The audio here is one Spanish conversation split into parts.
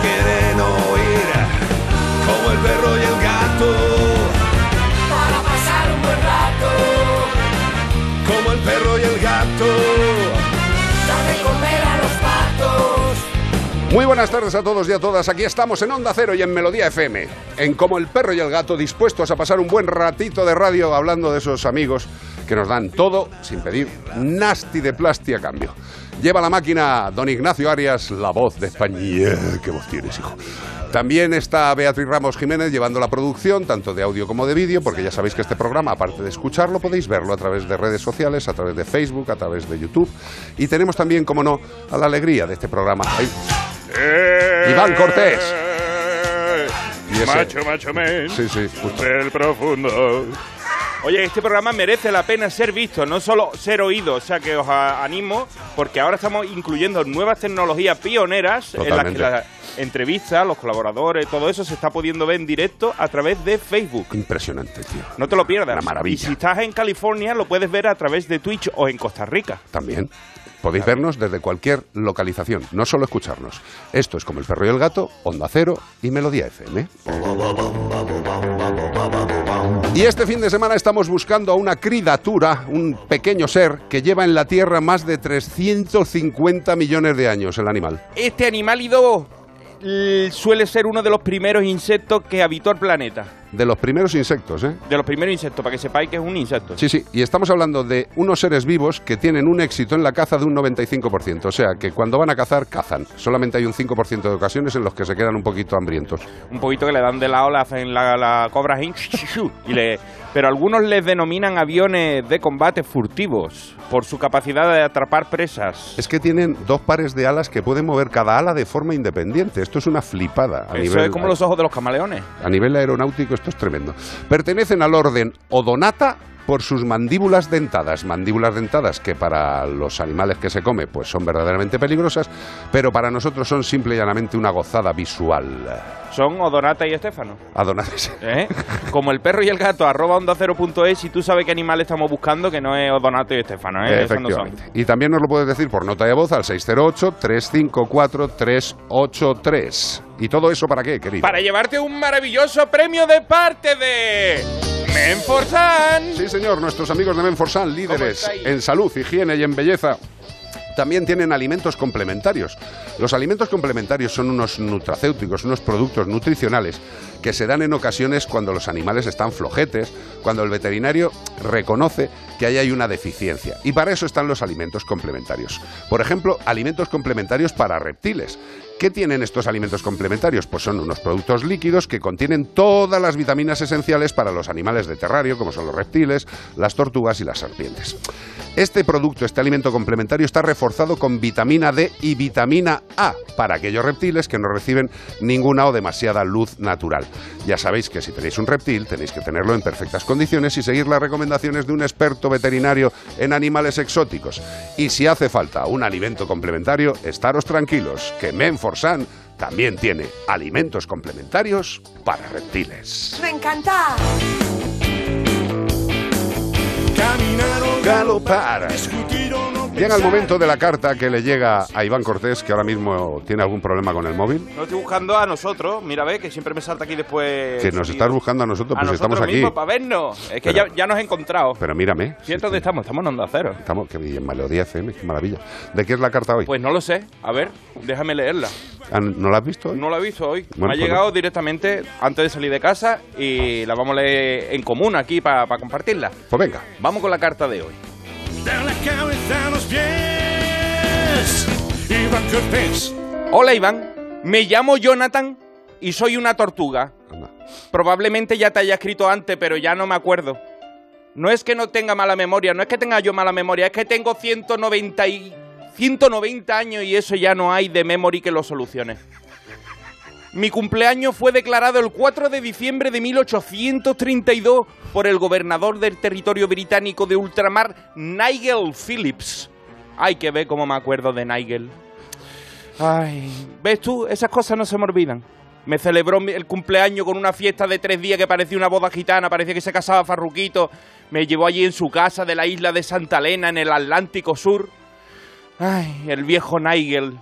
Quieren oír como el perro y el gato. Para pasar un buen rato. Como el perro y el gato. Dame comer a los patos. Muy buenas tardes a todos y a todas. Aquí estamos en Onda Cero y en Melodía FM. En Como el perro y el gato, dispuestos a pasar un buen ratito de radio hablando de esos amigos que nos dan todo sin pedir nasty de plasti a cambio. Lleva la máquina don Ignacio Arias, la voz de España. ¡Qué voz tienes, hijo! También está Beatriz Ramos Jiménez llevando la producción, tanto de audio como de vídeo, porque ya sabéis que este programa, aparte de escucharlo, podéis verlo a través de redes sociales, a través de Facebook, a través de YouTube. Y tenemos también, como no, a la alegría de este programa. Ahí. Iván Cortés. Y ese- Macho, macho men. Sí, sí, justo. Del profundo. Oye, este programa merece la pena ser visto, no solo ser oído. O sea que os animo, porque ahora estamos incluyendo nuevas tecnologías pioneras en las que las entrevistas, los colaboradores, todo eso se está pudiendo ver en directo a través de Facebook. Impresionante, tío. No te lo pierdas. Una maravilla. Y si estás en California, lo puedes ver a través de Twitch o en Costa Rica. También. Podéis vernos desde cualquier localización, no solo escucharnos. Esto es como el perro y el gato, Onda Cero y Melodía FM. Y este fin de semana estamos buscando a una criatura, un pequeño ser que lleva en la Tierra más de 350 millones de años, el animal. Este animálido suele ser uno de los primeros insectos que habitó el planeta. De los primeros insectos, ¿eh? De los primeros insectos, para que sepáis que es un insecto. Sí, sí, y estamos hablando de unos seres vivos que tienen un éxito en la caza de un 95%, o sea, que cuando van a cazar, cazan. Solamente hay un 5% de ocasiones en los que se quedan un poquito hambrientos. Un poquito que le dan de lado, le hacen la, la cobra y le, pero algunos les denominan aviones de combate furtivos por su capacidad de atrapar presas. Es que tienen dos pares de alas que pueden mover cada ala de forma independiente. Esto es una flipada. A Eso nivel, es como los ojos de los camaleones. a nivel aeronáutico esto es tremendo. Pertenecen al orden Odonata por sus mandíbulas dentadas. Mandíbulas dentadas que para los animales que se come pues son verdaderamente peligrosas, pero para nosotros son simple y llanamente una gozada visual. Son Odonata y Estefano. Adonatas. ¿eh? Como el perro y el gato, arroba onda cero punto es, si tú sabes qué animal estamos buscando, que no es Odonato y Estefano. ¿eh? Efectivamente. Y también nos lo puedes decir por nota de voz al 608-354-383. ¿Y todo eso para qué, querido? Para llevarte un maravilloso premio de parte de Menforsan. Sí, señor, nuestros amigos de Menforsan, líderes en salud, higiene y en belleza. También tienen alimentos complementarios. Los alimentos complementarios son unos nutracéuticos, unos productos nutricionales que se dan en ocasiones cuando los animales están flojetes, cuando el veterinario reconoce que ahí hay una deficiencia. Y para eso están los alimentos complementarios. Por ejemplo, alimentos complementarios para reptiles. ¿Qué tienen estos alimentos complementarios? Pues son unos productos líquidos que contienen todas las vitaminas esenciales para los animales de terrario, como son los reptiles, las tortugas y las serpientes. Este producto, este alimento complementario, está reforzado con vitamina D y vitamina A para aquellos reptiles que no reciben ninguna o demasiada luz natural. Ya sabéis que si tenéis un reptil tenéis que tenerlo en perfectas condiciones y seguir las recomendaciones de un experto veterinario en animales exóticos. Y si hace falta un alimento complementario, estaros tranquilos, que También tiene alimentos complementarios para reptiles. Me encanta. Caminar o Galopar. discutir o no Llega el momento de la carta que le llega a Iván Cortés, que ahora mismo tiene algún problema con el móvil. No estoy buscando a nosotros, mira, ve, que siempre me salta aquí después. Que nos estás buscando a nosotros, a pues nosotros estamos aquí. para vernos. Es que Pero- ya, ya nos he encontrado. Pero mírame. ¿Cierto dónde estamos? Estamos en Onda Cero. Estamos, que bien, Melodía FM, qué maravilla. ¿De qué es la carta hoy? Pues no lo sé. A ver, déjame leerla. Ah, ¿No la has visto hoy? No la he visto hoy. Bueno, me ha pues llegado no. directamente antes de salir de casa y la vamos a leer en común aquí para compartirla. Pues venga. Vamos con la carta de hoy. Iván Cortés. Hola Iván, me llamo Jonathan y soy una tortuga. Anda. Probablemente ya te haya escrito antes, pero ya no me acuerdo. No es que no tenga mala memoria, no es que tenga yo mala memoria, es que tengo 190, y, 190 años y eso ya no hay de memory que lo solucione. Mi cumpleaños fue declarado el 4 de diciembre de 1832 por el gobernador del territorio británico de ultramar, Nigel Phillips. Ay, que ve cómo me acuerdo de Nigel. Ay, ¿ves tú? Esas cosas no se me olvidan. Me celebró mi- el cumpleaños con una fiesta de tres días que parecía una boda gitana, parecía que se casaba Farruquito. Me llevó allí en su casa de la isla de Santa Elena, en el Atlántico Sur. Ay, el viejo Nigel.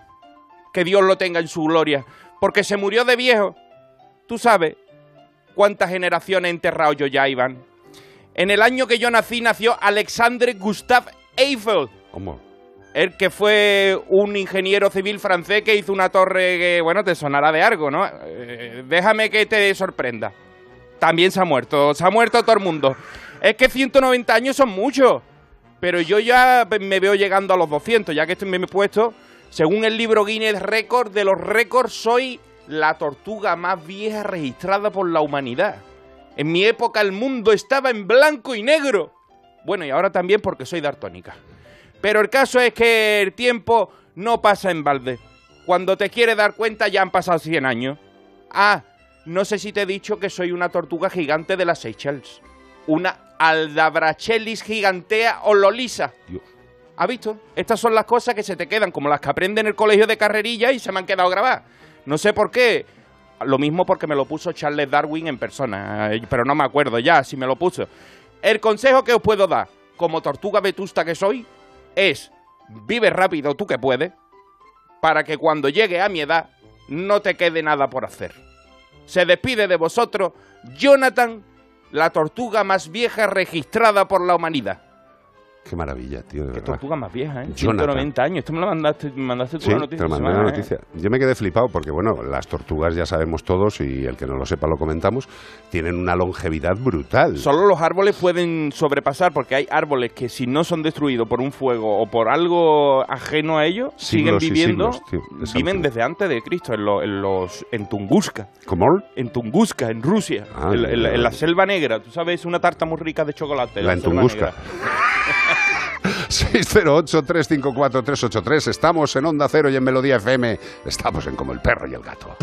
Que Dios lo tenga en su gloria. Porque se murió de viejo. Tú sabes cuántas generaciones he enterrado yo ya, Iván. En el año que yo nací, nació Alexandre Gustave Eiffel. ¿Cómo? Él que fue un ingeniero civil francés que hizo una torre que, bueno, te sonará de algo, ¿no? Eh, déjame que te sorprenda. También se ha muerto, se ha muerto todo el mundo. Es que 190 años son muchos. Pero yo ya me veo llegando a los 200, ya que estoy me he puesto, según el libro Guinness Record de los récords, soy la tortuga más vieja registrada por la humanidad. En mi época el mundo estaba en blanco y negro. Bueno, y ahora también porque soy daltónica. Pero el caso es que el tiempo no pasa en balde. Cuando te quieres dar cuenta ya han pasado 100 años. Ah, no sé si te he dicho que soy una tortuga gigante de las Seychelles. Una Aldabrachellis gigantea ololisa. ¿Has visto? Estas son las cosas que se te quedan, como las que aprende en el colegio de carrerilla y se me han quedado grabadas. No sé por qué. Lo mismo porque me lo puso Charles Darwin en persona, eh, pero no me acuerdo ya si me lo puso. El consejo que os puedo dar, como tortuga vetusta que soy, es vive rápido tú que puedes, para que cuando llegue a mi edad no te quede nada por hacer. Se despide de vosotros Jonathan, la tortuga más vieja registrada por la humanidad. Qué maravilla, tío, de Qué verdad. tortuga más vieja, ¿eh? Jonathan. 190 años. Esto me lo mandaste, me mandaste tú Sí, la te noticia. lo esta mandé la semana, ¿eh? noticia. Yo me quedé flipado porque, bueno, las tortugas ya sabemos todos y el que no lo sepa lo comentamos, tienen una longevidad brutal. Solo los árboles pueden sobrepasar porque hay árboles que si no son destruidos por un fuego o por algo ajeno a ellos, siguen Siglos viviendo, siglos, viven desde antes de Cristo, en, lo- en los en Tunguska, ¿Cómo? en Tunguska, en Rusia, Ah, en, la- en la, en la selva negra. Tú sabes, una tarta muy rica de chocolate. La selva Entunguska. negra. 608-354-383. Estamos en Onda Cero y en Melodía FM. Estamos en Como el Perro y el Gato.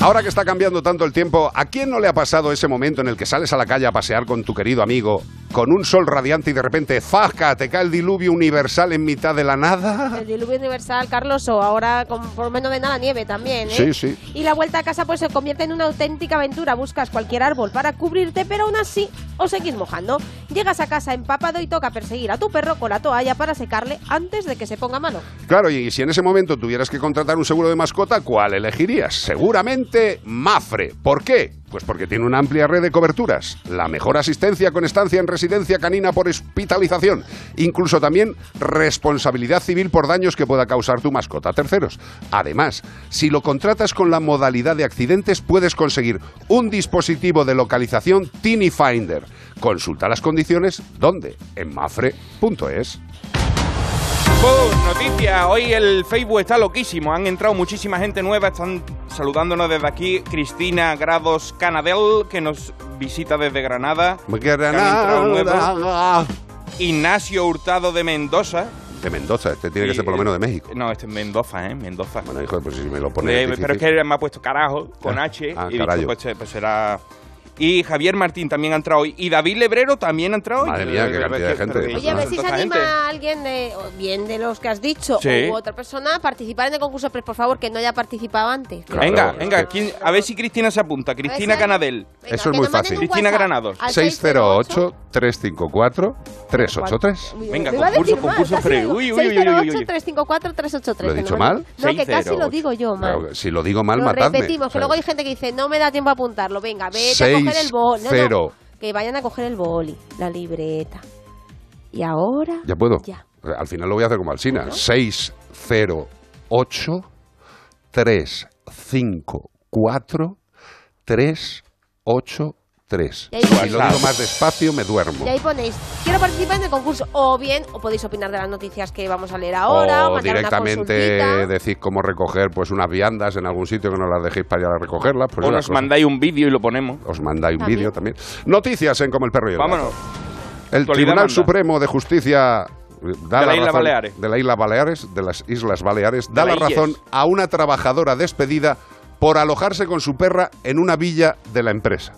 Ahora que está cambiando tanto el tiempo, ¿a quién no le ha pasado ese momento en el que sales a la calle a pasear con tu querido amigo, con un sol radiante y de repente, ¡faja! te cae el diluvio universal en mitad de la nada? El diluvio universal, Carlos, o ahora con por menos de nada nieve también, ¿eh? Sí, sí. Y la vuelta a casa pues se convierte en una auténtica aventura. Buscas cualquier árbol para cubrirte, pero aún así os seguís mojando. Llegas a casa empapado y toca perseguir a tu perro con la toalla para secarle antes de que se ponga malo. Claro, y si en ese momento tuvieras que contratar un seguro de mascota, ¿cuál elegirías? Seguramente Mafre. ¿Por qué? Pues porque tiene una amplia red de coberturas, la mejor asistencia con estancia en residencia canina por hospitalización, incluso también responsabilidad civil por daños que pueda causar tu mascota a terceros. Además, si lo contratas con la modalidad de accidentes, puedes conseguir un dispositivo de localización Tiny Finder. Consulta las condiciones, ¿dónde? En mafre.es. ¡Pum! Noticia, hoy el Facebook está loquísimo, han entrado muchísima gente nueva, están saludándonos desde aquí, Cristina Grados Canadell, que nos visita desde Granada, Granada. Ignacio Hurtado de Mendoza, De Mendoza, este tiene que ser por lo menos de México. no, este es Mendoza, ¿eh? Mendoza. Bueno, hijo, pues si me lo pone Eh, difícil. pero es que me ha puesto carajo con H ah, y dicho, pues, pues será... Y Javier Martín también ha entrado hoy. Y David Lebrero también ha entrado hoy. Madre mía, qué cantidad de gente. Oye, a ver si se anima gente. alguien de, o bien de los que has dicho Sí. u otra persona a participar en el concurso, pero por favor que no haya participado antes. Claro, venga, venga, que- ¿quién- a ver si Cristina se apunta. Cristina A. Venga, Eso es muy fácil. Cristina Granados. al 608-354-383. Uy, Venga, a concurso, concurso casi pre- digo, uy, uy, uy, uy, uy, uy. 608-354-383. ¿Lo he dicho mal? No, que casi 608. lo digo yo mal. Si lo digo mal, lo matadme. repetimos, que luego hay gente que dice, no me da tiempo a apuntarlo. Venga, vete a coger el boli. No, no, 6-0. que vayan a coger el boli, la libreta. Y ahora... ¿Ya puedo? Ya. Al final lo voy a hacer como Alsina. 608 354 383. Y ahí Si ponéis- lo digo más despacio, me duermo. Y ahí ponéis, quiero participar en el concurso. O bien, o podéis opinar de las noticias que vamos a leer ahora. O, o directamente una decís cómo recoger pues unas viandas en algún sitio que no las dejéis para ir a recogerlas. Pues O nos mandáis un vídeo y lo ponemos. Os mandáis un vídeo también. Noticias en Como el Perro y el Gato. Vámonos. El Tribunal manda. Supremo de Justicia da De la la Isla razón- Baleares. de la Isla Baleares, de las Islas Baleares, da la razón a una trabajadora despedida por alojarse con su perra en una villa de la empresa.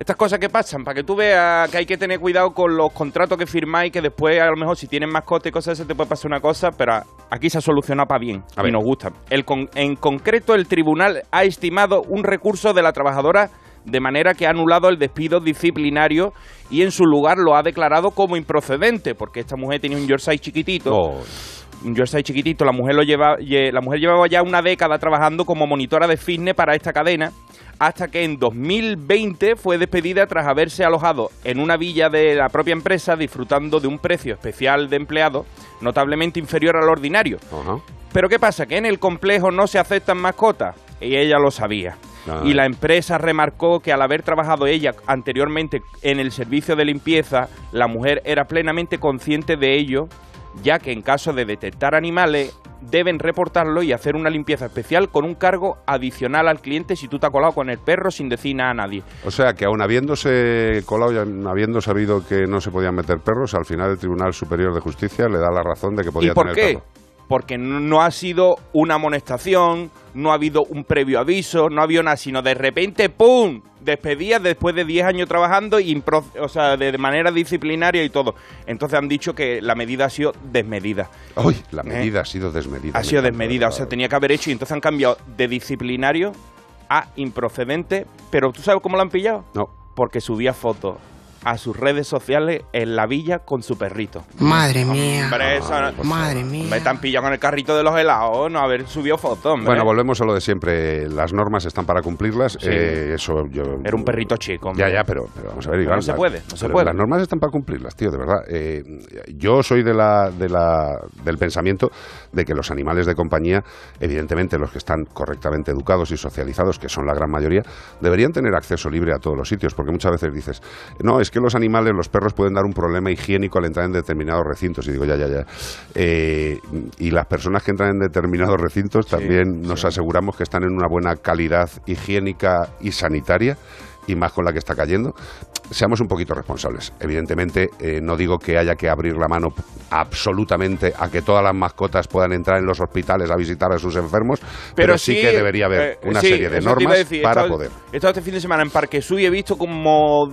Estas cosas que pasan, para que tú veas que hay que tener cuidado con los contratos que firmáis, que después a lo mejor si tienen mascota y cosas así te puede pasar una cosa, pero aquí se ha solucionado para bien A y ver. nos gusta. El con- en concreto, el tribunal ha estimado un recurso de la trabajadora de manera que ha anulado el despido disciplinario y en su lugar lo ha declarado como improcedente, porque esta mujer tenía un Yorkshire chiquitito. Oh, un Yorkshire chiquitito, la mujer lo lleva, lle- la mujer llevaba ya una década trabajando como monitora de fitness para esta cadena, hasta que en 2020 fue despedida tras haberse alojado en una villa de la propia empresa disfrutando de un precio especial de empleado notablemente inferior al ordinario. Pero ¿qué pasa? Que en el complejo no se aceptan mascotas. Y ella lo sabía. Ah. Y la empresa remarcó que al haber trabajado ella anteriormente en el servicio de limpieza, la mujer era plenamente consciente de ello, ya que en caso de detectar animales deben reportarlo y hacer una limpieza especial con un cargo adicional al cliente si tú te has colado con el perro sin decir nada a nadie. O sea que aun habiéndose colado y aun habiendo sabido que no se podían meter perros, al final el Tribunal Superior de Justicia le da la razón de que podía ¿Y por tener qué? perro. Porque no no ha sido una amonestación, no ha habido un previo aviso, no ha habido nada, sino de repente, ¡pum! Despedida después de 10 años trabajando, impro- o sea, de manera disciplinaria y todo. Entonces han dicho que la medida ha sido desmedida. Uy, la medida ha sido desmedida. Ha sido desmedida, o sea, tenía que haber hecho y entonces han cambiado de disciplinario a improcedente. Pero ¿tú sabes cómo lo han pillado? No. Porque subía fotos a sus redes sociales en la villa con su perrito. Madre mía. Hombre, eso no- por Madre Me mía. están pillando con el carrito de los helados, no haber subido fotos, hombre. Bueno, volvemos a lo de siempre. Las normas están para cumplirlas. Sí. Eh, eso yo. Era un perrito chico, hombre. Ya, ya, pero, pero vamos a ver, Iván, no se puede, no se puede. Las normas están para cumplirlas, tío, de verdad. Eh, yo soy de la, de la, del pensamiento de que los animales de compañía, evidentemente los que están correctamente educados y socializados, que son la gran mayoría, deberían tener acceso libre a todos los sitios, porque muchas veces dices, no, es que los animales, los perros pueden dar un problema higiénico al entrar en determinados recintos. Y digo, ya, ya, ya. Eh, y las personas que entran en determinados recintos también nos aseguramos que están en una buena calidad higiénica y sanitaria y más con la que está cayendo, seamos un poquito responsables. Evidentemente, eh, no digo que haya que abrir la mano absolutamente a que todas las mascotas puedan entrar en los hospitales a visitar a sus enfermos, pero, sí, que debería haber eh, una sí, serie de normas decir. Para poder. He estado este fin de semana en Parque Suy y he visto como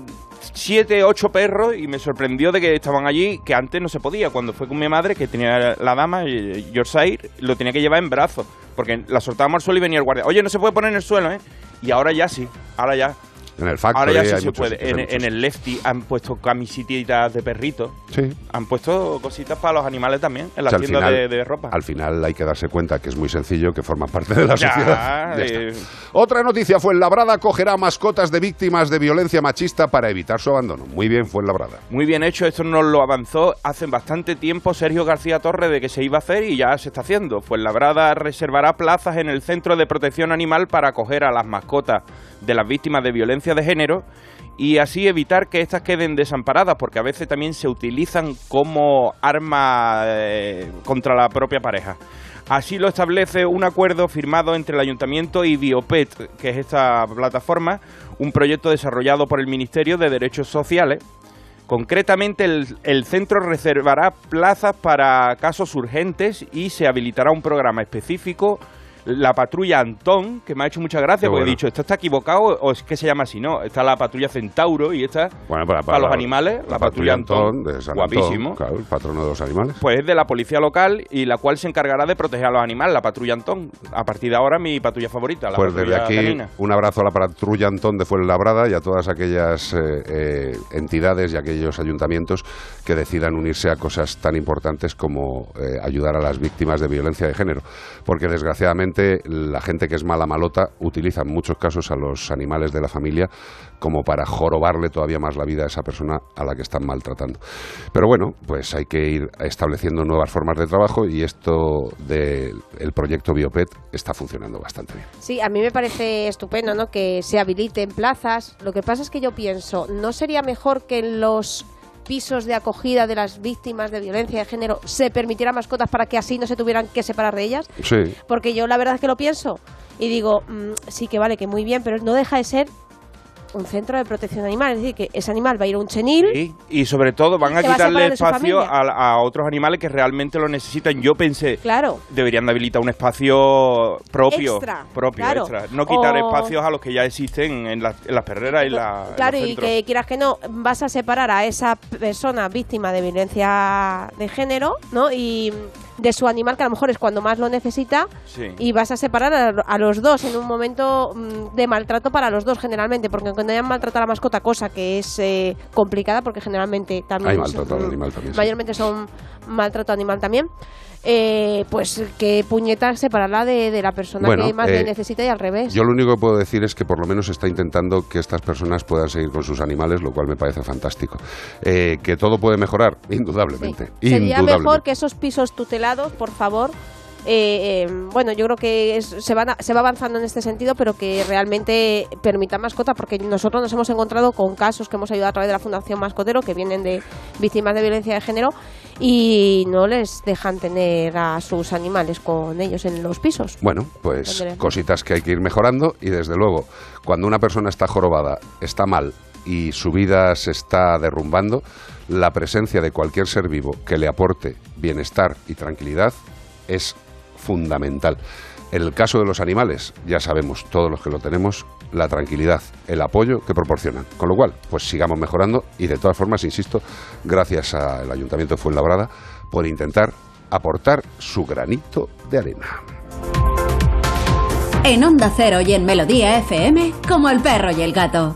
siete, ocho perros y me sorprendió de que estaban allí, que antes no se podía. Cuando fue con mi madre, que tenía la dama, eh, Yorkshire, lo tenía que llevar en brazos, porque la soltábamos al suelo y venía el guardia. Oye, no se puede poner en el suelo, ¿eh? Y ahora ya sí, ahora ya. En el factory Ahora ya sí hay se muchos puede. En, el Lefty han puesto camisetitas de perritos. Sí. Han puesto cositas para los animales también, en O las sea, al tiendas final- de, de ropa. Al final hay que darse cuenta que es muy sencillo, que forma parte de la Ya, sociedad. Eh. Otra noticia, Fuenlabrada cogerá mascotas de víctimas de violencia machista para evitar su abandono. Muy bien, Fuenlabrada. Muy bien hecho, esto nos lo avanzó hace bastante tiempo Sergio García Torres de que se iba a hacer y ya se está haciendo. Pues Labrada reservará plazas en el Centro de Protección Animal para acoger a las mascotas de las víctimas de violencia de género y así evitar que éstas queden desamparadas, porque a veces también se utilizan como arma eh, contra la propia pareja. Así lo establece un acuerdo firmado entre el Ayuntamiento y Biopet, que es esta plataforma, un proyecto desarrollado por el Ministerio de Derechos Sociales. Concretamente, el, el centro reservará plazas para casos urgentes y se habilitará un programa específico la patrulla Antón, que me ha hecho mucha gracia, Qué porque he dicho, ¿esto está equivocado o es que se llama así? No, está la patrulla Centauro y esta, Bueno, para, para los animales, la, patrulla Antón, de San guapísimo. Claro, el patrono de los animales. Pues es de la policía local y la cual se encargará de proteger a los animales, la patrulla Antón. A partir de ahora mi patrulla favorita, la Pues desde patrulla aquí canina. un abrazo a la patrulla Antón de Fuenlabrada y a todas aquellas eh, eh, entidades y aquellos ayuntamientos que decidan unirse a cosas tan importantes como eh, ayudar a las víctimas de violencia de género. Porque desgraciadamente la gente que es mala malota utiliza en muchos casos a los animales de la familia como para jorobarle todavía más la vida a esa persona a la que están maltratando. Pero bueno, pues hay que ir estableciendo nuevas formas de trabajo y esto del el proyecto Biopet está funcionando bastante bien. Sí, a mí me parece estupendo, ¿no? Que se habiliten plazas. Lo que pasa es que yo pienso, ¿no sería mejor que en los pisos de acogida de las víctimas de violencia de género se permitiera mascotas para que así no se tuvieran que separar de ellas? Sí, Porque yo la verdad es que lo pienso y digo, mm, sí que vale, que muy bien, pero no deja de ser un centro de protección animal. Es decir, que ese animal va a ir a un chenil. Sí, y sobre todo van a quitarle espacio a, a otros animales que realmente lo necesitan. Yo pensé, Claro. deberían de habilitar un espacio propio, Extra, propio, claro. extra. No quitar O- espacios a los que ya existen en, las- en las perreras y la, en Claro, los y que quieras que no, vas a separar a esa persona víctima de violencia de género, ¿no? Y de su animal, que a lo mejor es cuando más lo necesita, Sí. y vas a separar a, a los dos en un momento mm, de maltrato para los dos generalmente, porque cuando hayan maltratado a la mascota, cosa que es eh, complicada, porque generalmente también... Hay maltrato al animal también, sí. Mayormente son maltrato animal también. Eh, pues que puñetas separarla de, de la persona Bueno, que más eh, le necesita y al revés. yo lo único que puedo decir es que por lo menos está intentando que estas personas puedan seguir con sus animales, lo cual me parece fantástico. Eh, que todo puede mejorar, indudablemente. Sí. Sería indudablemente. mejor que esos pisos tutelados, por favor. Eh, eh, bueno, yo creo que es- se, van a- se va avanzando en este sentido, pero que realmente permita mascota, porque nosotros nos hemos encontrado con casos que hemos ayudado a través de la Fundación Mascotero, que vienen de víctimas de violencia de género, y no les dejan tener a sus animales con ellos en los pisos. Bueno, pues cositas que hay que ir mejorando y desde luego, cuando una persona está jorobada, está mal y su vida se está derrumbando, la presencia de cualquier ser vivo que le aporte bienestar y tranquilidad es fundamental. En el caso de los animales, ya sabemos, todos los que lo tenemos, la tranquilidad, el apoyo que proporcionan. Con lo cual, pues sigamos mejorando y de todas formas, insisto, gracias al Ayuntamiento de Fuenlabrada por intentar aportar su granito de arena. En Onda Cero y en Melodía FM, como el perro y el gato.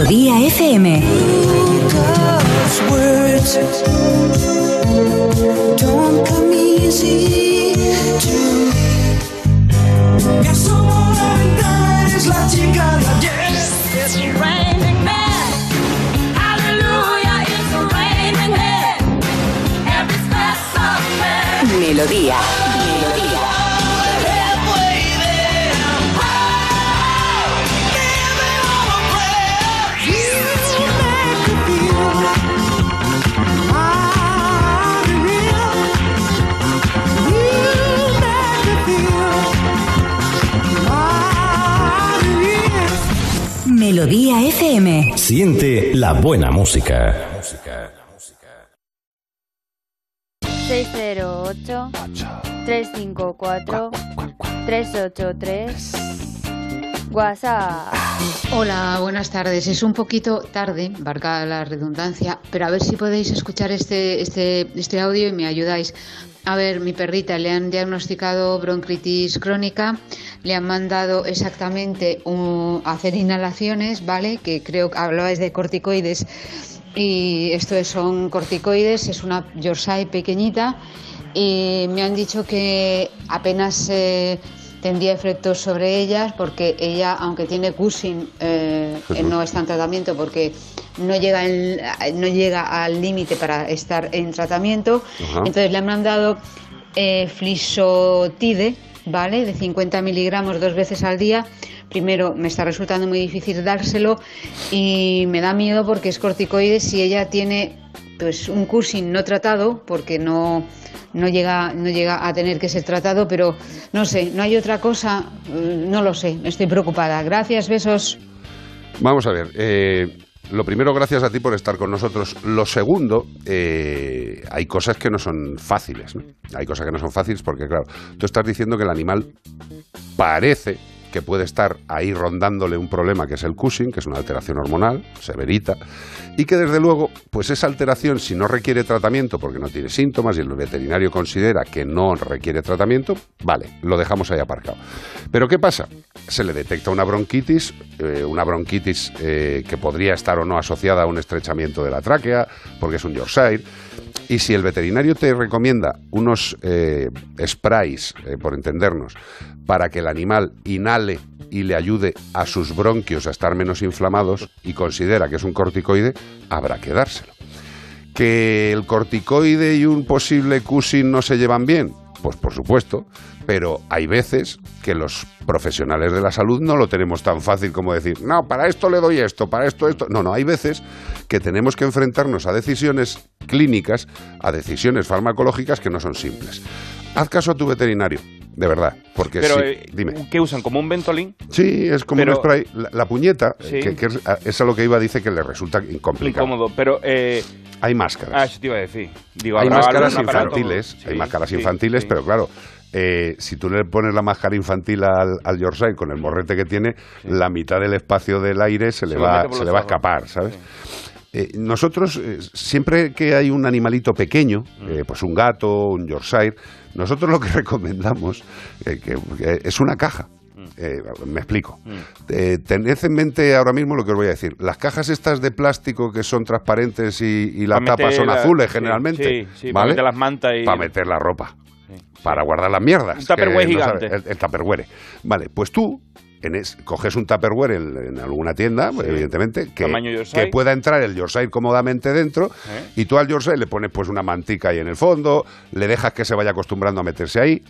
Melodía FM. Melodía. Melodía FM. Siente la buena música. 608 354 383 WhatsApp. Hola, buenas tardes. Es un poquito tarde, barca la redundancia, pero a ver si podéis escuchar este, este, este audio y me ayudáis. A ver, mi perrita le han diagnosticado bronquitis crónica, le han mandado exactamente un- hacer inhalaciones, ¿vale? Que creo que hablabais de corticoides. Y esto es- son corticoides, es una Yorkshire pequeñita. Y me han dicho que apenas eh, tendría efectos sobre ellas porque ella, aunque tiene Cushing, eh, no está en tratamiento porque no llega, en- no llega al límite para estar en tratamiento. Ajá. Entonces le han mandado eh, flisotide, ¿vale? De 50 miligramos dos veces al día. Primero, me está resultando muy difícil dárselo y me da miedo porque es corticoide si ella tiene pues un Cushing no tratado porque no no llega no llega a tener que ser tratado, pero no sé, no hay otra cosa, eh, no lo sé, estoy preocupada. Gracias, besos. Vamos a ver. eh, lo primero, gracias a ti por estar con nosotros. Lo segundo, eh, hay cosas que no son fáciles. ¿no? Hay cosas que no son fáciles porque, claro, tú estás diciendo que el animal parece que puede estar ahí rondándole un problema que es el Cushing, que es una alteración hormonal, severita, y que desde luego, pues esa alteración, si no requiere tratamiento porque no tiene síntomas y el veterinario considera que no requiere tratamiento, vale, lo dejamos ahí aparcado. Pero ¿qué pasa? Se le detecta una bronquitis, eh, una bronquitis eh, que podría estar o no asociada a un estrechamiento de la tráquea, porque es un Yorkshire, y si el veterinario te recomienda unos eh, sprays, eh, por entendernos, para que el animal inhale y le ayude a sus bronquios a estar menos inflamados y considera que es un corticoide, habrá que dárselo. ¿Que el corticoide y un posible Cushing no se llevan bien? Pues por supuesto, pero hay veces que los profesionales de la salud no lo tenemos tan fácil como decir, no, para esto le doy esto, para esto esto. No, no, hay veces que tenemos que enfrentarnos a decisiones clínicas, a decisiones farmacológicas que no son simples. Haz caso a tu veterinario, de verdad, porque Pero, sí, eh, dime. ¿qué usan? ¿Como un Ventolin? Sí, es como Pero- un spray. La, la puñeta, eh, Sí. que, que es, a- es a lo que iba, dice que le resulta complicado. Incómodo, pero... Eh, Hay máscaras. ah, eso te iba a decir. Digo, hay ¿habrá máscaras infantiles, hay máscaras infantiles, pero claro, eh, si tú le pones la máscara infantil al, al Yorkshire con el morrete que tiene, la mitad del espacio del aire se le Se va, se le va a escapar, ¿sabes? Eh, nosotros, eh, siempre que hay un animalito pequeño, Mm. eh, pues un gato, un Yorkshire, nosotros lo que recomendamos eh, que, que es una caja. Mm. Eh, me explico. Eh, tened en mente ahora mismo lo que os voy a decir. Las cajas estas de plástico que son transparentes y, y la Pa' tapa meter son la- azules sí, generalmente. sí, sí, ¿vale? meter las mantas y- Para meter la ropa. Para guardar las mierdas. Un tupperware no gigante. sabes, el, el tupperware. Vale, pues tú en es- coges un tupperware en, en alguna tienda, evidentemente, que, pueda entrar el Yorkshire cómodamente dentro ¿Eh? y tú al Yorkshire le pones pues una mantica ahí en el fondo, le dejas que se vaya acostumbrando a meterse ahí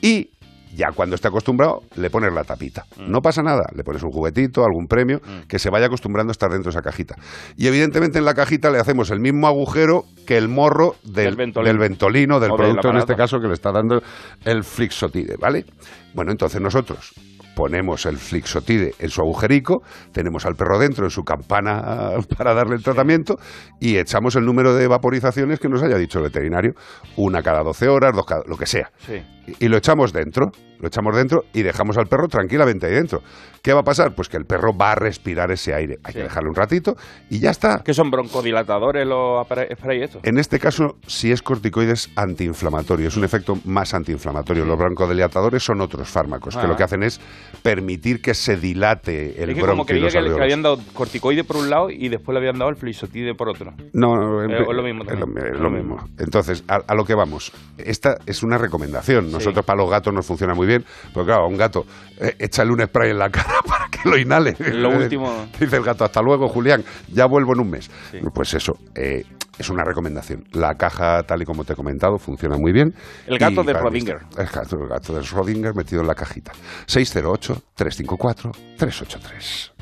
y ya cuando esté acostumbrado le pones la tapita. Mm. No pasa nada, le pones un juguetito, algún premio, que se vaya acostumbrando a estar dentro de esa cajita. Y evidentemente en la cajita le hacemos el mismo agujero que el morro del, Del Ventolin. del ventolino, del O producto en este caso que le está dando el Flixotide, ¿vale? Bueno, entonces nosotros ponemos el Flixotide en su agujerico, tenemos al perro dentro en su campana para darle el tratamiento y echamos el número de vaporizaciones que nos haya dicho el veterinario, una cada 12 horas, dos cada, lo que sea. Sí. Y lo echamos dentro, lo echamos dentro y dejamos al perro tranquilamente ahí dentro. ¿Qué va a pasar? Pues que el perro va a respirar ese aire. Hay que dejarle un ratito y ya está. ¿Qué son broncodilatadores los spray estos? En este caso, si es corticoides antiinflamatorio, es un efecto más antiinflamatorio. Los broncodilatadores son otros fármacos que Ah. lo que hacen es permitir que se dilate el es que como bronquio creía los que le, habían dado corticoide por un lado y después le habían dado el flisotide por otro. No, no, en- Eh, es lo mismo es lo, es lo mismo. Entonces, a, a lo que vamos. Esta es una recomendación. Nosotros para los gatos nos funciona muy bien, porque claro, a un gato eh, échale un spray en la cara para que lo inhale. Lo último. Dice el gato, hasta luego, Julián, ya vuelvo en un mes. Pues eso, eh, es una recomendación. La caja, tal y como te he comentado, funciona muy bien. El gato Y de está- El gato, el gato de Schrödinger metido en la cajita. 608-354-383.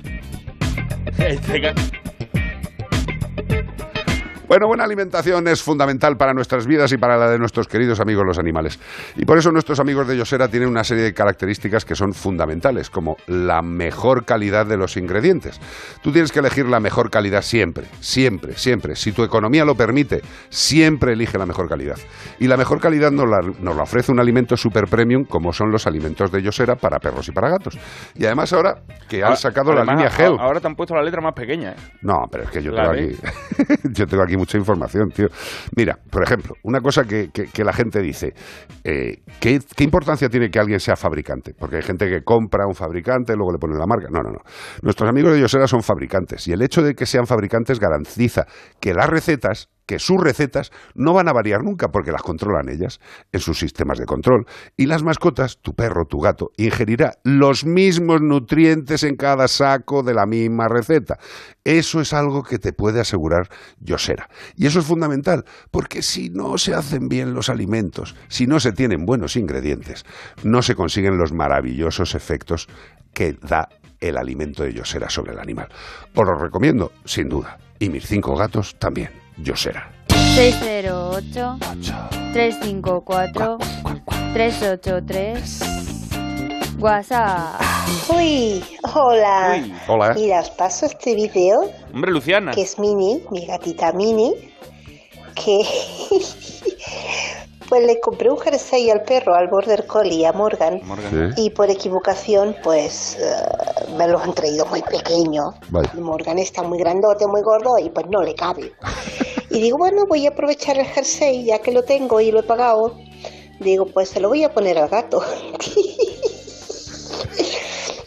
Bueno, buena alimentación es fundamental para nuestras vidas y para la de nuestros queridos amigos los animales. Y por eso nuestros amigos de Yosera tienen una serie de características que son fundamentales, como la mejor calidad de los ingredientes. Tú tienes que elegir la mejor calidad siempre, siempre, siempre. Si tu economía lo permite, siempre elige la mejor calidad. Y la mejor calidad nos la, nos la ofrece un alimento super premium como son los alimentos de Yosera para perros y para gatos. Y además ahora que han Ahora- sacado además, la línea Gel. Ahora te han puesto la letra más pequeña. ¿eh? No, pero es que yo tengo aquí, yo tengo aquí mucha información, tío. Mira, por ejemplo, una cosa que, que- la gente dice, eh, ¿qué, qué importancia tiene que alguien sea fabricante? Porque hay gente que compra un fabricante, luego le pone la marca. No, no, no. Nuestros amigos de Yosera son fabricantes y el hecho de que sean fabricantes garantiza que las recetas que sus recetas no van a variar nunca porque las controlan ellas en sus sistemas de control. Y las mascotas, tu perro, tu gato, ingerirá los mismos nutrientes en cada saco de la misma receta. Eso es algo que te puede asegurar Yosera. Y eso es fundamental, porque si no se hacen bien los alimentos, si no se tienen buenos ingredientes, no se consiguen los maravillosos efectos que da el alimento de Yosera sobre el animal. Os lo recomiendo, sin duda. Y mis cinco gatos también. Yosera. 608 354 383 WhatsApp. Uy, hola. Uy. Hola. Mira, os paso este video Hombre, Luciana. que es Mini, mi gatita Mini, que pues le compré un jersey al perro, al Border Collie, a Morgan, Morgan. Sí. y por equivocación pues eh, me lo han traído muy pequeño. Morgan está muy grandote, muy gordo y pues no le cabe. Y digo, bueno, voy a aprovechar el jersey ya que lo tengo y lo he pagado. Digo, pues se lo voy a poner al gato.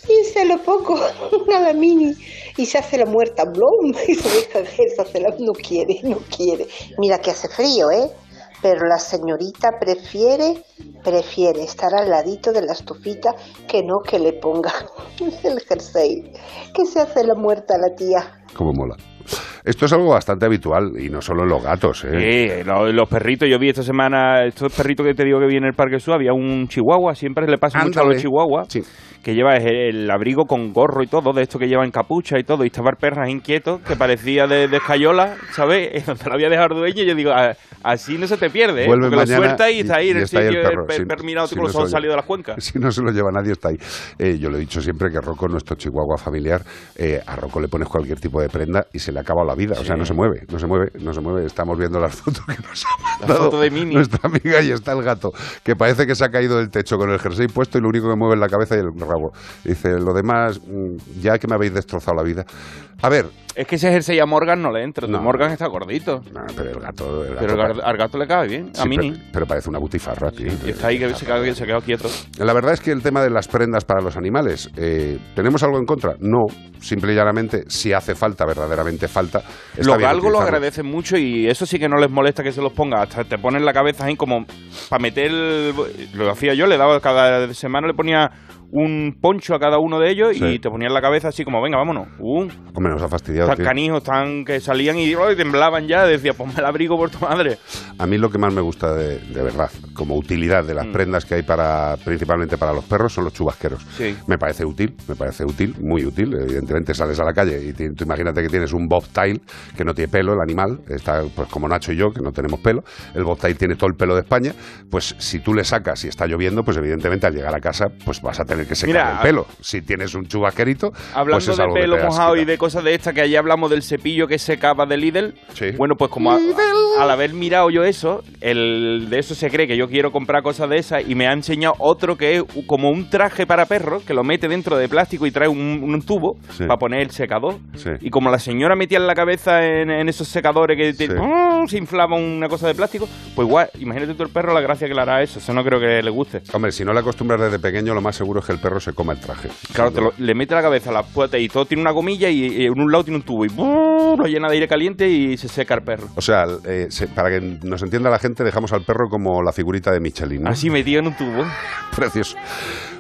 y se lo pongo a la mini y se hace la muerta, blum, y se deja de eso, se la, no quiere, no quiere. Mira que hace frío, ¿eh? Pero la señorita prefiere, prefiere estar al ladito de la estufita que no que le ponga el jersey. Que se hace la muerta la tía. Como mola. Esto es algo bastante habitual y no solo en los gatos, ¿eh? Sí, lo- los perritos, yo vi esta semana, estos perritos que te digo que vi en el Parque Sur, había un chihuahua, siempre le pasa mucho a los chihuahuas, que lleva el, el abrigo con gorro y todo, de esto que llevan capucha y todo, y estaba el perras inquieto, que parecía de, de escayola, ¿sabes? Donde lo había dejado el dueño, y yo digo, "Ah, así no se te pierde, ¿eh? Vuelve porque lo suelta y, está ahí en el sitio, el perro. el, Si- mirado no los lo lleva- salidos de las cuencas. Si no se lo lleva nadie, está ahí. Eh, yo le he dicho siempre que Rocco, nuestro chihuahua familiar, eh, a Rocco le pones cualquier tipo de prenda y se le acaba la vida. O sea, no se mueve, no se mueve, no se mueve. Estamos viendo las fotos que nos ha La mandado foto de Mini. nuestra amiga y está el gato, que parece que se ha caído del techo con el jersey puesto y lo único que mueve es la cabeza y el rabo. Dice, lo demás, mm, ya que me habéis destrozado la vida. A ver, Es que ese jersey a Morgan no le entra, No. Morgan está gordito. pero el gato... el Pero gato al, gato le cabe bien, a Mini. pero, pero parece una butifarra, tío. Y está ahí que se queda, se queda quieto. La verdad es que el tema de las prendas para los animales, eh, ¿tenemos algo en contra? No, simple y llanamente, si hace falta, verdaderamente falta. Los galgos lo agradecen mucho y eso sí que no les molesta que se los ponga. Hasta te ponen la cabeza ahí como para meter. el- lo hacía yo, le daba cada semana, le ponía un poncho a cada uno de ellos Sí. y te ponían la cabeza así como, venga, vámonos. Uh, Hombre, nos ha fastidiado. canijos, tan que salían y oh, temblaban ya. Decía, ponme el abrigo por tu madre. A mí lo que más me gusta de, de verdad, como utilidad de las Mm. prendas que hay para, principalmente para los perros, son los chubasqueros. Sí. Me parece útil, me parece útil, muy útil. Evidentemente sales a la calle y tú imagínate que tienes un bobtail que no tiene pelo, el animal, está pues como Nacho y yo, que no tenemos pelo. El bobtail tiene todo el pelo de España. Pues si tú le sacas y está lloviendo, pues evidentemente al llegar a casa, pues vas a tener que secar Mira, el pelo. Si tienes un chubasquerito, Hablando pues es de algo pelo mojado y de cosas de estas, que ayer hablamos del cepillo que secaba de Lidl. Sí. Bueno, pues como a- al haber mirado yo eso, el de eso se cree que yo quiero comprar cosas de esas y me ha enseñado otro que es como un traje para perros que lo mete dentro de plástico y trae un, un tubo Sí. para poner el secador. Sí. Y como la señora metía la cabeza en, en esos secadores que te- Sí. se inflaba una cosa de plástico, pues igual, imagínate tú el perro la gracia que le hará eso. Eso no creo que le guste. Hombre, si no le acostumbras desde pequeño, lo más seguro es que el perro se coma el traje. Claro, te lo- le mete la cabeza a la puerta y todo tiene una gomilla y, y en un lado tiene un tubo y ¡bum! lo llena de aire caliente y se seca el perro. O sea, eh, se- para que nos entienda la gente, dejamos al perro como la figurita de Michelin. ¿no? Así metido en un tubo. Precioso.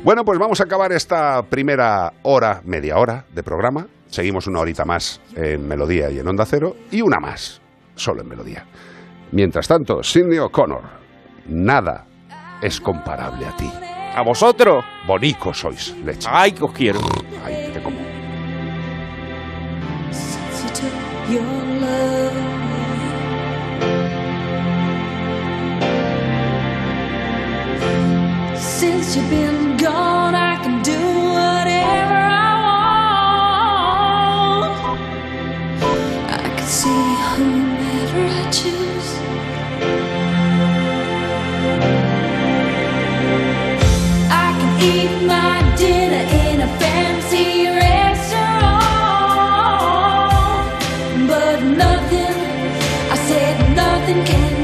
Bueno, pues vamos a acabar esta primera hora, media hora de programa. Seguimos una horita más en Melodía y en Onda Cero y una más solo en Melodía. Mientras tanto, Sidney O'Connor, nada es comparable a ti. ¿A vosotros? Bonicos sois, leche. Ay, que os quiero. Ay, te como. Since you took your love away. Since you've been gone, I can do whatever I want. I can see whomever I choose. Can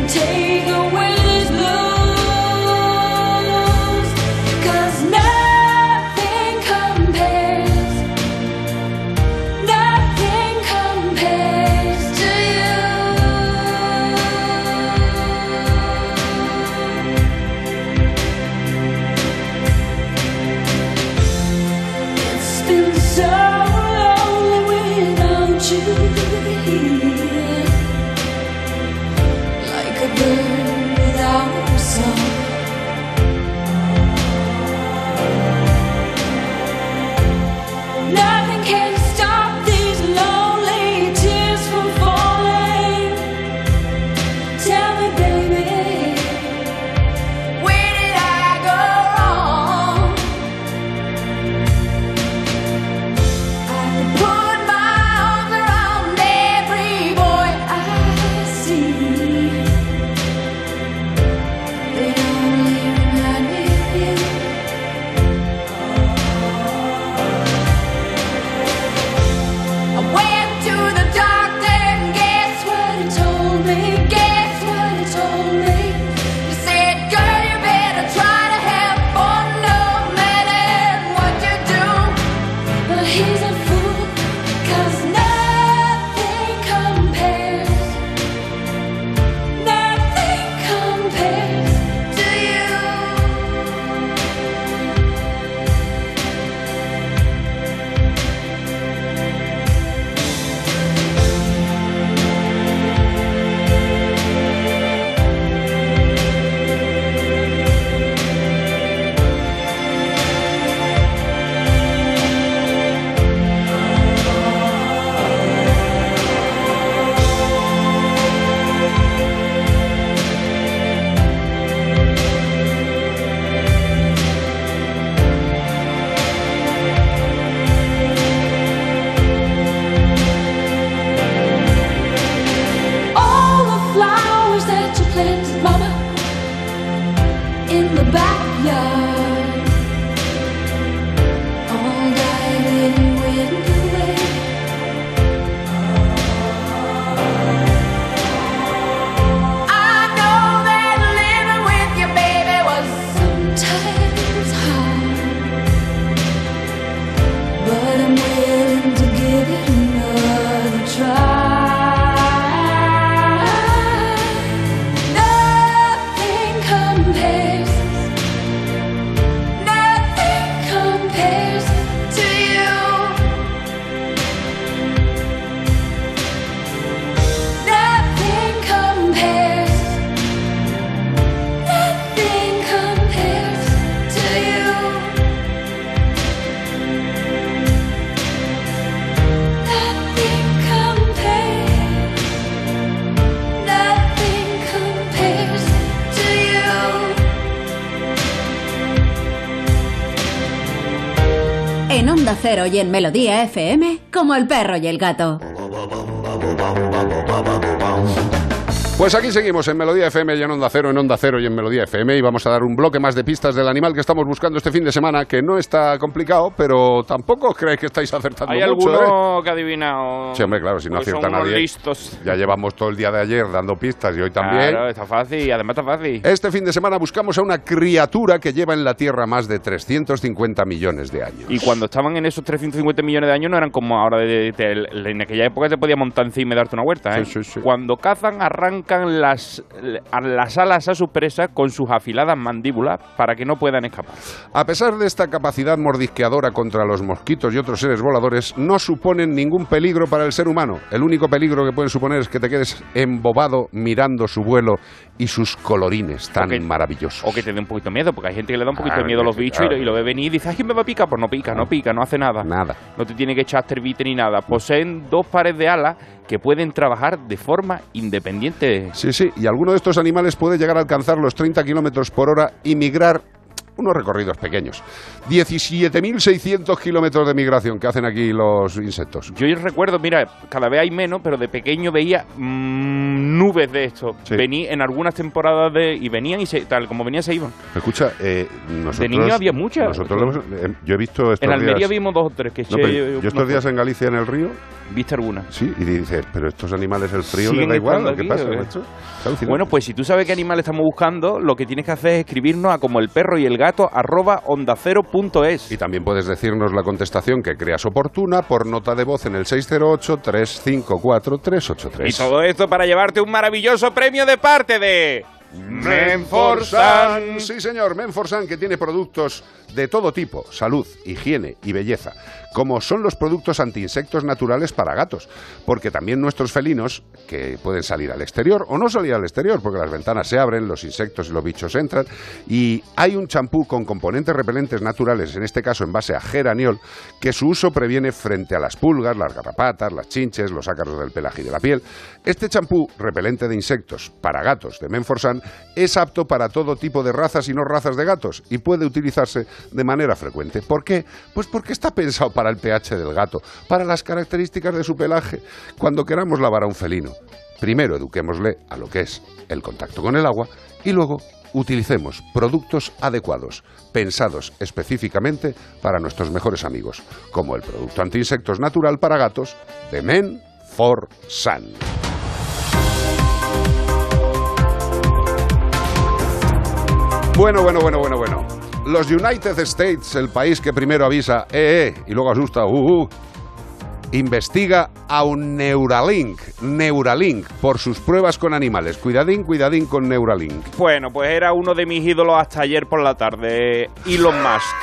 Onda Cero y en Melodía FM, como el perro y el gato. Pues aquí seguimos en Melodía FM y en Onda Cero, en Onda Cero y en Melodía FM y vamos a dar un bloque más de pistas del animal que estamos buscando este fin de semana, que no está complicado, pero tampoco creéis que estáis acertando ¿Hay mucho, ¿eh? alguno que ha adivinado? Sí, hombre, claro, si no acierta nadie. listos. Ya llevamos todo el día de ayer dando pistas y hoy también. Claro, está fácil, y además está fácil. Este fin de semana buscamos a una criatura que lleva en la Tierra más de 350 millones de años. Y cuando estaban en esos 350 millones de años no eran como ahora. De, de- en aquella época te podía montar encima y darte una huerta, ¿eh? Cuando cazan, arrancan arrancan las, las alas a sus presas con sus afiladas mandíbulas para que no puedan escapar. A pesar de esta capacidad mordisqueadora contra los mosquitos y otros seres voladores, no suponen ningún peligro para el ser humano. El único peligro que pueden suponer es que te quedes embobado mirando su vuelo y sus colorines tan maravillosos. O que te dé un poquito de miedo, porque hay gente que le da un poquito Claro, de miedo a los bichos y, lo, y lo ve venir y dice, ay, me va a picar. Pues no pica, no pica, no hace nada. Nada. No te tiene que echar tervite ni nada. Poseen dos pares de alas que pueden trabajar de forma independiente. Sí, sí, y alguno de estos animales puede llegar a alcanzar los 30 kilómetros por hora y migrar unos recorridos pequeños. 17.600 kilómetros de migración que hacen aquí los insectos. Yo recuerdo, mira, cada vez hay menos, pero de pequeño veía mm, nubes de esto. Vení en algunas temporadas de y venían y se, tal como venían se iban. Escucha, eh, nosotros... niño había muchas. Nosotros lo hemos- eh, yo he visto estos En Almería días... vimos dos o tres que No, yo- estos días en Galicia, en el río... ¿Viste alguna? Sí, y dices, pero estos animales el frío les da igual, ¿qué aquí, pasa, macho? Bueno, pues si tú sabes qué animal estamos buscando, lo que tienes que hacer es escribirnos a como el perro y el gato arroba onda cero punto es. Y también puedes decirnos la contestación que creas oportuna por nota de voz en el 608-354-383. Y todo esto para llevarte un maravilloso premio de parte de Menforsan. Sí, señor, Menforsan, que tiene productos de todo tipo, salud, higiene y belleza, como son los productos antiinsectos naturales para gatos, porque también nuestros felinos, que pueden salir al exterior o no salir al exterior, porque las ventanas se abren, los insectos y los bichos entran, y hay un champú con componentes repelentes naturales, en este caso en base a geraniol, que su uso previene frente a las pulgas, las garrapatas, las chinches, los ácaros del pelaje y de la piel. Este champú repelente de insectos para gatos de Menforsan es apto para todo tipo de razas y no razas de gatos y puede utilizarse de manera frecuente. ¿Por qué? Pues porque está pensado para el pH del gato, para las características de su pelaje. Cuando queramos lavar a un felino, primero eduquémosle a lo que es el contacto con el agua y luego utilicemos productos adecuados, pensados específicamente para nuestros mejores amigos, como el producto antiinsectos natural para gatos de Men for. Bueno, bueno, bueno, bueno, bueno. Los United States, el país que primero avisa, eh, eh, y luego asusta, uh, uh, investiga a un Neuralink, Neuralink, por sus pruebas con animales. Cuidadín, cuidadín con Neuralink. Bueno, pues era uno de mis ídolos hasta ayer por la tarde, Elon Musk.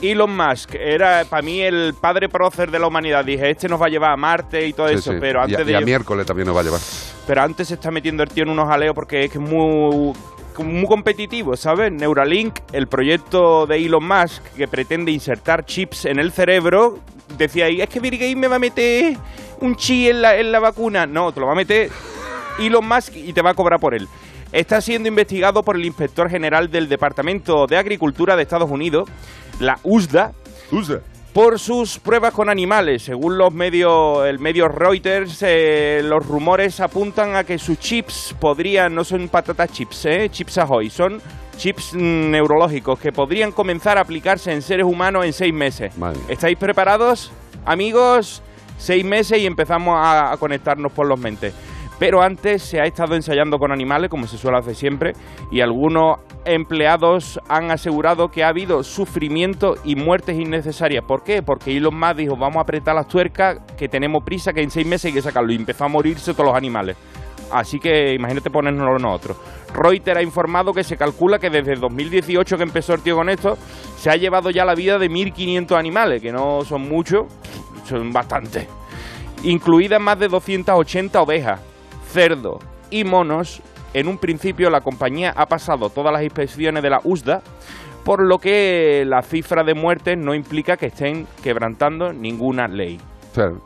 Elon Musk era para mí el padre prócer de la humanidad. Dije, este nos va a llevar a Marte y todo Sí, eso, sí. pero Y a- antes y a de miércoles también nos va a llevar. pero antes se está metiendo el tío en unos jaleos porque es que es muy muy competitivo, ¿sabes? Neuralink, el proyecto de Elon Musk que pretende insertar chips en el cerebro, decía ahí, es que Bill me va a meter un chip en la, en la vacuna. No, te lo va a meter Elon Musk y te va a cobrar por él. Está siendo investigado por el inspector general del Departamento de Agricultura de Estados Unidos, la USDA, por sus pruebas con animales. Según los medios, el medio Reuters, eh, los rumores apuntan a que sus chips podrían, no son patatas chips, eh, chips Ahoy, son chips mm, neurológicos que podrían comenzar a aplicarse en seres humanos en seis meses. ¿Estáis preparados, amigos? Seis meses y empezamos a, a conectarnos por los mentes. Pero antes se ha estado ensayando con animales, como se suele hacer siempre, y algunos empleados han asegurado que ha habido sufrimiento y muertes innecesarias. ¿Por qué? Porque Elon Musk dijo, vamos a apretar las tuercas, que tenemos prisa, que en seis meses hay que sacarlo. Y empezó a morirse todos los animales. Así que imagínate ponernos nosotros. Reuters ha informado que se calcula que desde 2018 que empezó el tío con esto, se ha llevado ya la vida de 1.500 animales, que no son muchos, son bastantes. Incluidas más de 280 ovejas, cerdos y monos. En un principio la compañía ha pasado todas las inspecciones de la USDA, por lo que la cifra de muertes no implica que estén quebrantando ninguna ley.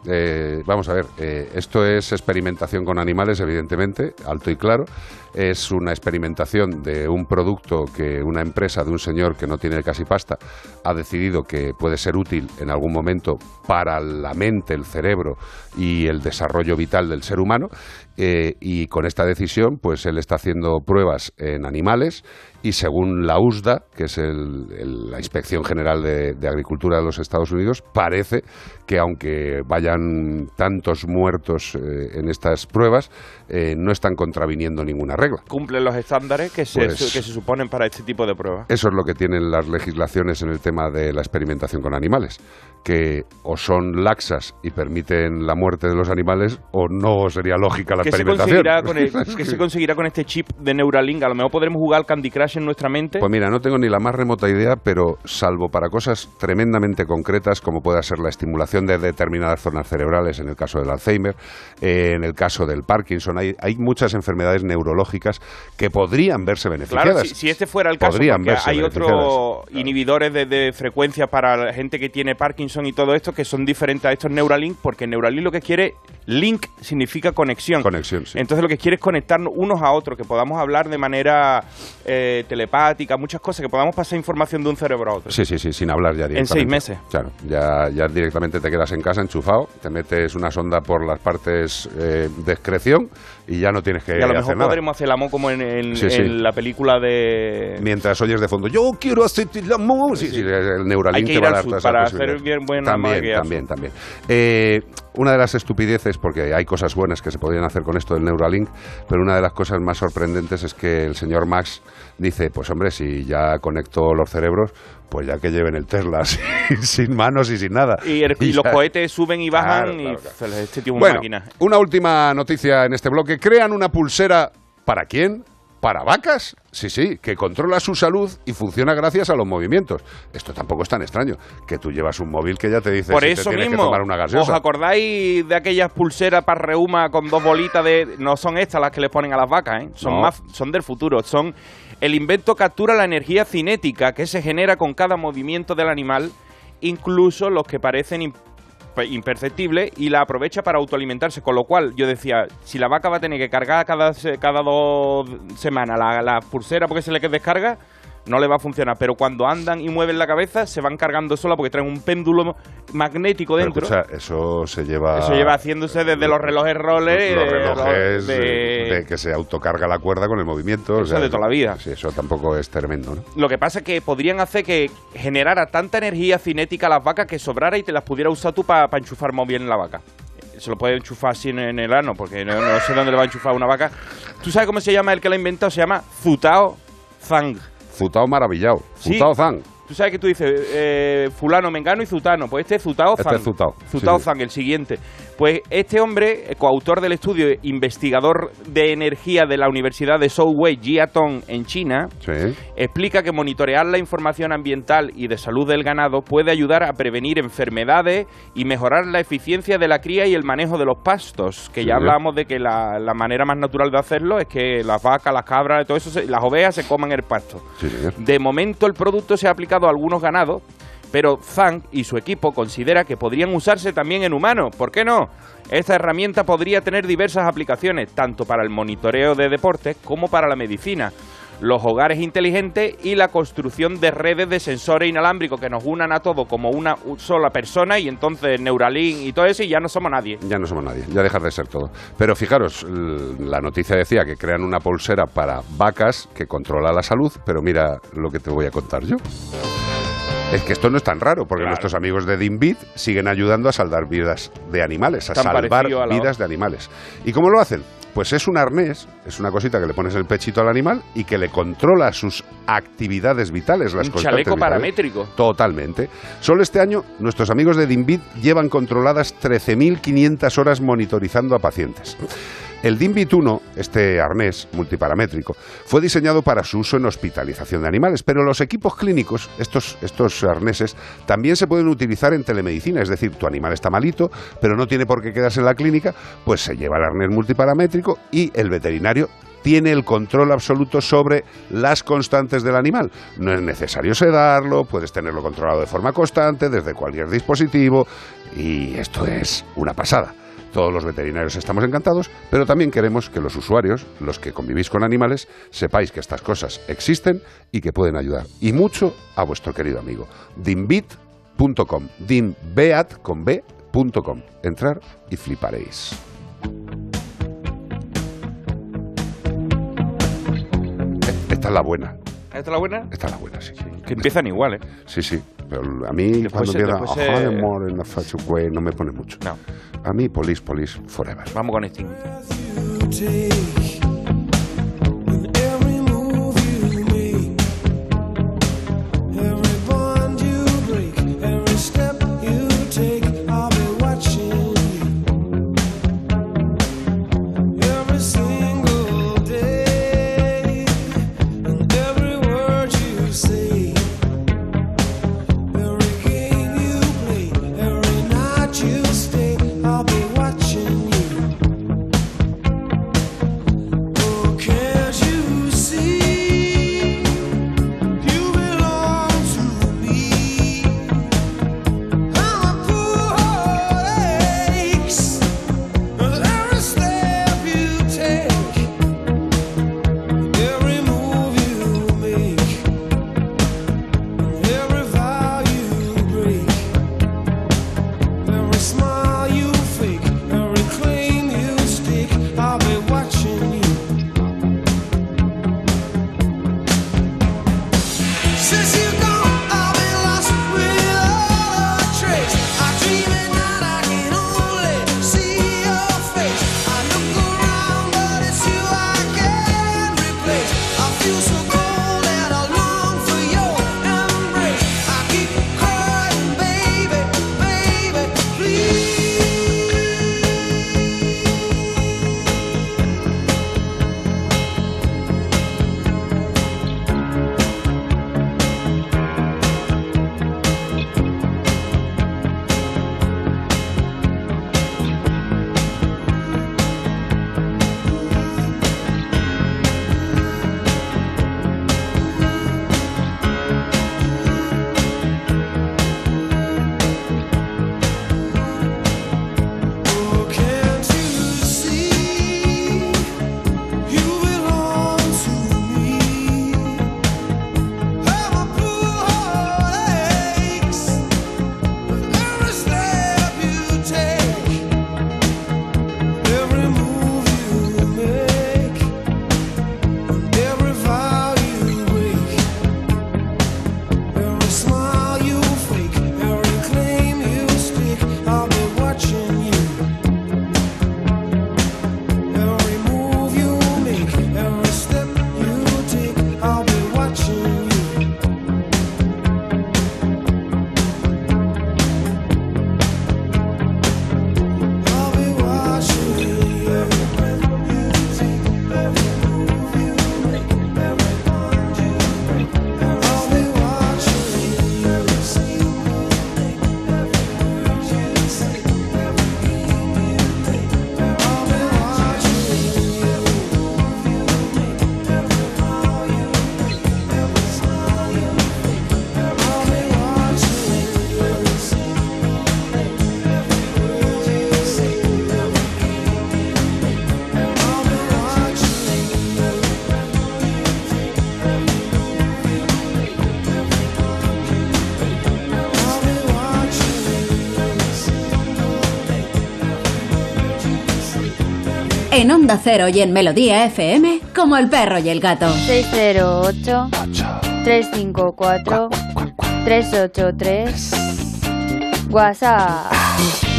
Eh, vamos a ver, eh, esto es experimentación con animales, evidentemente, alto y claro. Es una experimentación de un producto que una empresa de un señor que no tiene casi pasta ha decidido que puede ser útil en algún momento para la mente, el cerebro y el desarrollo vital del ser humano. Eh, y con esta decisión, pues él está haciendo pruebas en animales y según la USDA, que es el- el- la Inspección General de, de Agricultura de los Estados Unidos, parece que aunque vayan tantos muertos eh, en estas pruebas, eh, no están contraviniendo ninguna regla. Cumplen los estándares que se, Pues- que se suponen para este tipo de pruebas. Eso es lo que tienen las legislaciones en el tema de la experimentación con animales, que o son laxas y permiten la muerte de los animales o no sería lógica la la ¿Qué se, experimentación. con el- qué se conseguirá con este chip de Neuralink? A lo mejor podremos jugar al Candy Crush en nuestra mente. Pues mira, no tengo ni la más remota idea, pero salvo para cosas tremendamente concretas, como pueda ser la estimulación de determinadas zonas cerebrales, en el caso del Alzheimer, eh, en el caso del Parkinson, hay, hay muchas enfermedades neurológicas que podrían verse beneficiadas. Claro, si, si este fuera el caso, Podrían porque verse hay otros inhibidores de, de frecuencia para la gente que tiene Parkinson y todo esto que son diferentes a estos Neuralink, porque Neuralink lo que quiere, link significa conexión. Conexión, sí. Entonces lo que quiere es conectarnos unos a otros, que podamos hablar de manera eh, telepática, muchas cosas, que podamos pasar información de un cerebro a otro. Sí, sí, sí, sin hablar ya directamente. seis meses. Claro, ya, ya directamente te quedas en casa enchufado, te metes una sonda por las partes eh, de excreción y ya no tienes que y a lo hacer mejor nada. podremos hacer el amor como en, en- Sí, sí. en la película de... Mientras oyes de fondo, yo quiero hacer el amor. Sí, el Neuralink te va a dar todas para hacer bien buena También, también, también. Eh, una de las estupideces, porque hay cosas buenas que se podrían hacer con esto del Neuralink, pero una de las cosas más sorprendentes es que el señor Max dice, pues hombre, si ya conecto los cerebros, pues ya que lleven el Tesla sin, sin manos y sin nada. Y, el- y los cohetes suben y bajan Claro, y claro, se les- este una Bueno, máquina. una última noticia en este bloque. Crean una pulsera ¿para quién? ¿Para vacas? Sí, sí, que controla su salud y funciona gracias a los movimientos. Esto tampoco es tan extraño, que tú llevas un móvil que ya te dice Por si eso te tienes mismo, que tomar una ¿os gaseosa. acordáis de aquellas pulseras para reuma con dos bolitas de... No son estas las que le ponen a las vacas, ¿eh? Son, No. más, son del futuro. Son... El invento captura la energía cinética que se genera con cada movimiento del animal, incluso los que parecen im- pe- imperceptibles, y la aprovecha para autoalimentarse. Con lo cual, yo decía, si la vaca va a tener que cargar cada, cada dos semanas la, la pulsera porque se le descarga, no le va a funcionar. Pero cuando andan y mueven la cabeza, se van cargando sola porque traen un péndulo magnético Pero dentro. escucha, eso se lleva... Eso lleva haciéndose desde los relojes roller. los relojes de- de... de que se autocarga la cuerda con el movimiento. o Eso de toda la vida. Sí, eso tampoco es tremendo, ¿no? Lo que pasa es que podrían hacer que generara tanta energía cinética a las vacas que sobrara y te las pudiera usar tú para enchufar muy bien la vaca. Se lo puede enchufar así en, el ano, porque no, no sé dónde le va a enchufar una vaca. ¿Tú sabes cómo se llama el que la ha inventado? Se llama Zutao Zhang. Zutao maravillado. Sí. Zutao Zhang. Tú sabes que tú dices eh, fulano, mengano y zutano. Pues este es Zutao Este Zhang. es Zutao. Zutao Sí. Zhang, el siguiente. Pues este hombre, coautor del estudio, investigador de energía de la Universidad de Southwest Jiatong en China, Sí. explica que monitorear la información ambiental y de salud del ganado puede ayudar a prevenir enfermedades y mejorar la eficiencia de la cría y el manejo de los pastos, que ya hablábamos de que la, la manera más natural de hacerlo es que las vacas, las cabras, todo eso, se- las ovejas se coman el pasto. Sí. De momento el producto se ha aplicado a algunos ganados, pero Zhang y su equipo considera que podrían usarse también en humanos. ¿Por qué no? Esta herramienta podría tener diversas aplicaciones, tanto para el monitoreo de deportes como para la medicina, los hogares inteligentes y la construcción de redes de sensores inalámbricos que nos unan a todos como una sola persona y entonces Neuralink y todo eso y ya no somos nadie. Ya no somos nadie, ya dejas de ser todo. Pero fijaros, la noticia decía que crean una pulsera para vacas que controla la salud, pero mira lo que te voy a contar yo. Es que esto no es tan raro, porque nuestros amigos de Dimbit siguen ayudando a salvar vidas de animales, a Tan salvar a vidas de animales. ¿Y cómo lo hacen? Pues es un arnés, es una cosita que le pones el pechito al animal y que le controla sus actividades vitales, las Un constantes chaleco vitales. paramétrico. Totalmente. Solo este año nuestros amigos de Dimbit llevan controladas 13.500 horas monitorizando a pacientes. El Dimbit 1, este arnés multiparamétrico, fue diseñado para su uso en hospitalización de animales, pero los equipos clínicos, estos, estos arneses, también se pueden utilizar en telemedicina, es decir, tu animal está malito, pero no tiene por qué quedarse en la clínica, pues se lleva el arnés multiparamétrico y el veterinario tiene el control absoluto sobre las constantes del animal. No es necesario sedarlo, puedes tenerlo controlado de forma constante desde cualquier dispositivo y esto es una pasada. Todos los veterinarios estamos encantados, pero también queremos que los usuarios, los que convivís con animales, sepáis que estas cosas existen y que pueden ayudar. Y mucho a vuestro querido amigo. Dimbit.com. Dimbeat con. Entrar y fliparéis. Esta es la buena. ¿Esta es la buena? Esta es la buena, sí. sí. Que empiezan igual, ¿eh? Sí, sí. Pero a mí Después cuando empieza después "Ajá, se- amor en la facha, güey", no me pone mucho. No. A mí, police, police, forever. Vamos con Sting. En Onda Cero y en Melodía FM, como el perro y el gato. 608 354 383 WhatsApp.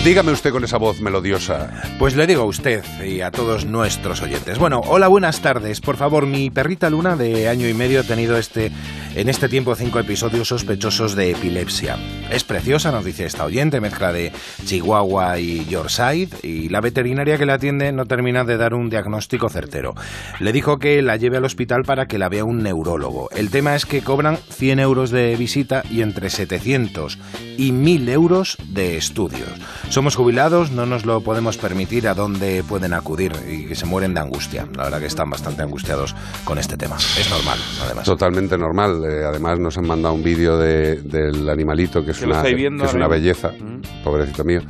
Dígame usted con esa voz melodiosa. Pues le digo a usted y a todos nuestros oyentes. Bueno, hola, buenas tardes. Por favor, mi perrita Luna de año y medio ha tenido este, en este tiempo cinco episodios sospechosos de epilepsia. Es preciosa, nos dice esta oyente, mezcla de Chihuahua y Yorkshire, y la veterinaria que la atiende no termina de dar un diagnóstico certero. Le dijo que la lleve al hospital para que la vea un neurólogo. El tema es que cobran 100 euros de visita y entre 700 y 1000 euros de estudios. Somos jubilados, no nos lo podemos permitir a dónde pueden acudir y que se mueren de angustia. La verdad que están bastante angustiados con este tema. Es normal, además. Totalmente normal. Eh, además nos han mandado un vídeo de- del animalito que es una, que es una belleza, Mm. pobrecito mío.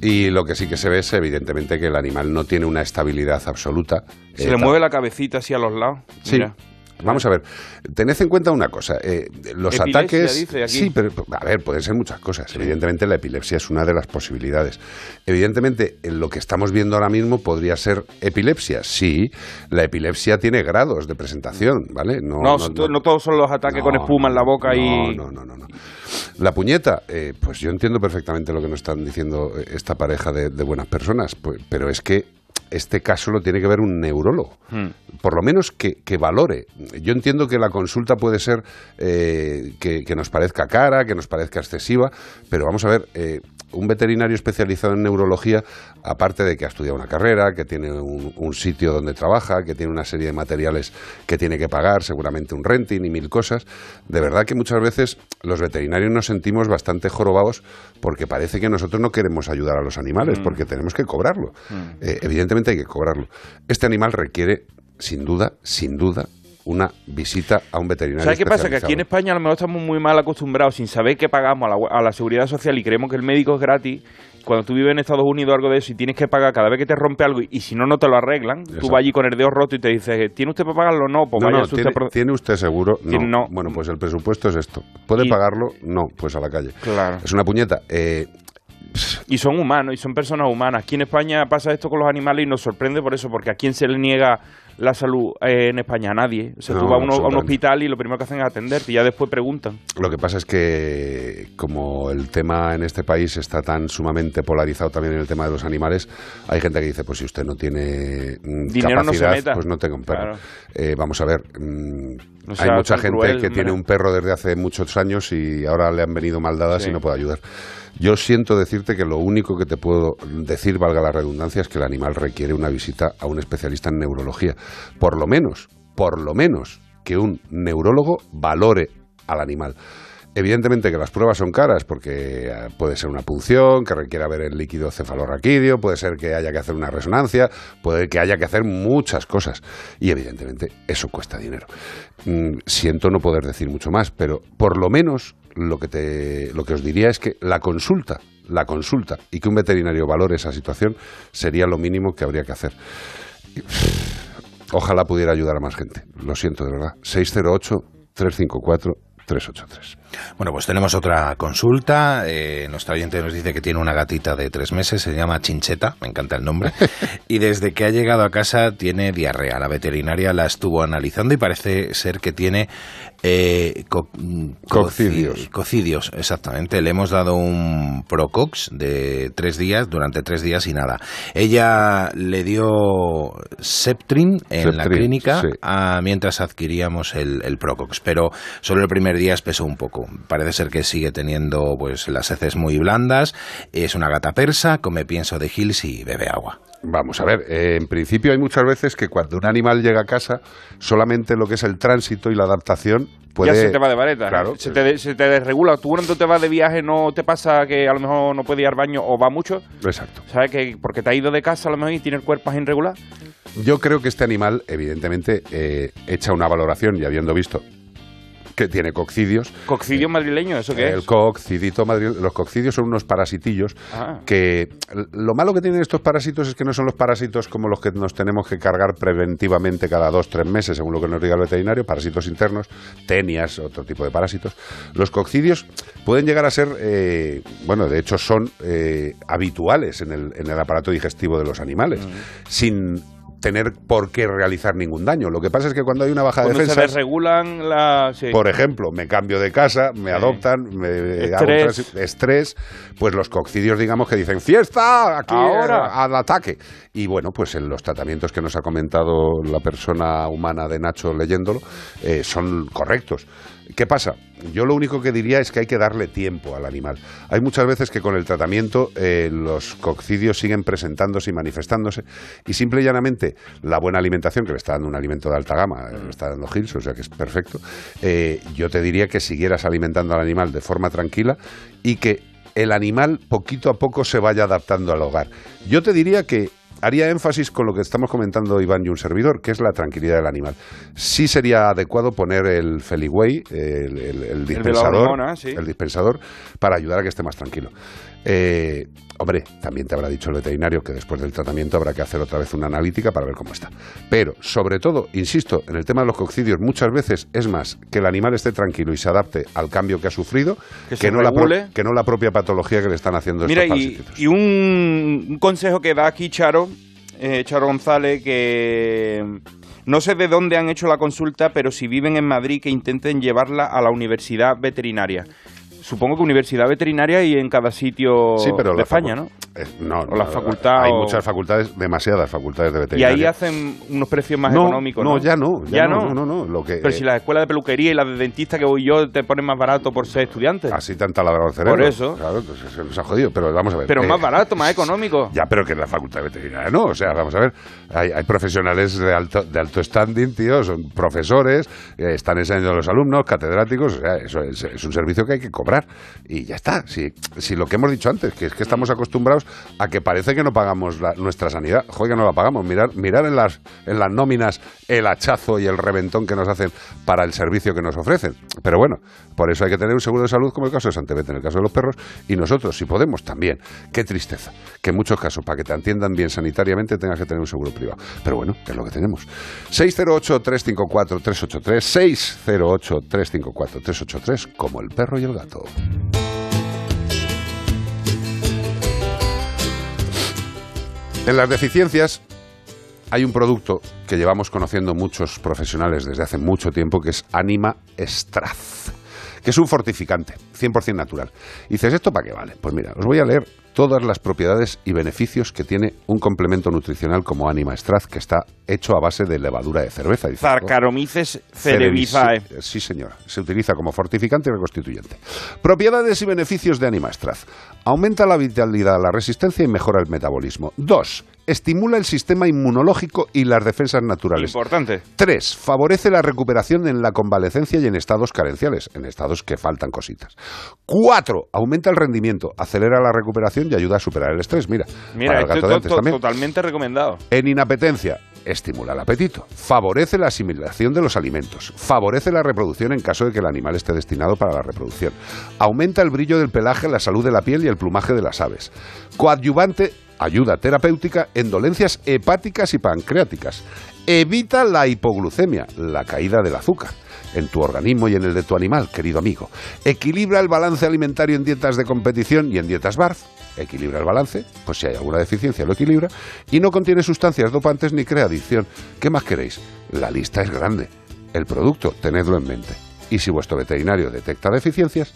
Y lo que sí que se ve es evidentemente que el animal no tiene una estabilidad absoluta. Se Eh, le mueve la cabecita así a los lados. Sí. Mira. Vamos a ver, tened en cuenta una cosa, eh, los Epilepsia, ataques... dice aquí. Sí, pero a ver, pueden ser muchas cosas. Evidentemente la epilepsia es una de las posibilidades. Evidentemente en lo que estamos viendo ahora mismo podría ser epilepsia. Sí, la epilepsia tiene grados de presentación, ¿vale? No, no, todos son los ataques con espuma en la boca y... no, no, no, no. La puñeta, eh, pues yo entiendo perfectamente lo que nos están diciendo eh, esta pareja de, de buenas personas, pues, pero es que este caso lo tiene que ver un neurólogo Hmm. por lo menos que, que valore. Yo entiendo que la consulta puede ser eh, que, que nos parezca cara, que nos parezca excesiva, pero vamos a ver, eh, un veterinario especializado en neurología, aparte de que ha estudiado una carrera, que tiene un, un sitio donde trabaja, que tiene una serie de materiales que tiene que pagar, seguramente un renting y mil cosas, de verdad que muchas veces los veterinarios nos sentimos bastante jorobados porque parece que nosotros no queremos ayudar a los animales, Mm. porque tenemos que cobrarlo. Mm. Eh, evidentemente hay que cobrarlo. Este animal requiere, sin duda, sin duda, una visita a un veterinario. ¿Sabes qué pasa? Que aquí en. España a lo mejor estamos muy mal acostumbrados, sin saber que pagamos a la, a la seguridad social y creemos que el médico es gratis. Cuando tú vives en Estados Unidos o algo de eso y tienes que pagar cada vez que te rompe algo y, y si no, no te lo arreglan, tú vas allí con el dedo roto y te dices, ¿tiene usted para pagarlo? No, pues No, vaya no, tiene, usted seguro? No. No. Bueno, pues el presupuesto es esto. ¿Puede Y- pagarlo? No, pues a la calle. Claro. Es una puñeta. Eh, Y son humanos, y son personas humanas. Aquí en España pasa esto con los animales y nos sorprende por eso, porque a quién se le niega la salud eh, en España, a nadie. O sea, tú No, vas a, uno- a un hospital y lo primero que hacen es atenderte y ya después preguntan. Lo que pasa es que como el tema en este país está tan sumamente polarizado también en el tema de los animales, hay gente que dice, pues si usted no tiene mm, Dinero no se meta. pues no tenga un perro. Claro. Eh, vamos a ver, mm, No hay mucha gente cruel, que tiene un perro desde hace muchos años y ahora le han venido mal dadas Sí. y no puede ayudar. Yo siento decirte que lo único que te puedo decir, valga la redundancia, es que el animal requiere una visita a un especialista en neurología. Por lo menos, por lo menos, que un neurólogo valore al animal. Evidentemente que las pruebas son caras porque eh, puede ser una punción, que requiera ver el líquido cefalorraquídeo, puede ser que haya que hacer una resonancia, puede que haya que hacer muchas cosas. Y evidentemente eso cuesta dinero. Mm, siento no poder decir mucho más, pero por lo menos lo que, te, lo que os diría es que la consulta, la consulta y que un veterinario valore esa situación sería lo mínimo que habría que hacer. Ojalá pudiera ayudar a más gente. Lo siento, de verdad. 608-354-383. Bueno, pues tenemos otra consulta. Eh, nuestra oyente nos dice que tiene una gatita de tres meses, se llama Chincheta, me encanta el nombre, y desde que ha llegado a casa tiene diarrea. La veterinaria la estuvo analizando y parece ser que tiene eh, co- mm, Cocidios, exactamente. Le hemos dado un Procox de tres días, durante tres días y nada. Ella le dio Septrin en la clínica sí. ah, mientras adquiríamos el, el Procox, pero solo el primer día espesó un poco. Parece ser que sigue teniendo pues las heces muy blandas, es una gata persa, come pienso de Hills y bebe agua. Vamos a ver, eh, en principio hay muchas veces que cuando un animal llega a casa, solamente lo que es el tránsito y la adaptación puede... ya se te va de vareta. Claro, se, te, se te desregula. Tú cuando te vas de viaje no te pasa que a lo mejor no puedes ir al baño o va mucho. Exacto. ¿Sabes? que Porque te has ido de casa a lo mejor y tiene el cuerpo irregular. Yo creo que este animal, evidentemente, eh, echa una valoración y habiendo visto que tiene coccidios. Coccidio madrileño, ¿eso qué El es? coccidito madrileño. Los coccidios son unos parasitillos Ah. que lo malo que tienen estos parásitos es que no son los parásitos como los que nos tenemos que cargar preventivamente cada dos, tres meses, según lo que nos diga el veterinario, parásitos internos, tenias, otro tipo de parásitos. Los coccidios pueden llegar a ser, eh, bueno, de hecho son eh, habituales en el, en el aparato digestivo de los animales, sin tener por qué realizar ningún daño. Lo que pasa es que cuando hay una baja de Cuando se defensas, desregulan la... sí. por ejemplo, me cambio de casa, me adoptan, me hago un Estrés. transi- estrés, pues los coccidios, digamos, que dicen ¡fiesta! Aquí Ahora. eh, al ataque. Y bueno, pues en los tratamientos que nos ha comentado la persona humana de Nacho leyéndolo eh, son correctos. ¿Qué pasa? Yo lo único que diría es que hay que darle tiempo al animal. Hay muchas veces que con el tratamiento eh, los coccidios siguen presentándose y manifestándose y simple y llanamente la buena alimentación, que le está dando un alimento de alta gama, eh, le está dando Hills, o sea que es perfecto, eh, yo te diría que siguieras alimentando al animal de forma tranquila y que el animal poquito a poco se vaya adaptando al hogar. Yo te diría que haría énfasis con lo que estamos comentando Iván y un servidor, que es la tranquilidad del animal. Sí sería adecuado poner el Feliway, el, dispensador, hormona, sí. el dispensador, para ayudar a que esté más tranquilo. Eh, hombre, también te habrá dicho el veterinario que después del tratamiento habrá que hacer otra vez una analítica para ver cómo está. Pero, sobre todo, insisto, en el tema de los coccidios, muchas veces es más que el animal esté tranquilo y se adapte al cambio que ha sufrido Que no, la pro- regule. que no la propia patología que le están haciendo Mira, estos y, y un, un consejo que da aquí Charo, eh, Charo González, que no sé de dónde han hecho la consulta, pero si viven en Madrid, que intenten llevarla a la universidad veterinaria. Supongo que universidad veterinaria y en cada sitio Sí, pero de la España, ¿no? Eh, no, O la no, facultad Hay o- muchas facultades, demasiadas facultades de Y veterinaria. ahí hacen unos precios más No, económicos, no, ¿no? ya no, ya no, no, no, lo que- Pero si eh, la escuela de peluquería y la de dentista que voy yo te ponen más barato por ser estudiante. Así tan taladrado el cerebro. Por eso. Claro, pues se nos ha jodido, pero vamos a ver. Pero eh, más barato, más económico. Ya, pero que en la facultad de veterinaria no. O sea, vamos a ver, hay, hay profesionales de alto, de alto standing, tío, son profesores, eh, están enseñando a los alumnos, catedráticos, o sea, eso es, es un servicio que hay que cobrar. Y ya está. Si, si lo que hemos dicho antes, que es que estamos acostumbrados a que parece que no pagamos la- nuestra sanidad. Joder, que no la pagamos. Mirar, mirar en, las, en las nóminas el hachazo y el reventón que nos hacen para el servicio que nos ofrecen. Pero bueno, por eso hay que tener un seguro de salud como el caso de Santebet, en el caso de los perros, y nosotros, si podemos, también. Qué tristeza que en muchos casos, para que te atiendan bien sanitariamente, tengas que tener un seguro privado. Pero bueno, es lo que tenemos. 608-354-383, 608-354-383, como el perro y el gato. En las deficiencias hay un producto que llevamos conociendo muchos profesionales desde hace mucho tiempo que es Anima Straz, que es un fortificante, 100% natural. Y dices, ¿esto para qué vale? Pues mira, os voy a leer todas las propiedades y beneficios que tiene un complemento nutricional como Anima Straz, que está hecho a base de levadura de cerveza. Dices, Zarcaromices. Cerevici- Sí, señora. Se utiliza como fortificante y reconstituyente. Propiedades y beneficios de Animastraz. Aumenta la vitalidad, la resistencia y mejora el metabolismo. Dos, Estimula el sistema inmunológico y las defensas naturales. Importante. Tres, Favorece la recuperación en la convalecencia y en estados carenciales, en estados que faltan cositas. Cuatro, Aumenta el rendimiento, acelera la recuperación y ayuda a superar el estrés. Mira, Mira, para el esto gato de to- antes to- también. totalmente recomendado. En inapetencia, estimula el apetito, favorece la asimilación de los alimentos, favorece la reproducción en caso de que el animal esté destinado para la reproducción, aumenta el brillo del pelaje, la salud de la piel y el plumaje de las aves, coadyuvante, ayuda terapéutica en dolencias hepáticas y pancreáticas, evita la hipoglucemia, la caída del azúcar en tu organismo y en el de tu animal, querido amigo. Equilibra el balance alimentario en dietas de competición y en dietas BARF. Equilibra el balance, pues si hay alguna deficiencia lo equilibra. Y no contiene sustancias dopantes ni crea adicción. ¿Qué más queréis? La lista es grande. El producto, tenedlo en mente. Y si vuestro veterinario detecta deficiencias,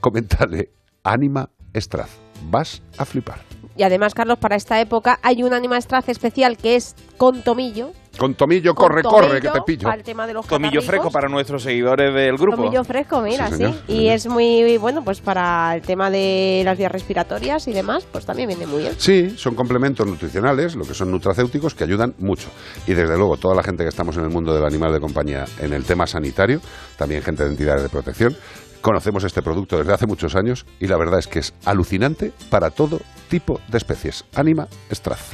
comentadle Anima Straz. Vas a flipar. Y además, Carlos, para esta época hay un Anima Straz especial que es con tomillo. Con tomillo, Con corre, corre, que te pillo. Al tema de los Tomillo fresco para nuestros seguidores del grupo. Tomillo fresco, mira, Sí, Y es muy bueno, pues para el tema de las vías respiratorias y demás, pues también viene muy bien. Sí, son complementos nutricionales, lo que son nutracéuticos, que ayudan mucho. Y desde luego, toda la gente que estamos en el mundo del animal de compañía, en el tema sanitario, también gente de entidades de protección, conocemos este producto desde hace muchos años y la verdad es que es alucinante para todo tipo de especies. Anima Straz.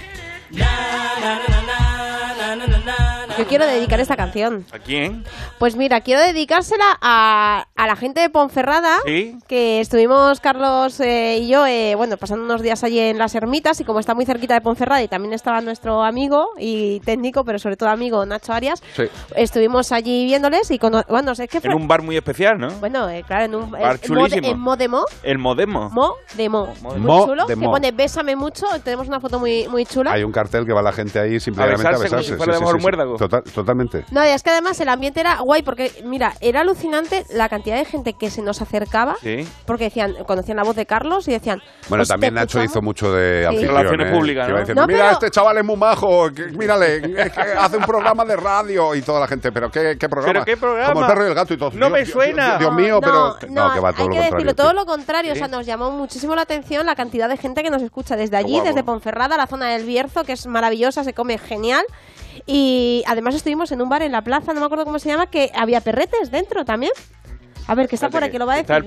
Yo quiero dedicar esta canción. ¿A quién? Pues mira, quiero dedicársela a, a la gente de Ponferrada, Sí. que estuvimos Carlos eh, y yo, eh, bueno, pasando unos días allí en las ermitas y como está muy cerquita de Ponferrada y también estaba nuestro amigo y técnico, pero sobre todo amigo Nacho Arias, Sí. estuvimos allí viéndoles y cono- bueno, es que. En un bar muy especial, ¿no? Bueno, eh, claro, en un Bar Mo de- chulísimo. en Modemo. El Modemo. Mo de Mo. Mo Muy chulo, de que Mo. pone Bésame mucho. Tenemos una foto muy, muy chula. Hay un cartel que va la gente ahí simplemente a besarse besarse. como si fuera de mejor muérdago. Total- totalmente. No, y es que además el ambiente era guay porque, mira, era alucinante la cantidad de gente que se nos acercaba Sí. porque decían, conocían la voz de Carlos y decían... Bueno, "Pues, también Nacho escuchamos". hizo mucho de Sí. Relaciones ¿eh? públicas, Que iba ¿no? diciendo, No, Mira, pero- este chaval es muy majo, que- mírale, es que hace un programa de radio y toda la gente, pero ¿qué, qué programa? ¿Pero qué programa? Como el perro y el gato y todo. No me suena. Dios, Dios mío, No, pero... no, que va todo hay lo que contrario. decirlo todo lo contrario. O sea, nos llamó muchísimo la atención la cantidad de gente que nos escucha desde allí, desde Ponferrada, la zona del Bierzo, que es maravillosa, se come genial. Y además estuvimos en un bar en la plaza, no me acuerdo cómo se llama, que había perretes dentro también. A ver, que está por aquí, lo va a decir. Está el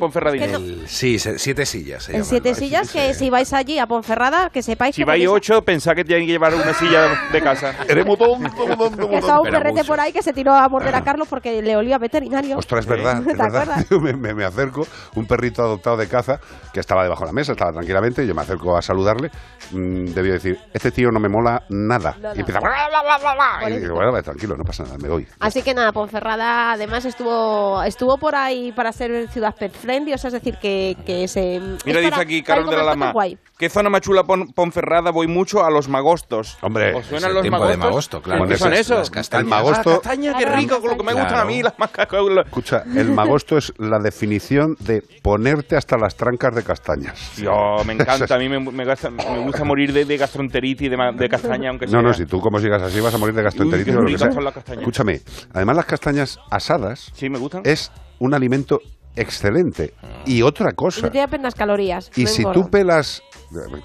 no- El- sí, siete sillas. se En llama, siete ¿no? sillas, que si vais allí a Ponferrada, que sepáis Si que vais podéis- ocho, pensad que tienen que llevar una silla de casa. Que estaba un perrete por ahí que se tiró a morder a Carlos porque le olía a veterinario. Ostras, es verdad, ¿Te es verdad. acuerdas? Yo me, me- me acerco, un perrito adoptado de caza que estaba debajo de la mesa, estaba tranquilamente, yo me acerco a saludarle, mm, debió decir, este tío no me mola nada. Nada. Y empieza, "Bla, bla, bla, bla, bla". y digo, bueno, vale, tranquilo, no pasa nada, me voy. Así que nada, Ponferrada además estuvo estuvo por ahí para ser ciudad pet friendly, o sea, es decir, que, que se... Mira, es dice para- aquí Carlos de la Lama. ¿Qué zona más chula Pon- Ponferrada? Voy mucho a los magostos. Hombre, ¿Os es suenan el los tiempo magostos? de magosto, claro. ¿Qué son esos? las castañas. El magosto- Ah, castaña, qué rico, con lo que me gustan a mí, las más Escucha, el magosto es la definición de ponerte hasta las trancas de castañas. Yo, me encanta, a mí me, me gasta- me gusta morir de, de gastroenteritis, de, de castaña, aunque sea. No, no, si tú como sigas así vas a morir de gastroenteritis Uy, qué o lo que sea. son las castañas. Escúchame, además las castañas asadas Sí, me gustan. es un alimento excelente. Y otra cosa, no tiene apenas calorías. y no si engorda. tú pelas...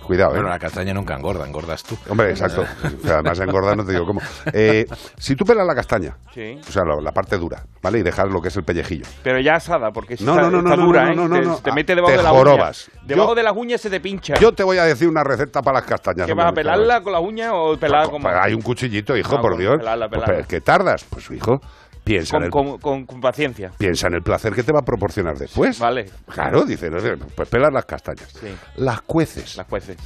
Cuidado, ¿eh? Bueno, la castaña nunca engorda, engordas tú. Hombre, exacto. O sea, Además, engordar no te digo cómo. Eh, si tú pelas la castaña, Sí. o sea, la, la parte dura, ¿vale? Y dejar lo que es el pellejillo. Pero ya asada, porque si No, está, no, no, está no, no, dura, no, ¿eh? no, no, te, no. te mete debajo te de la jorobas. uña. Debajo Yo- de las uñas se te pincha. Yo te voy a decir una receta para las castañas. ¿Qué vas a pelarla con la uña o pelarla? Pues hay un cuchillito, hijo, Ah, por con- Dios. pelarla, Pues, pelarla. ¿Qué tardas? Pues, hijo, piensa en, Con, el, con, con- con paciencia. piensa en el placer que te va a proporcionar después. Vale. Claro, dice, pues pelas las castañas. Sí. Las cueces, Las jueces.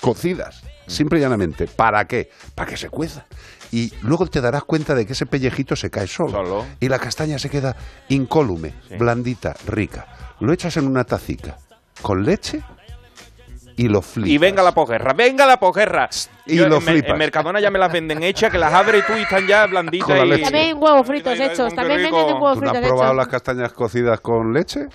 cocidas, simple y llanamente. ¿Para qué? Para que se cuezan. Y luego te darás cuenta de que ese pellejito se cae solo. Solo. Y la castaña se queda incólume, Sí. blandita, rica. Lo echas en una tacica con leche y lo flipas. Y venga la posguerra, venga la posguerra. Y Yo lo en, flipas. en Mercadona ya me las venden hechas, que las abres tú y están ya blanditas. Y- leche. También huevos fritos hechos. También venden huevos ¿Tú no fritos has probado hechos. las castañas cocidas con leche?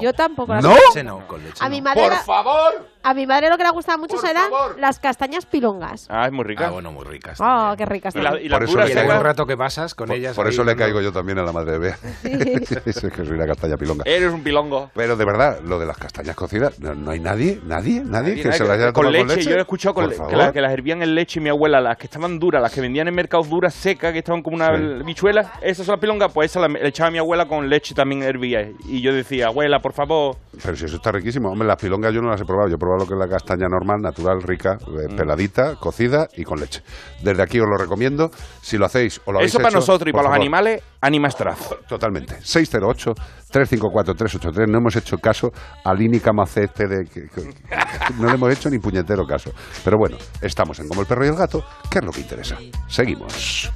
Yo tampoco. las- ¿No? Leche no, con leche A no. mi madre, ¡Por favor! A mi madre lo que le gustaba mucho Por eran favor. las castañas pilongas. Ah, es muy rica. Ah, bueno, muy ricas. Oh, qué ricas. Y la- y las Por eso le caigo- secas- un rato que pasas con Por, ellas. por ahí eso le caigo yo también a la madre de Bea. es que soy una castaña pilonga. Eres un pilongo. Pero de verdad, lo de las castañas cocidas, no, no hay nadie, nadie, nadie, Nadie, que nadie, se las haya con tomado leche, con leche. yo he escuchado con Por le- que, favor. la- que las hervían en leche y mi abuela, las que estaban duras, las que vendían en mercados duras, secas, que estaban como una Sí. bichuela, esas son las pilongas, pues esas las le echaba mi abuela con leche también hervía. Y yo decía, abuela, por favor, Pero si eso está riquísimo. Hombre, las pilongas yo no las he probado. Yo he lo que es la castaña normal, natural, rica, eh, Mm. peladita, cocida y con leche. Desde aquí os lo recomiendo. Si lo hacéis o lo habéis eso para hecho, nosotros y para los favor. animales, animastraz. Totalmente. 608-354-383. No hemos hecho caso al Ini Camacé este de... que- que- no le hemos hecho ni puñetero caso. Pero bueno, estamos en Como el perro y el gato, que es lo que interesa. Seguimos.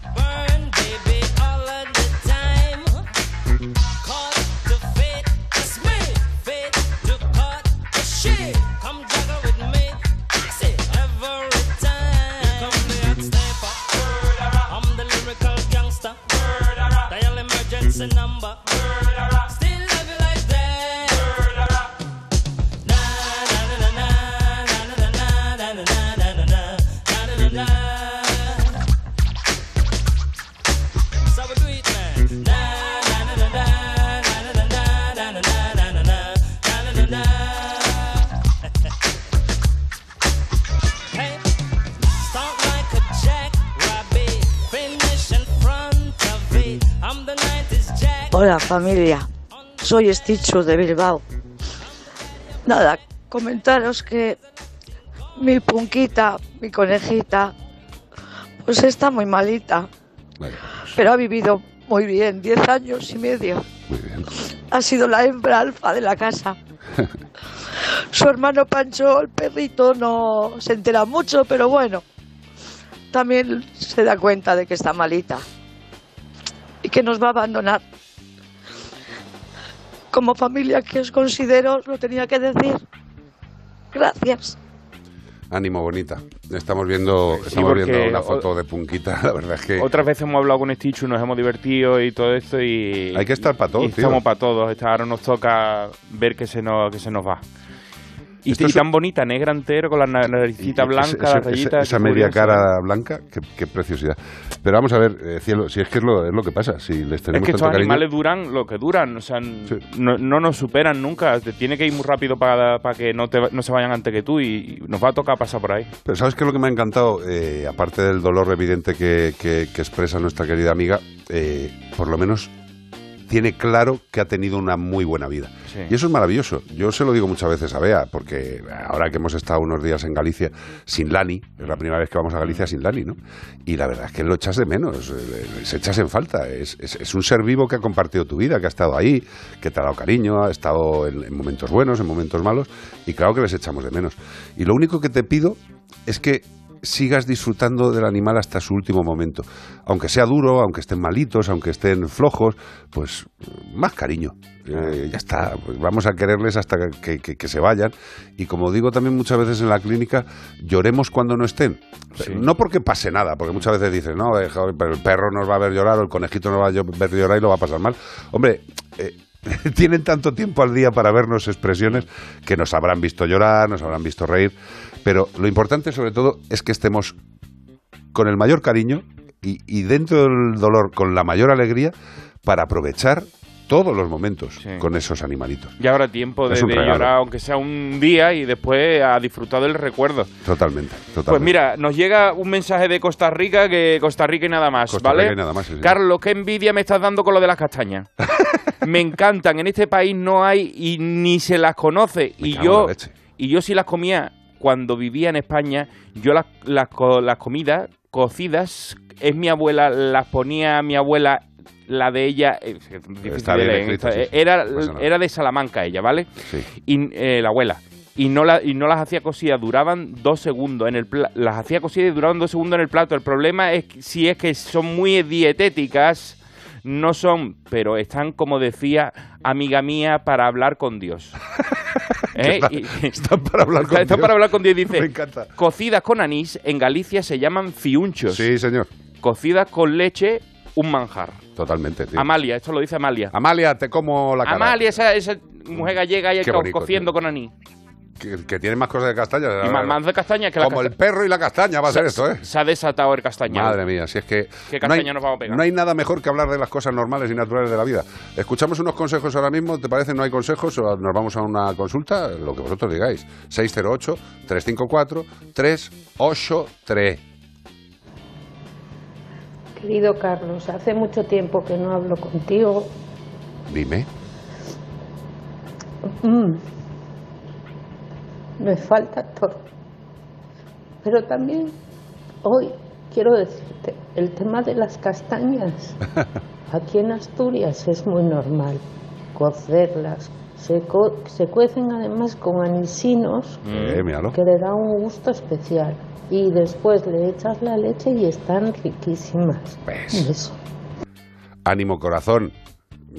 Familia, soy Stichu de Bilbao. Nada, comentaros que mi punquita, mi conejita, pues está muy malita. Pero ha vivido muy bien, 10 años y medio. Ha sido la hembra alfa de la casa. Su hermano Pancho, el perrito, no se entera mucho, pero bueno, también se da cuenta de que está malita y que nos va a abandonar. Como familia que os considero, lo tenía que decir. Gracias. Ánimo, bonita. Estamos viendo, estamos viendo una o- foto de Punquita, la verdad es que... Otras veces hemos hablado con Stichu, nos hemos divertido y todo esto y... Hay que estar para todo, y tío. Estamos para todos. Esta- Ahora nos toca ver que se nos, que se nos va. Y, y es- tan bonita, negra entero, con la na- naricita Y- blanca, ese- las rayitas. esa qué media cara blanca, qué, qué preciosidad. Pero vamos a ver, eh, cielo, si es que es lo, es lo que pasa, si les Es tenemos que estos cariño... animales duran lo que duran, o sea, no, no nos superan nunca. Te tiene que ir muy rápido para, para que no, te, no se vayan antes que tú y, y nos va a tocar pasar por ahí. Pero ¿sabes qué es lo que me ha encantado? Eh, aparte del dolor evidente que, que- que expresa nuestra querida amiga, eh, por lo menos tiene claro que ha tenido una muy buena vida. Sí. Y eso es maravilloso. Yo se lo digo muchas veces a Bea, porque ahora que hemos estado unos días en Galicia sin Lani, es la primera vez que vamos a Galicia sin Lani, ¿no? Y la verdad es que lo echas de menos, eh, se echas en falta. Es, es- es un ser vivo que ha compartido tu vida, que ha estado ahí, que te ha dado cariño, ha estado en, en momentos buenos, en momentos malos, y claro que les echamos de menos. Y lo único que te pido es que sigas disfrutando del animal hasta su último momento. Aunque sea duro, aunque estén malitos, aunque estén flojos, pues más cariño. Eh, ya está, pues vamos a quererles hasta que, que- que se vayan. Y como digo también muchas veces en la clínica, lloremos cuando no estén. No porque pase nada, porque muchas veces dicen, no, eh, el perro nos va a ver llorar o el conejito nos va a ver llorar y lo va a pasar mal. Hombre, eh, tienen tanto tiempo al día para vernos expresiones que nos habrán visto llorar, nos habrán visto reír, pero lo importante sobre todo es que estemos con el mayor cariño y, y dentro del dolor con la mayor alegría para aprovechar todos los momentos con esos animalitos. Ya habrá tiempo de, llorar, aunque sea un día, y después a disfrutar del recuerdo. Totalmente, totalmente. Pues mira, nos llega un mensaje de Costa Rica que Costa Rica y nada más, Costa ¿vale? Rica y nada más, sí, sí. Carlos, qué envidia me estás dando con lo de las castañas. me encantan, en este país no hay y ni se las conoce. y yo la y yo sí las comía cuando vivía en España, yo las, las, las comidas cocidas, es mi abuela, las ponía mi abuela, la de ella, eh, Está bien escrito, sí, sí. era, era de Salamanca ella, ¿vale? Sí. y eh, la abuela y no la, y no las hacía cocidas duraban dos segundos en el pla- las hacía cocidas y duraban dos segundos en el plato el problema es que- si es que son muy dietéticas no son pero están como decía amiga mía para hablar con Dios ¿Eh? Están- para hablar con están Dios. para hablar con Dios dice Me encanta. cocidas con anís en Galicia se llaman fiunchos Sí, señor. cocidas con leche un manjar Totalmente, tío. Amalia esto lo dice Amalia Amalia, te como la cara. Amalia esa, esa mujer gallega y co- bonito, cociendo con anís Que, que tiene más cosas de castaña. y más, más de castaña que la Como el perro y la castaña va a ser esto, ¿eh? Se ha desatado el castañado. Madre mía, si es que ¿Qué no hay, castaña nos vamos a pegar? no hay nada mejor que hablar de las cosas normales y naturales de la vida. Escuchamos unos consejos ahora mismo, ¿te parece? ¿No hay consejos? ¿O nos vamos a una consulta? Lo que vosotros digáis. 608-354-383. Querido Carlos, hace mucho tiempo que no hablo contigo. Dime. Mm. Me falta todo. Pero también hoy quiero decirte, el tema de las castañas. Aquí en Asturias es muy normal cocerlas. Se, co- se cuecen además con anisinos Eh, míralo. que le da un gusto especial. Y después le echas la leche y están riquísimas. Un beso. Ánimo, corazón.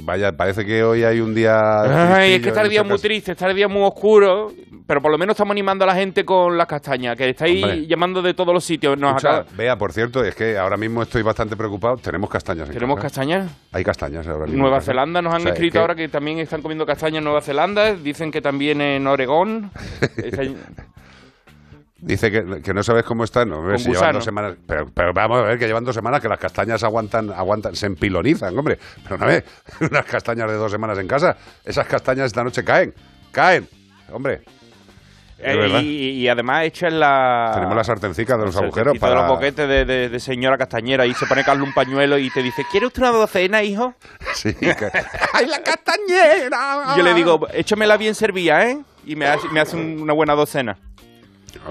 Vaya, parece que hoy hay un día... Ay, es que está el día muy triste, está el día muy oscuro, pero por lo menos estamos animando a la gente con las castañas, que estáis Hombre. llamando de todos los sitios. Nos Escucha, acaba- Vea, por cierto, es que ahora mismo estoy bastante preocupado. Tenemos castañas. en ¿Tenemos casa. castañas? Hay castañas ahora mismo. Nueva. Zelanda nos han O sea, es escrito que- ahora que también están comiendo castañas en Nueva Zelanda, dicen que también en Oregón. Está- Dice que, que no sabes cómo están. Con si llevan dos semanas. Pero, pero vamos a ver que llevan dos semanas que las castañas aguantan, aguantan, se empilonizan, hombre. Pero una vez, unas castañas de dos semanas en casa, esas castañas esta noche caen. Caen. Hombre. Eh, y, y además echan la... Tenemos las sartencicas de los agujeros sartencito de para. los boquetes de, de- de señora castañera y se pone Carlos un pañuelo y te dice, ¿quiere usted una docena, hijo? Sí, que- ¡Ay, la castañera! Yo le digo, échamela bien servida, ¿eh? Y me hace, me hace un- una buena docena.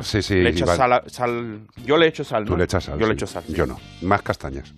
Sí, sí. le echo Iván, sal, a- sal- Yo le echo sal, ¿no? Tú le echas sal. Yo le sí. echo sal. sí. Yo no. Más castañas.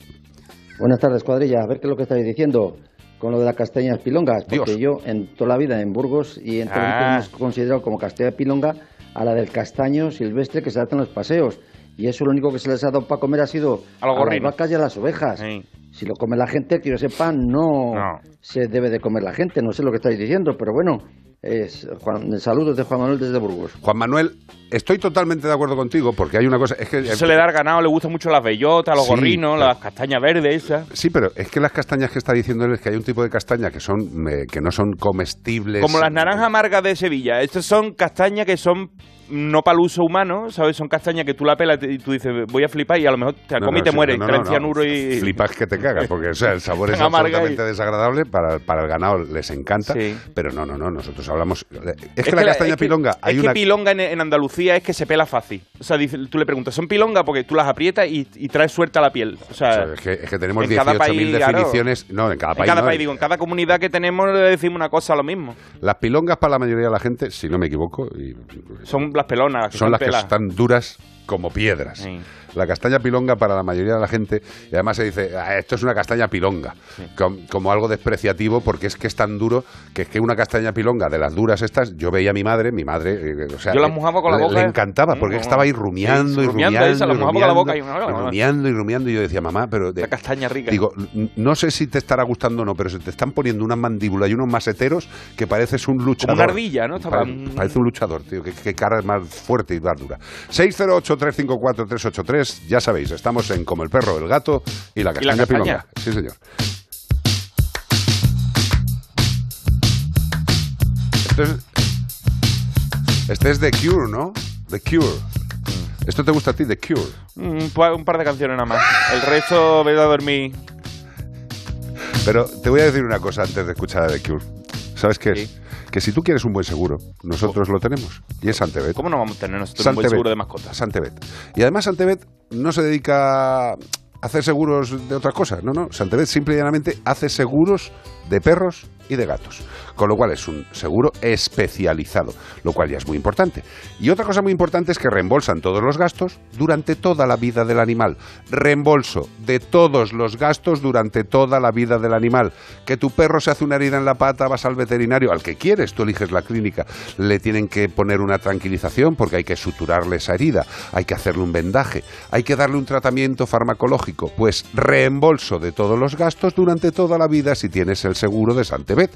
Buenas tardes, cuadrilla. A ver qué es lo que estáis diciendo con lo de las castañas pilongas. Porque yo, en toda la vida en Burgos y en todo Ah. hemos considerado como castaña pilonga a la del castaño silvestre que se hace en los paseos. Y eso lo único que se les ha dado para comer ha sido A los las vacas y a las ovejas. Si lo come la gente, que yo sepa, no, No. se debe de comer la gente. No sé lo que estáis diciendo, pero bueno. Es Juan, saludos de Juan Manuel desde Burgos. Juan Manuel, estoy totalmente de acuerdo contigo porque hay una cosa. Es que, Se le da al ganado, le gustan mucho las bellotas, los Sí, gorrinos, claro. las castañas verdes, esas. Sí, pero es que las castañas que está diciendo él es que hay un tipo de castaña que son eh, que no son comestibles. Como las naranjas amargas de Sevilla. Estas son castañas que son no para el uso humano, ¿sabes? Son castañas que tú la pelas y tú dices, voy a flipar y a lo mejor te la No, comes y te sí, mueres, no, cianuro y... Flipas que te cagas, porque o sea, el sabor es absolutamente y- desagradable, para, para el ganado les encanta, pero no, no, no, nosotros hablamos... Es, que la castaña es que- pilonga, hay es una... que pilonga en, en Andalucía es que se pela fácil. O sea, dice- tú le preguntas, ¿son pilonga? Porque tú las aprietas y, y traes suelta la piel. O sea, o sea, es, que, es que tenemos en cada 18.000 país, claro. definiciones... No, en cada en país cada no, país, digo, en cada comunidad que tenemos le decimos una cosa lo mismo. Las pilongas para la mayoría de la gente, si no me equivoco, y Son las pelonas, las que son las pelas. que están duras como piedras. La castaña pilonga para la mayoría de la gente, y además se dice, "Ah, esto es una castaña pilonga, com- como, algo despreciativo, porque es que es tan duro que es que una castaña pilonga de las duras estas, yo veía a mi madre, mi madre, eh, o sea, Yo la eh, mojaba con la le- boca, Le ¿eh? encantaba, porque Mm, estaba ahí rumiando sí, y rumiando rumiando, esa, y la boca rumiando, y- rumiando y rumiando, y yo decía, mamá, pero... de- La castaña rica. Digo, "N- no sé si te estará gustando o no, pero se te están poniendo una mandíbula y unos maseteros que pareces un luchador. una ardilla, ¿no? Estaba- Pare- parece un luchador, tío. Qué, qué cara más fuerte y más dura. 608-354-383. Ya sabéis, estamos en Como el perro, el gato y la ¿Y la castaña castaña? pilonga. Sí, señor. Es, este es The Cure, ¿no? The Cure. ¿Esto te gusta a ti, The Cure? Un, pa- un par de canciones nada más. El resto me a dormir. Pero te voy a decir una cosa antes de escuchar a The Cure. ¿Sabes qué es? Que si tú quieres un buen seguro, nosotros lo tenemos. Y es Santebet. ¿Cómo no vamos a tener nosotros un buen seguro de mascotas? Santebet. Y además Santebet no se dedica a hacer seguros de otras cosas. No, no. Santebet simple y llanamente hace seguros de perros y de gatos. Con lo cual es un seguro especializado, lo cual ya es muy importante. Y otra cosa muy importante es que reembolsan todos los gastos durante toda la vida del animal. Reembolso de todos los gastos durante toda la vida del animal. Que tu perro se hace una herida en la pata, vas al veterinario, al que quieres, tú eliges la clínica, le tienen que poner una tranquilización porque hay que suturarle esa herida, hay que hacerle un vendaje, hay que darle un tratamiento farmacológico. Pues reembolso de todos los gastos durante toda la vida si tienes el seguro de Santebet.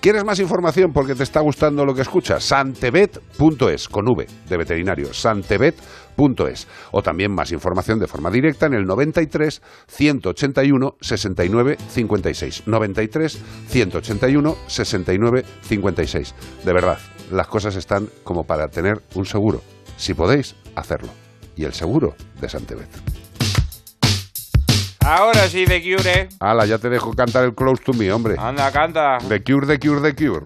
¿Quieres más información porque te está gustando lo que escuchas? Santebet.es, con V, de veterinario, santebet.es. O también más información de forma directa en el 93 181 69 56. 93 181 69 56. De verdad, las cosas están como para tener un seguro. Si podéis, hacerlo. Y el seguro de Santebet. Ahora sí, The Cure. ¿eh? Ala, ya te dejo cantar el Close to Me, hombre. Anda, canta. The Cure, The Cure, The Cure.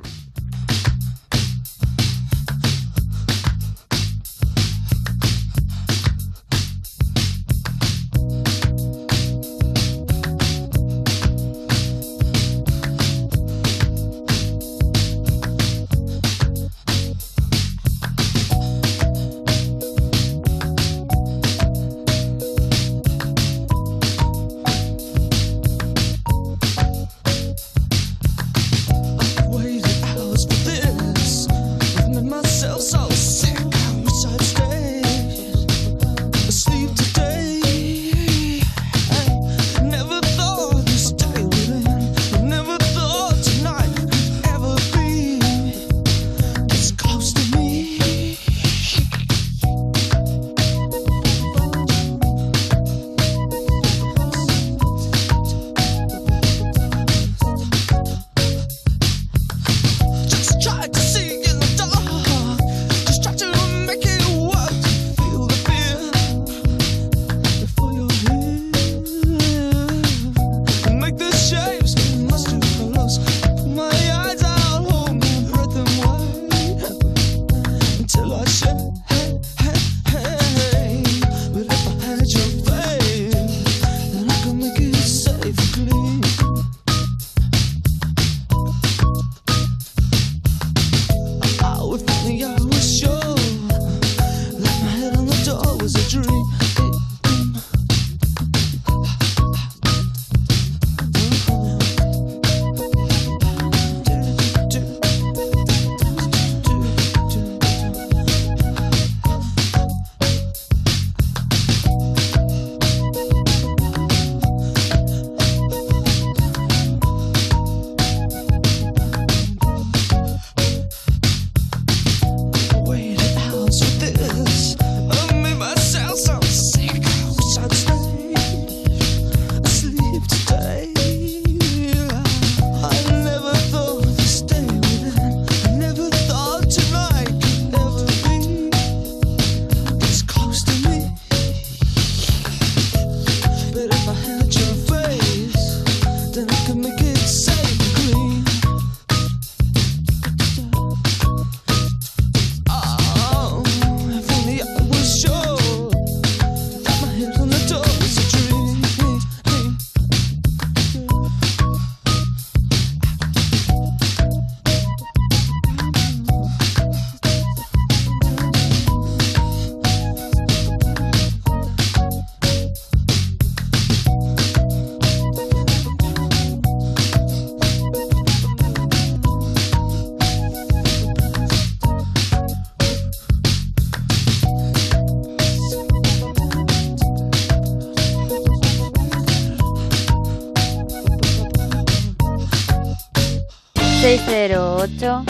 08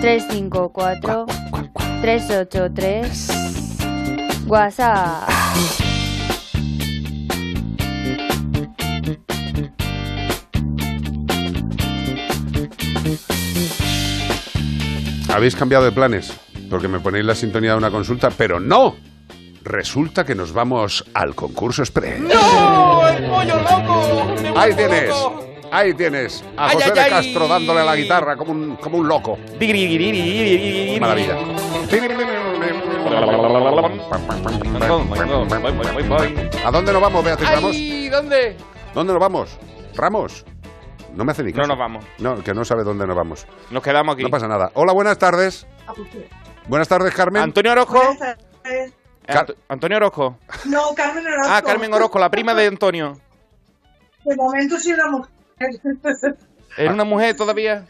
354 383 WhatsApp. Habéis cambiado de planes, porque me ponéis la sintonía de una consulta, pero no. Resulta que nos vamos al concurso express. ¡No! ¡El pollo loco! ¡Ahí tienes! Loco ahí tienes a José ay, de ay. Castro dándole a la guitarra como un, como un loco. Maravilla. ¿A dónde nos vamos, Beatriz Ramos? ¿Dónde? ¿Dónde nos vamos? ¿Ramos? No me hace ni No caso. nos vamos. No, que no sabe dónde nos vamos. Nos quedamos aquí. No pasa nada. Hola, buenas tardes. Buenas tardes, Carmen. Antonio Orozco. Eh, Ant- Antonio Orozco. No, Carmen Orozco. Ah, Carmen Orozco, la prima de Antonio. De momento sí una mujer. ¿Era una mujer todavía?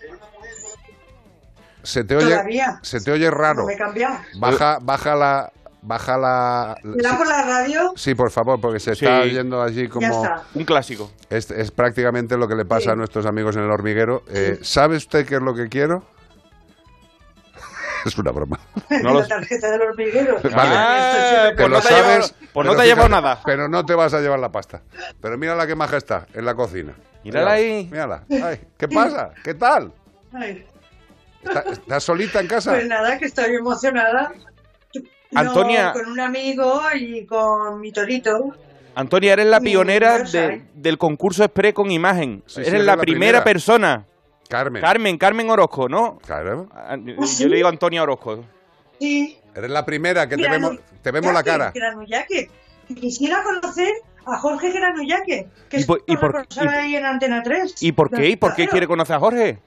Se te oye, Todavía. se te oye raro. No me he cambiado. Baja, baja la, baja la. ¿Será por la radio? Sí, por favor, porque se Sí. está oyendo allí como. Ya está. Un clásico. Es, es prácticamente lo que le pasa a nuestros amigos en el hormiguero. Eh, ¿Sabe usted qué es lo que quiero? es una broma. No lo la tarjeta del hormiguero. Vale. Ah, Que pues lo no te ha llevado- sabes, pues no pero te ha llevado fíjate, nada. Pero no te vas a llevar la pasta. Pero mira la que maja está en la cocina. Mírala ahí. Mírala. Ay, ¿Qué pasa? ¿Qué tal? Ay, ¿Está- ¿Estás solita en casa? Pues nada, que estoy emocionada. No, Antonia. con un amigo y con mi torito. Antonia, eres la pionera de- del concurso Express con imagen. Sí, eres la, la primera, primera. persona. Carmen. Carmen, Carmen Orozco, ¿no? Claro. Ah, Yo le digo Antonia Orozco. Sí. Eres la primera que te vemos, te vemos la cara. Granullaque. Quisiera conocer a Jorge Granullaque, que ¿Y es por- y por- y- ahí en Antena 3. ¿Y por qué? ¿Y por qué Claro, quiere conocer a Jorge?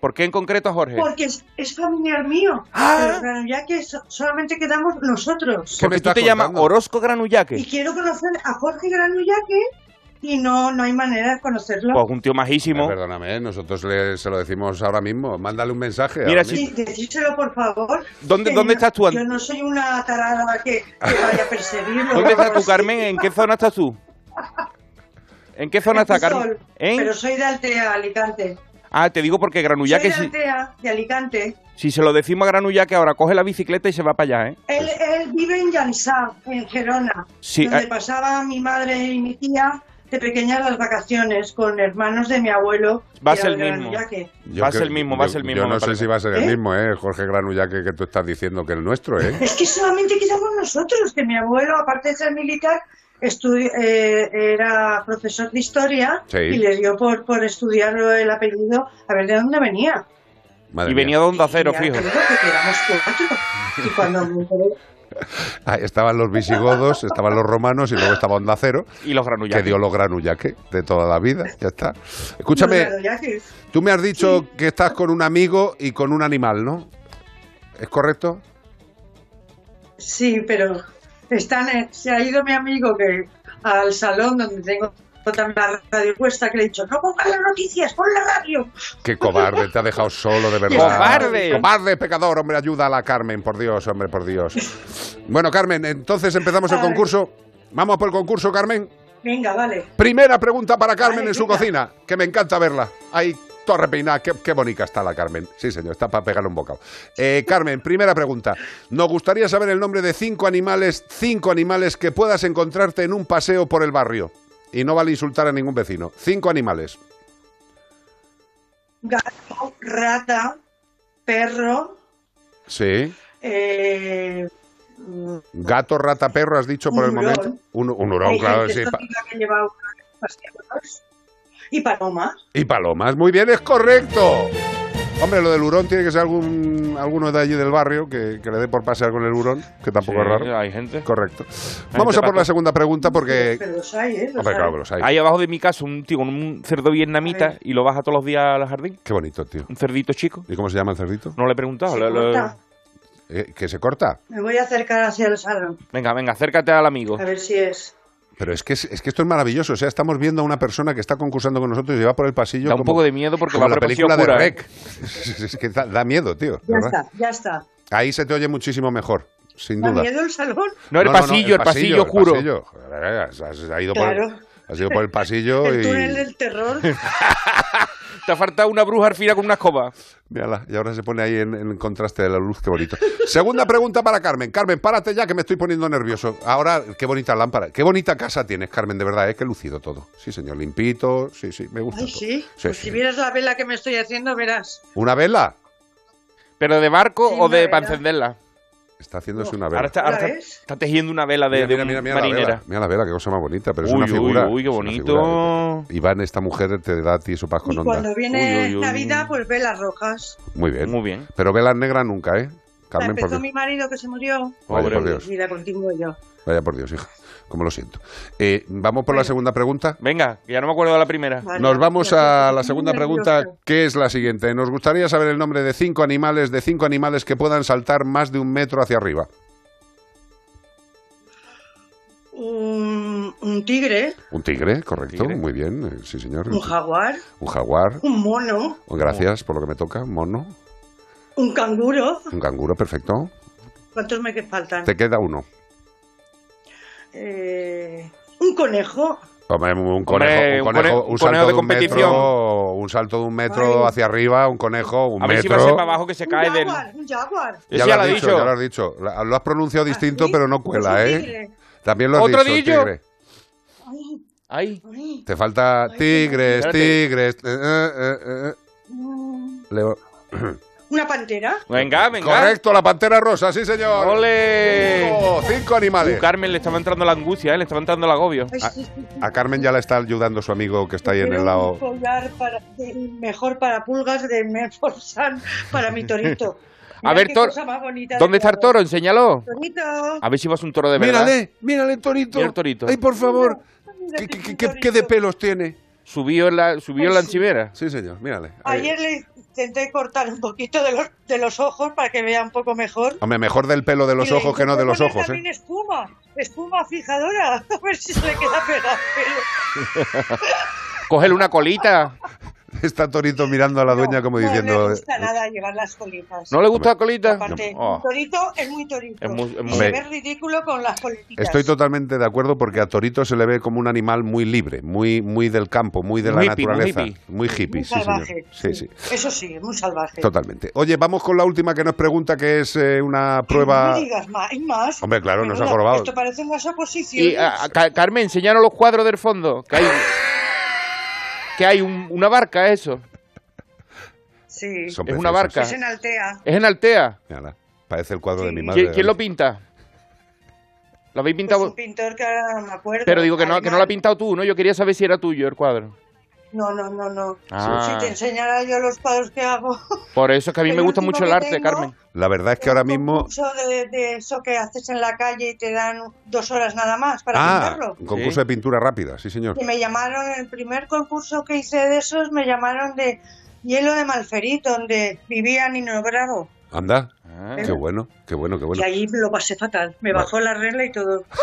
¿Por qué en concreto a Jorge? Porque es, es familiar mío. Ah. Pero Granullaque so- solamente quedamos nosotros. Porque tú te llamas Orozco Granullaque. Y quiero conocer a Jorge Granullaque y no, no hay manera de conocerlo. Pues un tío majísimo. Eh, perdóname, nosotros le- se lo decimos ahora mismo. Mándale un mensaje. Mira, sí. mismo. Sí, decírselo, por favor. ¿Dónde- Que dónde no- estás tú, Yo no soy una tarada que, que vaya a perseguirlo. ¿Dónde estás tú, Carmen? ¿En qué zona estás tú? ¿En qué zona estás, Carmen? ¿En? Pero soy de Altea, Alicante. Ah, te digo porque Granullaque, soy de si, Altea, de Alicante. si se lo decimos a Granullaque, ahora coge la bicicleta y se va para allá, ¿eh? Él, él vive en Llansá, en Gerona, Sí, donde eh. pasaba mi madre y mi tía de pequeñas las vacaciones con hermanos de mi abuelo. Va a que ser era el mismo. Granullaque. Yo Va a ser creo- el mismo, va a yo- ser el mismo, Yo no sé si va a ser el ¿Eh? mismo, ¿eh? Jorge Granullaque, que tú estás diciendo que el nuestro, ¿eh? Es que solamente quedamos nosotros, que mi abuelo, aparte de ser militar, estudi- eh, era profesor de historia Sí. y le dio por, por estudiar el apellido a ver de dónde venía. Madre Y mía. venía de Onda Cero, fijo. que cuatro. Y cuando me enteré, Ah, estaban los visigodos, estaban los romanos y luego estaba Onda Cero, Y los que Granullaque. dio los Granullaque de toda la vida. Ya está. Escúchame, que- tú me has dicho que estás con un amigo y con un animal, ¿no? ¿Es correcto? Sí, pero están en- se ha ido mi amigo que al salón donde tengo también la radio puesta que le he dicho, no pongas las noticias, pon la radio. Qué cobarde, te ha dejado solo, de verdad. ¡Cobarde! Cobarde, pecador, hombre, ayuda a la Carmen, por Dios, hombre, por Dios. Bueno, Carmen, entonces empezamos el concurso. Vamos por el concurso, Carmen. Venga, vale. Primera pregunta para Carmen Vale, en su venga. cocina, que me encanta verla. Ahí, torre peinada, qué, qué bonita está la Carmen. Sí, señor, está para pegarle un bocado. Eh, Carmen, primera pregunta. Nos gustaría saber el nombre de cinco animales, cinco animales que puedas encontrarte en un paseo por el barrio. Y no vale insultar a ningún vecino. Cinco animales. Gato, rata, perro, Sí. eh, Gato, rata, perro, has dicho por el hurón. momento. Un, un hurón, hay claro, gente sí. que lleva. Y paloma. Y palomas, muy bien, es correcto. Hombre, lo del hurón tiene que ser algún, alguno de allí del barrio que, que le dé por pasear con el hurón, que tampoco es raro. Hay gente. Correcto. Vamos a por la segunda pregunta porque... Pero los hay, ¿eh? Los Hombre, hay. claro los hay. Ahí abajo de mi casa un tío con un cerdo vietnamita y lo baja todos los días al jardín. Qué bonito, tío. Un cerdito chico. ¿Y cómo se llama el cerdito? No le he preguntado. Se le- le-. Eh, ¿Que se corta? Me voy a acercar hacia el salón. Venga, venga, acércate al amigo. A ver si es. Pero es que, es, es que esto es maravilloso. O sea, estamos viendo a una persona que está concursando con nosotros y va por el pasillo. Da un como- poco de miedo porque va la por el pasillo película de ¿eh? Rec. Es que da, da miedo, tío. Ya ¿verdad? está, ya está. Ahí se te oye muchísimo mejor, sin ¿Da duda. miedo el salón? No, el pasillo, el pasillo ido por, Claro. Has ido por el pasillo El y... túnel del terror. Te ha faltado una bruja al final con una escoba. Mírala, y ahora se pone ahí en, en contraste de la luz, qué bonito. Segunda pregunta para Carmen. Carmen, párate ya que me estoy poniendo nervioso. Ahora, qué bonita lámpara. Qué bonita casa tienes, Carmen, de verdad, ¿eh? Qué lucido todo. Sí, señor, limpito. Sí, sí, me gusta Ay, todo. sí. Sí, Pues sí. si vieras la vela que me estoy haciendo, verás. ¿Una vela? ¿Pero de barco Sí, o de para encenderla? Está haciéndose una vela. Ahora está, ahora ¿La está- está tejiendo una vela de, Mira, de mira, mira, mira la marinera. vela. Mira la vela, qué cosa más bonita, pero es Uy, una uy, figura. uy, qué es una bonito. figura. Iván, esta mujer te da a ti su paz con Y onda. cuando viene Uy, uy, uy. Navidad, pues velas rojas. Muy bien. Muy bien. Pero velas negras nunca, ¿eh? La Carmen, por empezó Dios. mi marido que se murió. Vaya Pobre por Dios. Y la continúo yo. Vaya por Dios, hija. Como lo siento. Eh, Vamos por la segunda pregunta. Venga, ya no me acuerdo de la primera. Vale, Nos vamos a la segunda pregunta, que es la siguiente. Nos gustaría saber el nombre de cinco animales, de cinco animales que puedan saltar más de un metro hacia arriba. Un, un tigre, Un tigre, correcto, Tigre. muy bien, eh, sí señor. un jaguar, Un jaguar, un mono, gracias por lo que me toca, un mono, un canguro. un canguro, perfecto. ¿Cuántos me faltan? Te queda uno. Eh, un conejo. Hombre, un conejo, un un conejo, cone- un un salto conejo de de un metro, competición. un salto de un metro Ay. hacia arriba, un conejo, un A ver si metro. va a ser para abajo que se Un cae del... jaguar, un jaguar. Ya ya lo has dicho, dicho. ya lo has dicho. Lo has pronunciado distinto, ¿Ah, sí? pero no Pues cuela, un ¿eh? tigre. También lo has ¿Otro dicho, dillo? tigre. Ay, Ahí. ay. Te falta tigres, Espérate. tigres. eh, eh, eh, eh. Mm, Leo- Una pantera. Venga, venga. Correcto, la pantera rosa, sí señor. ¡Ole! Cinco, cinco animales. Uh, Carmen le estaba entrando la angustia, ¿eh? le estaba entrando el agobio. Ay, sí, sí, sí. A Carmen ya la está ayudando su amigo que está ahí en el lado. Un collar para, de- mejor para pulgas de Menforsan para mi torito. A ver, toro. ¿Dónde está el toro? Enséñalo. Torito. A ver si vas un toro de verdad. Mírale, mírale, torito. Mira el torito. Ay, por favor. Mira ¿Qué, qué qué- qué- torito. qué de pelos tiene? Subió en la, subió la sí. encimera. Sí, señor, mírale. Ayer le intenté cortar un poquito de los, de los ojos para que vea un poco mejor. Hombre, mejor del pelo de los Y ojos que no de los ojos, poner ¿eh? También espuma, espuma fijadora, a ver si se le queda pegado el pelo. Cógele una colita. Está Torito mirando a la dueña como no diciendo... No le gusta nada llevar las colitas. ¿No le gusta la colita? Aparte, Oh. torito es muy torito. Es muy- es y muy- se ve ridículo con las colitas. Estoy totalmente de acuerdo porque a Torito se le ve como un animal muy libre, muy, muy del campo, muy de la muy naturaleza. hippie. Muy hippie, Muy sí, señor. salvaje. Sí, sí. Eso sí, es muy salvaje. Totalmente. Oye, vamos con la última que nos pregunta, que es eh, una No prueba... me digas más. Hombre, claro, nos ha jorobado. Esto parece unas oposiciones. Y a- a- Ca- Carmen, enséñanos los cuadros del fondo. Que hay, que hay un- una barca, eso. Sí. Son Es una barca. Es en Altea. Es en Altea. Mírala, parece el cuadro de mi madre. ¿Quién, quién lo pinta? ¿Lo habéis Pues pintado? un pintor que ahora no me acuerdo. Pero digo que no, que no lo has pintado tú, ¿no? Yo quería saber si era tuyo el cuadro. No, no, no, no. Ah. Si te enseñara yo los cuadros que hago. Por eso es que a mí El me gusta mucho el arte, tengo- Carmen. La verdad es que ahora mismo... concurso de, de eso que haces en la calle y te dan dos horas nada más para Ah, pintarlo. un concurso de pintura rápida, sí señor. Y me llamaron, el primer concurso que hice de esos, me llamaron de Hielo de Malferit, donde vivía Nino Bravo. Anda, Ah. qué bueno, qué bueno, qué bueno. Y ahí lo pasé fatal. Me bajó la regla y todo.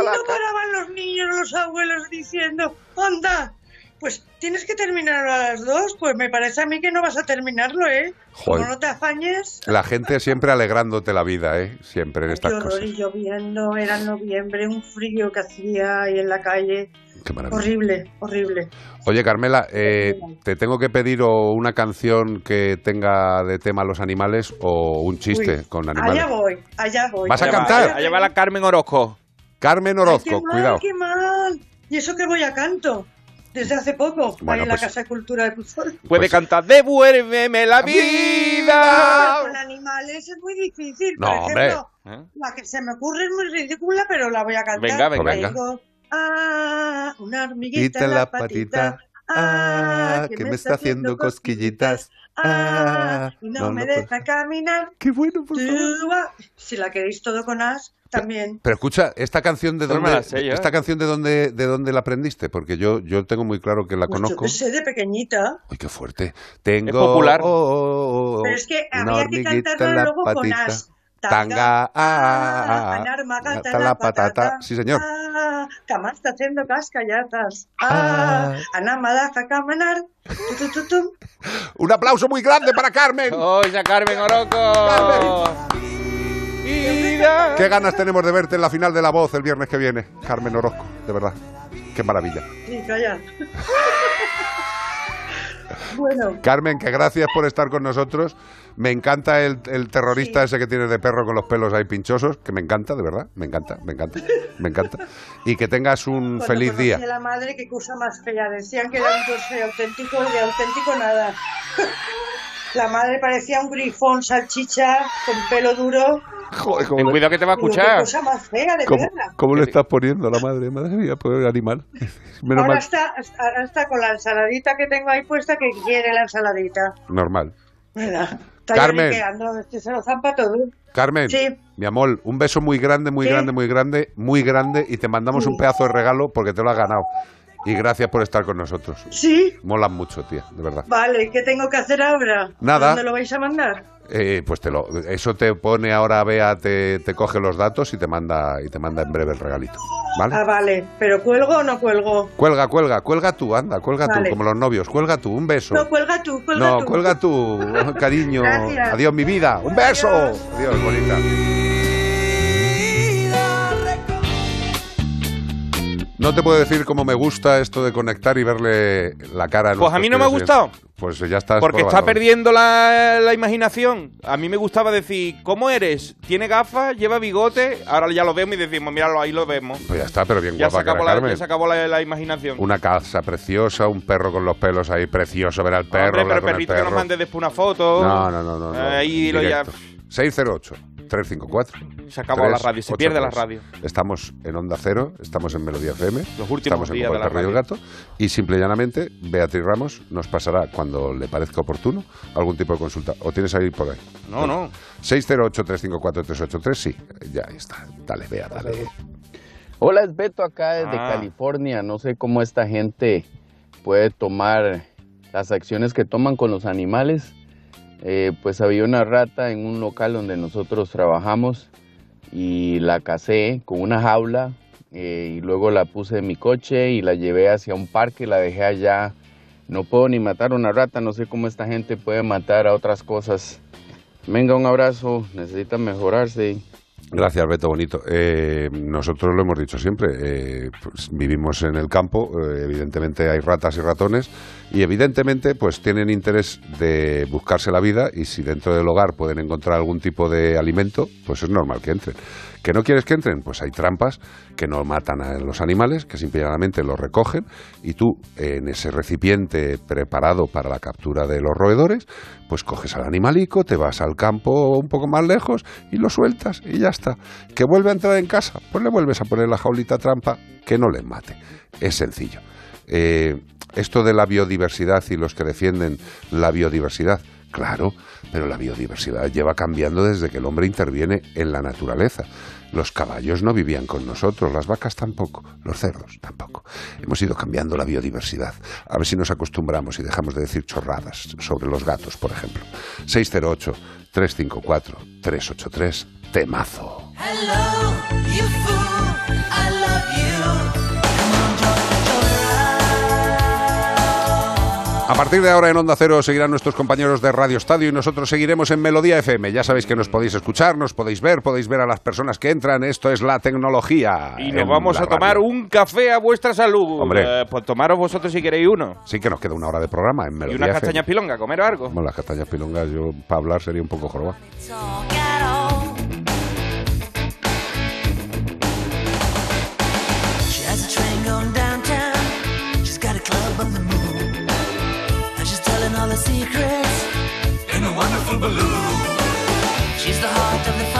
y no paraban los niños, los abuelos diciendo, anda, pues tienes que terminarlo a las dos. Pues me parece a mí que no vas a terminarlo, ¿eh? Joder. Como no te afañes. La gente siempre alegrándote la vida, ¿eh? Siempre en estas Qué horror, cosas. y lloviendo, era en noviembre, un frío que hacía ahí en la calle. Qué maravilla. Horrible, horrible. Oye, Carmela, eh, ¿te tengo que pedir o una canción que tenga de tema los animales o un chiste Uy, con animales? Allá voy, allá voy. ¿Vas a Allá va, cantar? Allá va la Carmen Orozco. Carmen Ay, qué Orozco, mal, cuidado. qué mal. Y eso que voy a canto. Desde hace poco, Bueno, ahí en la pues- Casa de Cultura de Puzol. Puede cantar Devuélveme la vida. con animales es muy difícil. No, Por hombre. ejemplo, ¿Eh? la que se me ocurre es muy ridícula, pero la voy a cantar. Venga, venga. Pues Ah, una hormiguita Quita en la patita. Ah, que me está haciendo cosquillitas. Ah, y no, no, me no puedo. deja caminar. Qué bueno, por ah. Si la queréis todo con as, también. Pero escucha, esta canción de dónde, la sé yo, ¿eh? esta canción de dónde, de dónde la aprendiste, porque yo, yo tengo muy claro que la Pues yo conozco. que sé, de pequeñita. Uy, qué fuerte. Tengo popular. oh, oh, oh, Pero es que había que hormiguita cantarlo en la luego con patita. as. Tanga, ah, ah, ah, la patata. Sí, señor. Ah, cama está haciendo cascallatas. Ah, anamadaja tu, tu, tu. Un aplauso muy grande para Carmen. ¡Oye, Carmen Oroco! Qué ganas tenemos de verte en la final de La Voz el viernes que viene, Carmen Orozco, de verdad. Qué maravilla. Sí, calla. bueno, Carmen, que gracias por estar con nosotros. Me encanta el, el terrorista ese que tienes de perro con los pelos ahí pinchosos, que me encanta, de verdad, me encanta, me encanta, me encanta. Y que tengas un cuando feliz día. a la madre, qué cosa más fea. Decían que era un torso auténtico y de auténtico nada. La madre parecía un grifón salchicha con pelo duro. Joder, Ten cuidado que te va a escuchar. Cosa más fea, de ¿Cómo, cómo le estás poniendo a la madre? Madre mía, pobre animal. Menos Ahora mal. está, ahora está con la ensaladita que tengo ahí puesta que quiere la ensaladita. Normal. ¿Verdad? Está Carmen. lloriqueando, es que se lo zampa todo. Carmen, Sí. mi amor, un beso muy grande, muy Sí. grande, muy grande, muy grande y te mandamos un pedazo de regalo porque te lo has ganado. Y gracias por estar con nosotros. Sí, Molan mucho, tía, de verdad. vale, ¿qué tengo que hacer ahora? Nada. ¿Dónde lo vais a mandar? Eh, pues te lo, eso te pone ahora, Bea, te, te coge los datos y te manda y te manda en breve el regalito. ¿Vale? Ah, vale, pero ¿cuelgo o no cuelgo? Cuelga, cuelga, cuelga tú, anda, cuelga Vale. tú, como los novios, cuelga tú, un beso. No, cuelga tú, cuelga No, tú. cuelga tú, cariño. Gracias. Adiós, mi vida. Un beso. Adiós, bonita. No te puedo decir cómo me gusta esto de conectar y verle la cara. Pues a mí no me ha gustado. Pues ya estás. Porque está perdiendo la, la imaginación. A mí me gustaba decir, ¿cómo eres? ¿Tiene gafas? ¿Lleva bigote? Ahora ya lo vemos y decimos, míralo, ahí lo vemos. Pues ya está, pero bien Ya se guapa acabó, la, ya se acabó la, la imaginación. Una casa preciosa, un perro con los pelos ahí precioso, ver al perro. Hombre, pero con el permite que nos perro. mande después una foto. No, no, no, no. no. Ahí lo ya. Directo. 608 354 Se acabó la radio, se pierde la radio. Estamos en Onda Cero, estamos en Melodía FM, Los últimos estamos en días Como de el la Perro y el. Gato y simple y llanamente Beatriz Ramos nos pasará cuando le parezca oportuno algún tipo de consulta. ¿O tienes ahí por ahí? No, no. 608-354-383, sí, ya está. Dale, Bea, dale. Hola, es Beto acá desde Ah. California. No sé cómo esta gente puede tomar las acciones que toman con los animales. Eh, pues había una rata en un local donde nosotros trabajamos y la casé con una jaula eh, y luego la puse en mi coche y la llevé hacia un parque, la dejé allá. No puedo ni matar una rata, no sé cómo esta gente puede matar a otras cosas. Venga, un abrazo, necesita mejorarse. Gracias, Beto Bonito. Eh, nosotros lo hemos dicho siempre, eh, pues, vivimos en el campo, eh, evidentemente hay ratas y ratones y evidentemente pues tienen interés de buscarse la vida y si dentro del hogar pueden encontrar algún tipo de alimento, pues es normal que entren. ¿Que no quieres que entren? Pues hay trampas que no matan a los animales, que simplemente los recogen y tú en ese recipiente preparado para la captura de los roedores, pues coges al animalico, te vas al campo un poco más lejos y lo sueltas y ya está. ¿Que vuelve a entrar en casa? Pues le vuelves a poner la jaulita trampa que no le mate. Es sencillo. Eh, esto de la biodiversidad y los que defienden la biodiversidad, claro, pero la biodiversidad lleva cambiando desde que el hombre interviene en la naturaleza. Los caballos no vivían con nosotros, las vacas tampoco, los cerdos tampoco. Hemos ido cambiando la biodiversidad. A ver si nos acostumbramos y dejamos de decir chorradas sobre los gatos, por ejemplo. 608-354-383, temazo. Hello, you A partir de ahora en Onda Cero seguirán nuestros compañeros de Radio Estadio y nosotros seguiremos en Melodía FM. Ya sabéis que nos podéis escuchar, nos podéis ver, podéis ver a las personas que entran. Esto es la tecnología. Y nos vamos a tomar radio. un café a vuestra salud. Hombre. Eh, pues tomaros vosotros si queréis uno. Sí que nos queda una hora de programa en Y Melodía unas FM. castañas pilonga, comer algo. Bueno, las castañas pilongas, yo para hablar sería un poco joroba. All the secrets in a wonderful balloon. She's the heart of the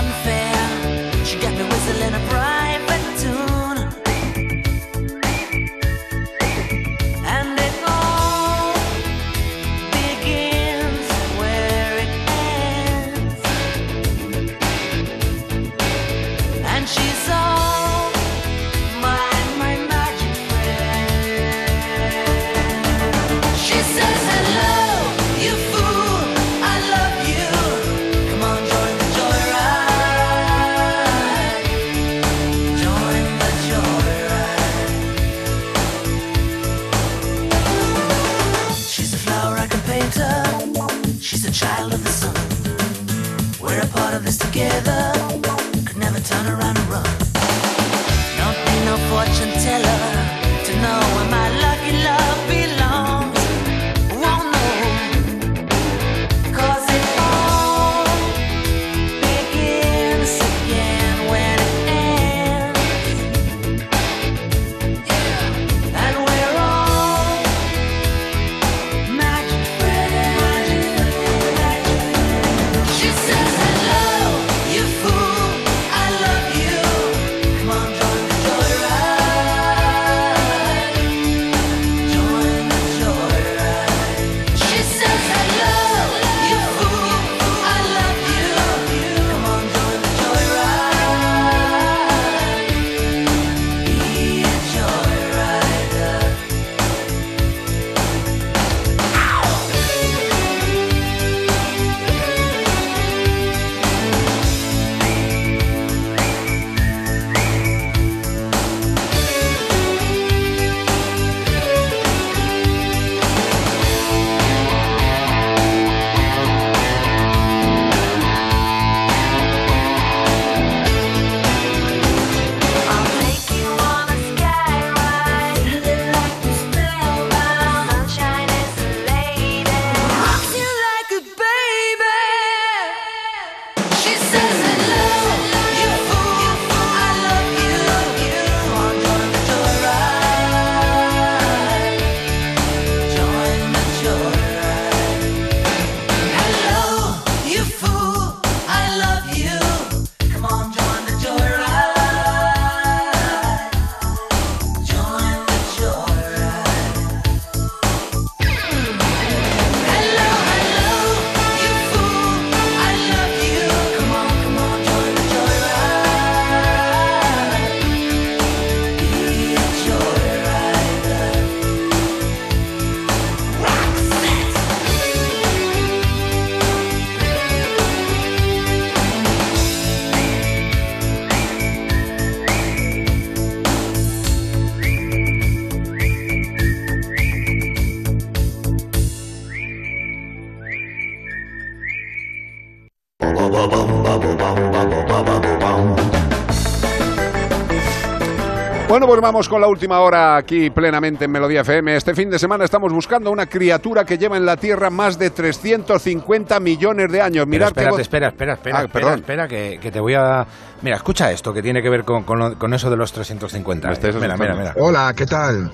Bueno, pues vamos con la última hora aquí plenamente en Melodía FM. Este fin de semana estamos buscando una criatura que lleva en la Tierra más de 350 millones de años. Mirad espera, espera, espera, Ah, espera, perdón. espera, que, que te voy a... Mira, escucha esto, que tiene que ver con, con lo- con eso de los 350. Me estáis Mira, mira, mira. Hola, ¿qué tal?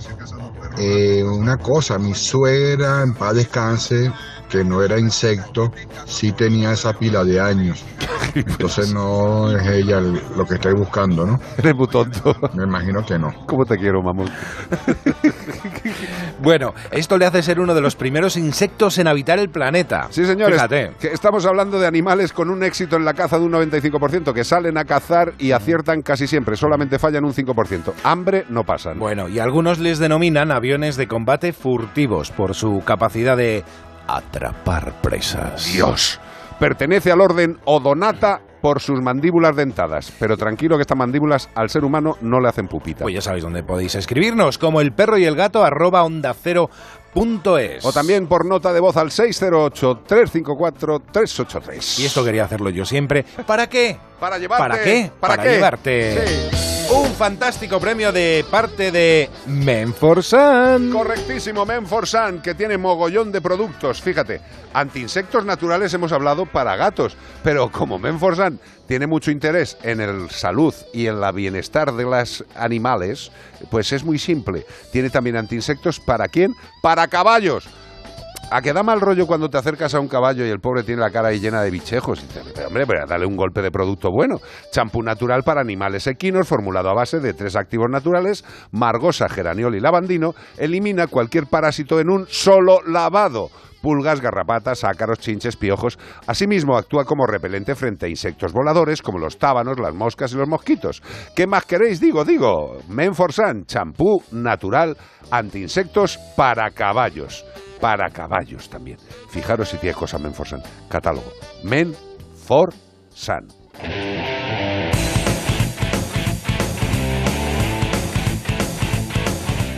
Eh, una cosa, mi suegra, en paz descanse, que no era insecto, sí tenía esa pila de años. Entonces no es ella el- lo que estoy buscando, ¿no? Eres muy tonto. Me imagino que no. ¿Cómo te quiero, mamón? Bueno, esto le hace ser uno de los primeros insectos en habitar el planeta. Sí, señores. Fíjate. que estamos hablando de animales con un éxito en la caza de un 95%, que salen a cazar y aciertan casi siempre, solamente fallan un 5%. Hambre no pasan. Bueno, y algunos les denominan aviones de combate furtivos por su capacidad de atrapar presas. Dios. Pertenece al orden Odonata por sus mandíbulas dentadas. Pero tranquilo que estas mandíbulas al ser humano no le hacen pupita. Pues ya sabéis dónde podéis escribirnos, como el perro y el gato arroba onda cero punto es. O también por nota de voz al 608-354-383. Y esto quería hacerlo yo siempre. ¿Para qué? Para llevarte. ¿Para qué? ¿Para qué? llevarte Sí. Un fantástico premio de parte de Menforsan. Correctísimo, Menforsan, que tiene mogollón de productos. Fíjate, antiinsectos naturales hemos hablado para gatos, pero como Menforsan tiene mucho interés en el salud y en la bienestar de los animales, pues es muy simple. Tiene también antiinsectos para quién? Para caballos. A que da mal rollo cuando te acercas a un caballo y el pobre tiene la cara ahí llena de bichejos. Y hombre, pero dale un golpe de producto bueno. Champú natural para animales equinos, formulado a base de tres activos naturales, margosa, geraniol y lavandino, elimina cualquier parásito en un solo lavado. Pulgas, garrapatas, ácaros, chinches, piojos. Asimismo, actúa como repelente frente a insectos voladores como los tábanos, las moscas y los mosquitos. ¿Qué más queréis? Digo, digo. Menforsan, champú natural antiinsectos para caballos. Para caballos también. Fijaros si tiene cosas Menforsan. Catálogo. Men for San.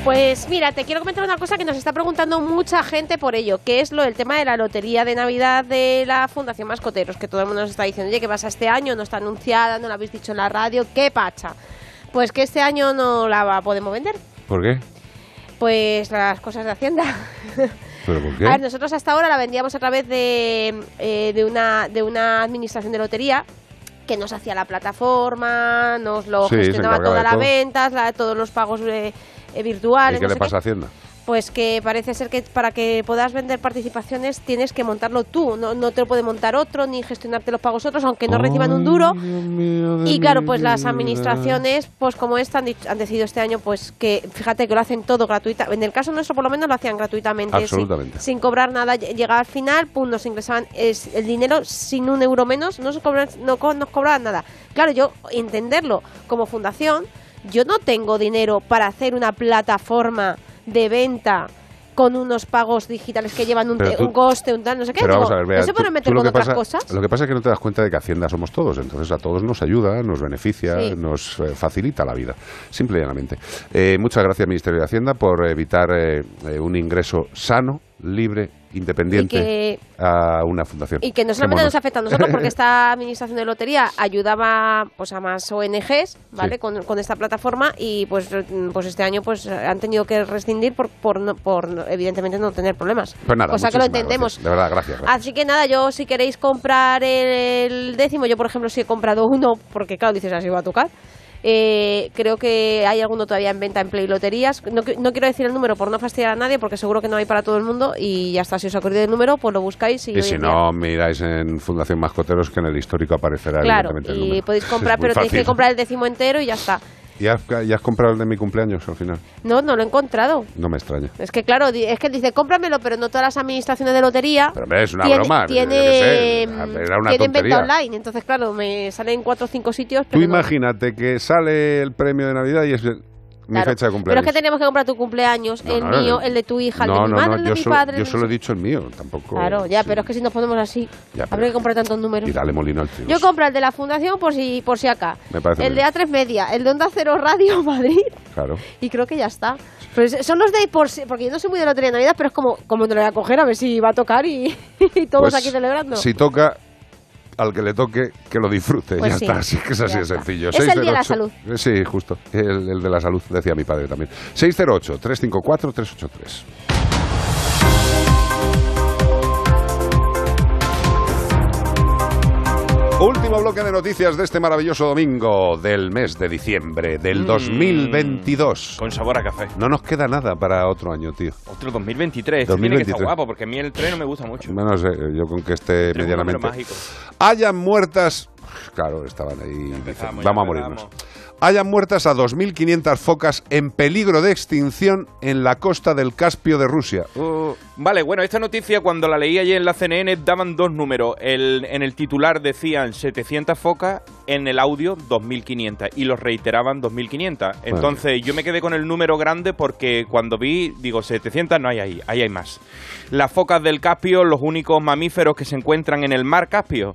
Pues mira, te quiero comentar una cosa que nos está preguntando mucha gente por ello, que es lo del tema de la lotería de Navidad de la Fundación Mascoteros, que todo el mundo nos está diciendo, oye, ¿qué pasa este año? No está anunciada, no la habéis dicho en la radio, ¿qué pacha? Pues que este año no la podemos vender. ¿Por qué? Pues las cosas de Hacienda. ¿Pero por qué? A ver, nosotros hasta ahora la vendíamos a través de, eh, de, una, de una administración de lotería que nos hacía la plataforma, nos lo Sí, gestionaba de las todo. ventas, la- todos los pagos eh, eh, ¿Y virtuales. qué no le pasa a Hacienda? Pues que parece ser que para que puedas vender participaciones tienes que montarlo tú, no, no te lo puede montar otro ni gestionarte los pagos otros, aunque no reciban un duro. Y claro, pues las administraciones, pues como esta, han, dicho- han decidido este año, pues que fíjate que lo hacen todo gratuita. En el caso nuestro, por lo menos, lo hacían gratuitamente, Absolutamente. Sin, cobrar nada. Ll- Llegaba al final, pum, nos ingresaban es, el dinero sin un euro menos, no, se cobran, no nos cobraban nada. Claro, yo entenderlo como fundación, yo no tengo dinero para hacer una plataforma de venta con unos pagos digitales que llevan un, Pero te- tú- un coste, un tal, no sé qué. Pero Digo, vamos a ver, Bea, ¿no se tú- pueden tú meter lo con que otras pasa- cosas? Lo que pasa es que no te das cuenta de que Hacienda somos todos, entonces a todos nos ayuda, nos beneficia, Sí. nos eh, facilita la vida, simple y llanamente. Eh, muchas gracias, Ministerio de Hacienda, por evitar eh, eh, un ingreso sano, libre, independiente que- a una fundación. Y que no solamente nos afecta a nosotros, porque esta administración de lotería ayudaba pues a más ONGs, ¿vale? Sí. Con, con esta plataforma y pues pues este año pues han tenido que rescindir por por, no- por evidentemente no tener problemas. Pues nada, Cosa que lo entendemos. gracias. De verdad, gracias. gracias. Así que nada, yo si queréis comprar el, el décimo, yo por ejemplo sí he comprado uno, porque claro, dices así va a tocar. Eh, creo que hay alguno todavía en venta en Play Loterías. No, no quiero decir el número por no fastidiar a nadie, porque seguro que no hay para todo el mundo. Y ya está, si os acordáis del número, pues lo buscáis. Y, si no, miráis en Fundación Mascoteros que en el histórico aparecerá Claro, el número. podéis comprar, pero tenéis que comprar el décimo entero y ya está. ¿Y has, y has comprado el de mi cumpleaños al final? No, no lo he encontrado. No me extraña. Es que claro, es que dice, cómpramelo, pero no todas las administraciones de lotería. Pero hombre, es una tiene- broma, Tiene, sé, era una tienen venta online, entonces claro, me salen cuatro o cinco sitios. Tú Pero no. imagínate que sale el premio de Navidad y es mi Claro. fecha de Pero cumpleaños. es que tenemos que comprar tu cumpleaños, el No, mío, no. el de tu hija, el de mi madre, el de yo mi solo, padre. yo solo he dicho el mío, tampoco. Claro, ya, pero es que si nos ponemos así, Ya, habría que comprar tantos números. Y dale molino al trigo. Yo compro el de la fundación por si, por si acá. Me parece el de A3 Media, el de Onda Cero Radio Madrid. Claro. Y creo que ya está. Pero es- son los de por si- porque yo no soy muy de lotería de Navidad, pero es como, como te lo voy a coger a ver si va a tocar y, y todos Pues, aquí celebrando. Si toca, al que le toque, que lo disfrute. Pues ya sí, está, así que es así de sencillo. Es el día de la 608. salud. Sí, justo. El, el de la salud, decía mi padre también. 608-354-383. Último bloque de noticias de este maravilloso domingo del mes de diciembre del Mm. 2022. Con sabor a café. No nos queda nada para otro año, tío. Otro 2023. Este tiene que 2023. estar guapo, porque a mí el tren no me gusta mucho. Bueno, no sé, yo con que esté medianamente. Hayan muertas. Claro, estaban ahí. dicen, vamos a morirnos. Hayan muertas a 2.500 focas en peligro de extinción en la costa del Caspio de Rusia. Uh, vale, bueno, esta noticia cuando la leí ayer en la CNN daban dos números. El, en el titular decían 700 focas, en el audio 2.500 y los reiteraban 2.500. Entonces yo me quedé con el número grande porque cuando vi, digo, 700 no hay ahí, ahí hay más. Las focas del Caspio, los únicos mamíferos que se encuentran en el mar Caspio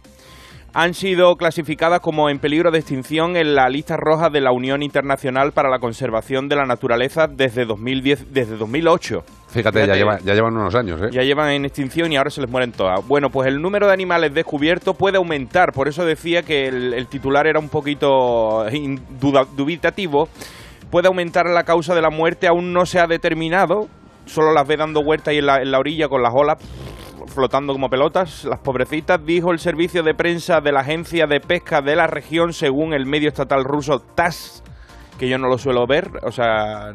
han sido clasificadas como en peligro de extinción en la lista roja de la Unión Internacional para la Conservación de la Naturaleza desde 2010, desde 2008. Fíjate, ya, lleva- ya llevan unos años, ¿eh? Ya llevan en extinción y ahora se les mueren todas. Bueno, pues el número de animales descubiertos puede aumentar, por eso decía que el, el titular era un poquito duda- dubitativo. Puede aumentar la causa de la muerte, aún no se ha determinado. Solo las ve dando vueltas ahí en la, en la orilla con las olas flotando como pelotas. Las pobrecitas, dijo el servicio de prensa de la agencia de pesca de la región, según el medio estatal ruso TASS, que yo no lo suelo ver, o sea,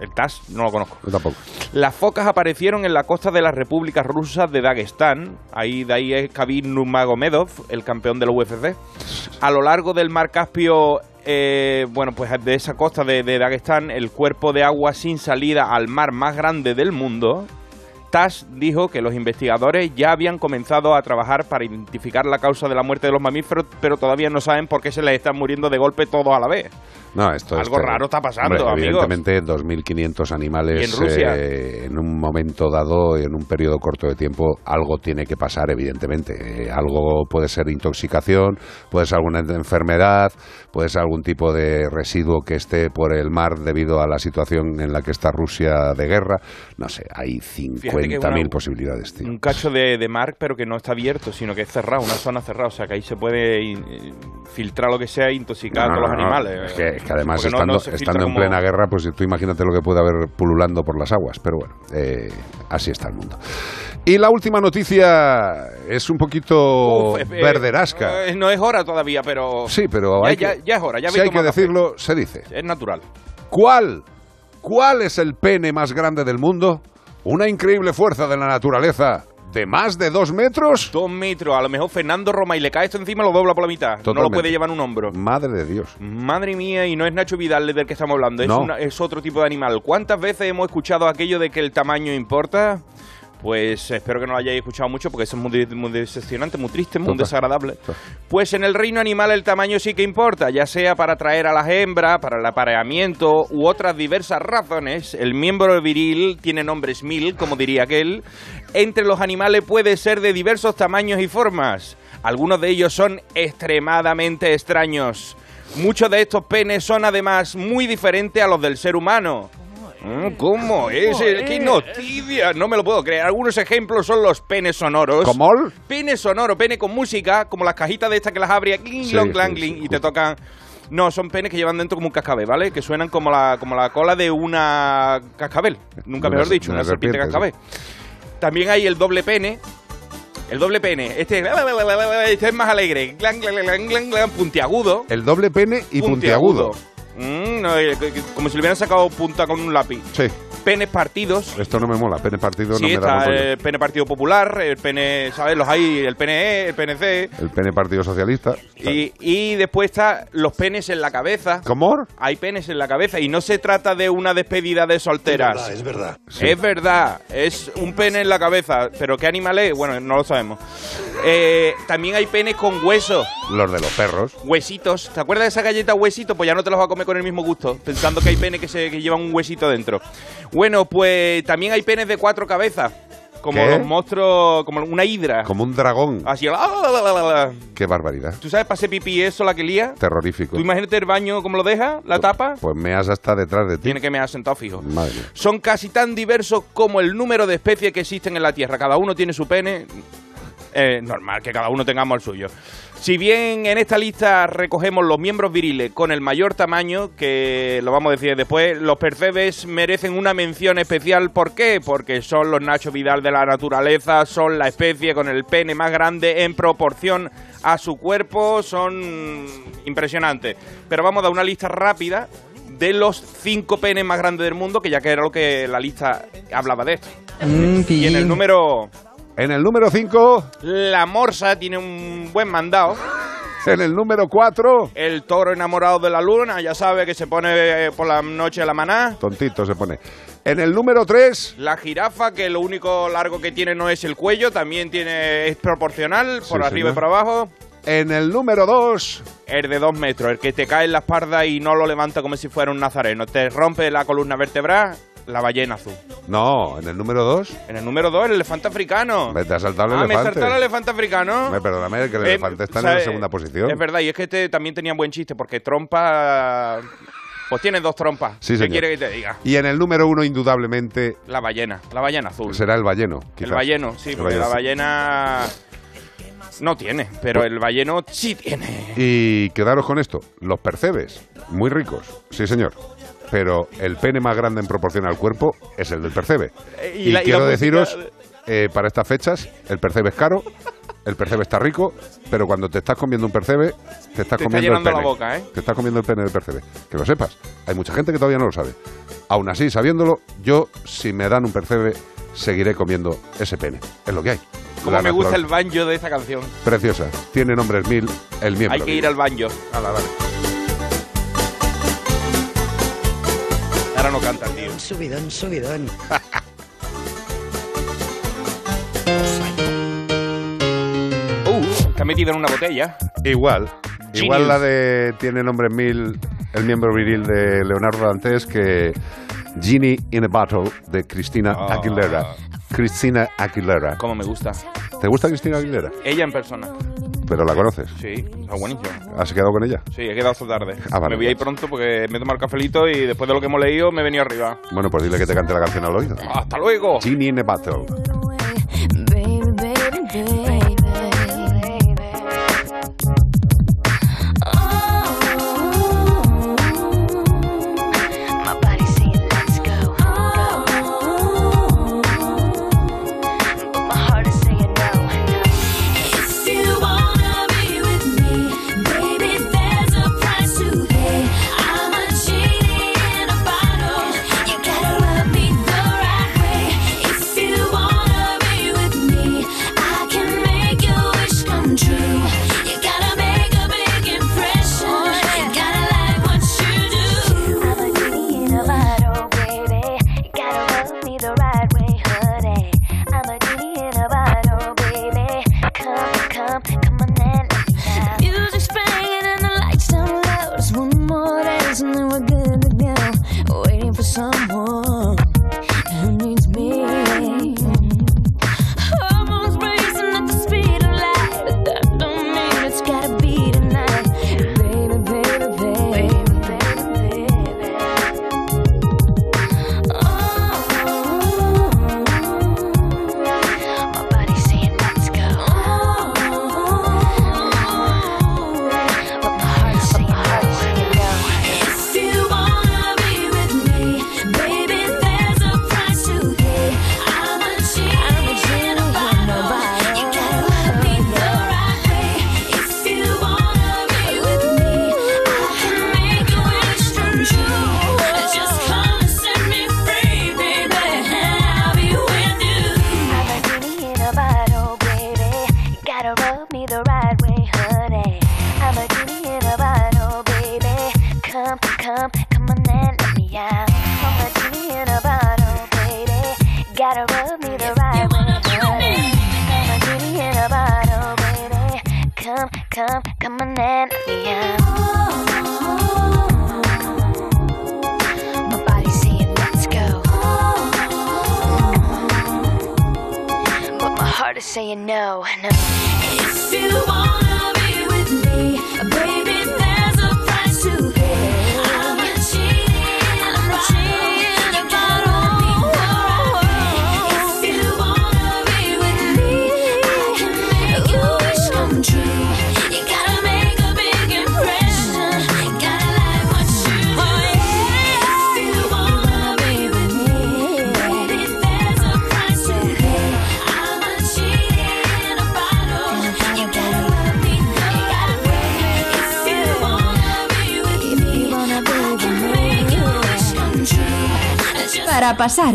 el TASS no lo conozco. Yo tampoco. Las focas aparecieron en la costa de la República Rusa de Dagestán. Ahí de ahí es Khabib Nurmagomedov, el campeón de la UFC. A lo largo del mar Caspio, eh, bueno, pues de esa costa de, de Dagestán, el cuerpo de agua sin salida al mar más grande del mundo. Dijo que los investigadores ya habían comenzado a trabajar para identificar la causa de la muerte de los mamíferos, pero todavía no saben por qué se les están muriendo de golpe todos a la vez. No, esto Algo raro está pasando, Hombre, amigos. Evidentemente, 2.500 animales Y en Rusia. eh, en un momento dado, en un periodo corto de tiempo, algo tiene que pasar, evidentemente. Eh, algo puede ser intoxicación, puede ser alguna enfermedad, puede ser algún tipo de residuo que esté por el mar debido a la situación en la que está Rusia de guerra. No sé, hay Fíjate que 50.000 una- posibilidades, tío. Un cacho de, de mar, pero que no está abierto, sino que es cerrado, una zona cerrada. O sea, que ahí se puede in- filtrar lo que sea e intoxicar No, a todos no, los animales. Es que, es que además, no- estando, no estando en como- plena guerra, pues tú imagínate lo que puede haber pululando por las aguas. Pero bueno, eh, así está el mundo. Y la última noticia es un poquito Uf, eh, eh, verderasca. eh, no es hora todavía, pero. Sí, pero ya, hay ya- que, ya es hora. Ya si hay que café. decirlo, se dice. Es natural. ¿Cuál? ¿Cuál es el pene más grande del mundo? Una increíble fuerza de la naturaleza de más de dos metros. Dos metros, a lo mejor Fernando Roma y le cae esto encima lo dobla por la mitad. No lo puede llevar en un hombro. Madre de Dios. Madre mía, y no es Nacho Vidal del que estamos hablando, es, No. una- es otro tipo de animal. ¿Cuántas veces hemos escuchado aquello de que el tamaño importa? Pues espero que no lo hayáis escuchado mucho porque eso es muy, muy decepcionante, muy triste, muy Total. desagradable. Pues en el reino animal el tamaño sí que importa, ya sea para atraer a las hembras, para el apareamiento u otras diversas razones. El miembro viril tiene nombres mil, como diría aquel. Entre los animales puede ser de diversos tamaños y formas. Algunos de ellos son extremadamente extraños. Muchos de estos penes son además muy diferentes a los del ser humano. Mm, ¿Cómo es? ¡Qué noticia! No me lo puedo creer. Algunos ejemplos son los penes sonoros. ¿Cómo? Pene sonoro, pene con música, como las cajitas de estas que las abría, Sí, y te tocan... No, son penes que llevan dentro como un cascabel, ¿vale? Que suenan como la, como la cola de una cascabel. Nunca mejor dicho, una serpiente cascabel. También hay el doble pene. El doble pene. Este, este es más alegre. Glang, glang, glang, puntiagudo. El doble pene y puntiagudo. Mm, no, eh, como si le hubieran sacado punta con un lápiz. Sí. Penes partidos. Esto no me mola. Pene partido Sí, no me da está buen rollo. el pene Partido Popular, el pene, ¿sabes? Los hay, el PNE, el PNC. El pene partido socialista. Y, y después está los penes en la cabeza. ¿Cómo? Hay penes en la cabeza y no se trata de una despedida de solteras. Es verdad, Es verdad, es un pene en la cabeza. Pero ¿qué animal es? Bueno, no lo sabemos. Eh, también hay penes con huesos. Los de los perros. Huesitos. ¿Te acuerdas de esa galleta huesito? Pues ya no te los vas a comer con el mismo gusto, pensando que hay penes que, se, que llevan un huesito dentro. Bueno, pues también hay penes de cuatro cabezas. Como ¿Qué? los monstruos, como una hidra. Como un dragón. Así, la, la, la. Qué barbaridad. ¿Tú sabes para hacer pipí eso la que lía? Terrorífico. ¿Tú imagínate el baño cómo lo deja, la tapa? Pues meas hasta detrás de ti. Tiene que me ha sentado fijo. Madre mía. Son casi tan diversos como el número de especies que existen en la Tierra. Cada uno tiene su pene. Eh, normal que cada uno tengamos el suyo. Si bien en esta lista recogemos los miembros viriles con el mayor tamaño, que lo vamos a decir después, los percebes merecen una mención especial. ¿Por qué? Porque son los Nacho Vidal de la naturaleza, son la especie con el pene más grande en proporción a su cuerpo, son impresionantes. Pero vamos a dar una lista rápida de los cinco penes más grandes del mundo, que ya que era lo que la lista hablaba de esto. y en el número... En el número 5, La morsa tiene un buen mandado. en el número 4, El toro enamorado de la luna, ya sabe que se pone eh, por la noche a la maná. tontito se pone. En el número 3, La jirafa, que lo único largo que tiene no es el cuello, también tiene es proporcional, por Sí, arriba señor. y por abajo. en el número 2, El de dos metros, el que te cae en la espalda y no lo levanta como si fuera un nazareno. Te rompe la columna vertebral, la ballena azul. no, en el número 2, En el número dos, el elefante africano. vete a saltar el ah, me elefante. saltó el elefante africano. Me perdóname, que el Eh, elefante está en la segunda posición. Es verdad, y es que este también tenía buen chiste, porque trompa. Pues tiene dos trompas. Sí, ¿Qué quiere que te diga? Y en el número 1, indudablemente, La ballena, la ballena azul. será el balleno. el balleno, sí, El porque la ballena. No tiene, pero el balleno sí tiene. Y quedaros con esto, los percebes, muy ricos, sí señor. Pero el pene más grande en proporción al cuerpo es el del percebe. Eh, y Y, la- y quiero deciros, eh, para estas fechas, el percebe es caro, el percebe está rico, pero cuando te estás comiendo un percebe, te estás Te está comiendo el la pene. boca, ¿eh? Te estás comiendo el pene del percebe. Que lo sepas. Hay mucha gente que todavía no lo sabe. Aún así, sabiéndolo, yo, si me dan un percebe, seguiré comiendo ese pene. Es lo que hay. Como me gusta el banjo de esta canción. Preciosa. Tiene nombres mil, el miembro. Hay que ir al banjo. Ala, dale. Ahora no canta, tío. Subidón, subidón. Uh, que ha metido en una botella. Igual. Igual Genius. la de tiene nombres mil el miembro viril de Leonardo Dantes que Genie in a Bottle de Cristina Ah. Aguilera. Cristina Aguilera. Como me gusta. ¿Te gusta Cristina Aguilera? Ella en persona. Pero la conoces. Sí, está buenísimo. ¿Has quedado con ella? Sí, he quedado esta tarde. Ah, vale, me voy a ir pronto porque me he tomado el cafelito y después de lo que hemos leído me he venido arriba. Bueno, pues dile que te cante la canción al oído. ¡Hasta luego! Genie in a Bottle.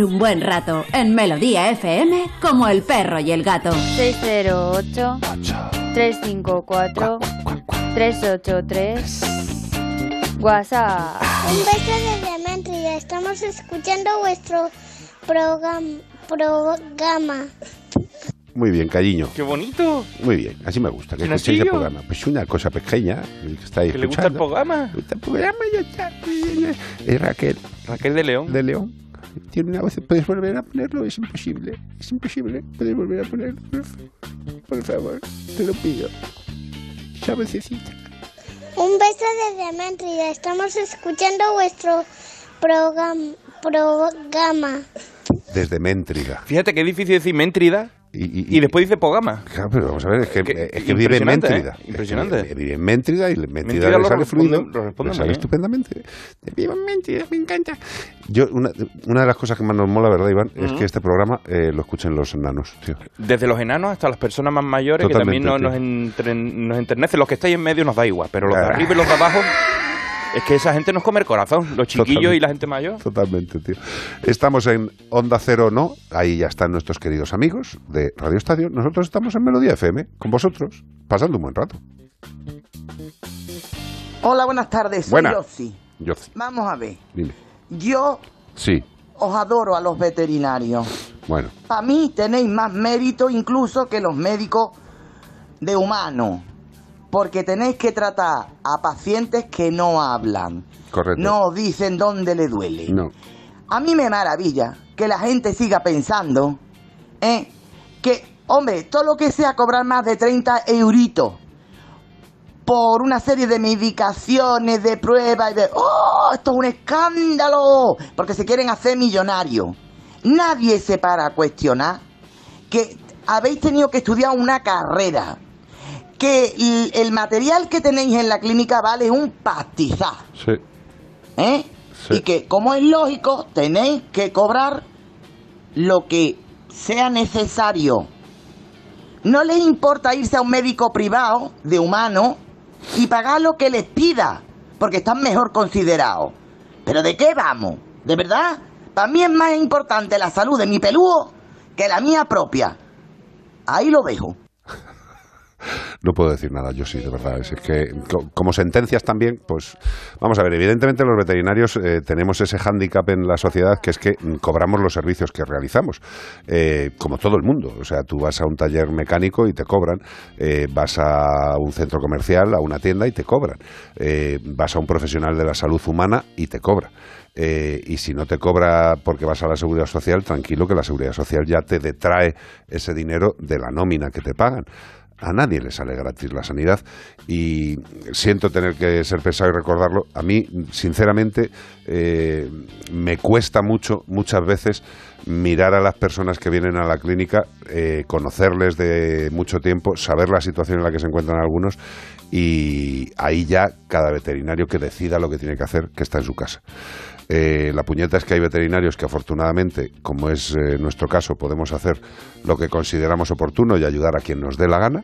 Pasar un buen rato en Melodía FM como el perro y el gato. 608 354 383 WhatsApp. Un beso desde Mentria. Estamos escuchando vuestro programa. programa. Muy bien, cariño. ¡Qué bonito! Muy bien, así me gusta, que ¿Quién escuchéis el programa. Pues una cosa pequeña que estáis ¿Que le gusta el escuchando. programa? Le gusta el programa y ya está. Es Raquel. Raquel de León. De León. Tiene una voz, ¿puedes volver a ponerlo? Es imposible. Es imposible. ¿Puedes volver a ponerlo? Por fa- Por favor, te lo pido. Esa vocecita. Un beso desde Mentria. Estamos escuchando vuestro programa. programa. Desde Méntriga. Fíjate es difícil decir Méntrida y, después dice Pogama. Claro, pero vamos a ver, es que, Que- es que vive en Méntrida. ¿eh? Impresionante. Es que vive en Méntrida y Méntrida Méntrida le lo sale responde- fluido. lo responde le sale estupendamente. Vivo en Méntrida, me encanta. Yo, una, una de las cosas que más nos mola, ¿verdad, Iván? Es que este programa eh, lo escuchen los enanos, tío. Desde los enanos hasta las personas más mayores que también nos, nos, entre- nos enternecen. Los que estáis en medio nos da igual, pero los de Ah. arriba y los de abajo, es que esa gente nos come el corazón. Los chiquillos Totalmente. y la gente mayor. Totalmente, tío. Estamos en Onda Cero No, ahí ya están nuestros queridos amigos de Radio Estadio. Nosotros estamos en Melodía FM, con vosotros, pasando un buen rato. Hola, buenas tardes. Soy Buena. Yossi. Yo, Vamos a ver. dime. Yo Sí, os adoro a los veterinarios. bueno. Para mí tenéis más mérito incluso que los médicos de humano. Porque tenéis que tratar a pacientes que no hablan, Correcto. no dicen dónde le duele. No. A mí me maravilla que la gente siga pensando ¿eh? que, hombre, todo lo que sea cobrar más de 30 euritos por una serie de medicaciones, de pruebas y de... ¡Oh, esto es un escándalo! Porque se quieren hacer millonarios. Nadie se para a cuestionar que habéis tenido que estudiar una carrera, que el, material que tenéis en la clínica vale un pastizal. Sí. ¿eh? Sí. Y que, como es lógico, tenéis que cobrar lo que sea necesario. No les importa irse a un médico privado de humano y pagar lo que les pida, porque están mejor considerados. ¿Pero de qué vamos? ¿De verdad? Para mí es más importante la salud de mi pelúo que la mía propia. Ahí lo dejo. No puedo decir nada, yo sí, de verdad. Es que, co- como sentencias también, pues vamos a ver, evidentemente los veterinarios eh, tenemos ese hándicap en la sociedad que es que mm, cobramos los servicios que realizamos, eh, como todo el mundo. O sea, tú vas a un taller mecánico y te cobran, eh, vas a un centro comercial, a una tienda y te cobran, eh, vas a un profesional de la salud humana y te cobra. Eh, y si no te cobra porque vas a la seguridad social, tranquilo que la seguridad social ya te detrae ese dinero de la nómina que te pagan. A nadie le sale gratis la sanidad y siento tener que ser pesado y recordarlo. A mí, sinceramente, eh, me cuesta mucho, muchas veces, mirar a las personas que vienen a la clínica, eh, conocerles de mucho tiempo, saber la situación en la que se encuentran algunos y ahí ya cada veterinario que decida lo que tiene que hacer, que está en su casa. Eh, la puñeta es que hay veterinarios que afortunadamente, como es eh, nuestro caso, podemos hacer lo que consideramos oportuno y ayudar a quien nos dé la gana.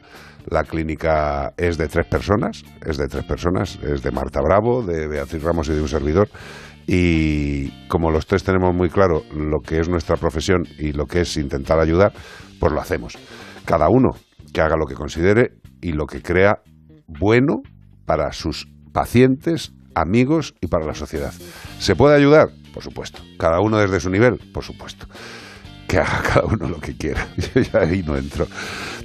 La clínica es de tres personas, es de tres personas, es de Marta Bravo, de Beatriz Ramos y de un servidor. Y como los tres tenemos muy claro lo que es nuestra profesión y lo que es intentar ayudar, pues lo hacemos. Cada uno que haga lo que considere y lo que crea bueno para sus pacientes, amigos y para la sociedad. ¿Se puede ayudar? Por supuesto. Cada uno desde su nivel, por supuesto. Que haga cada uno lo que quiera. Yo ya ahí no entro.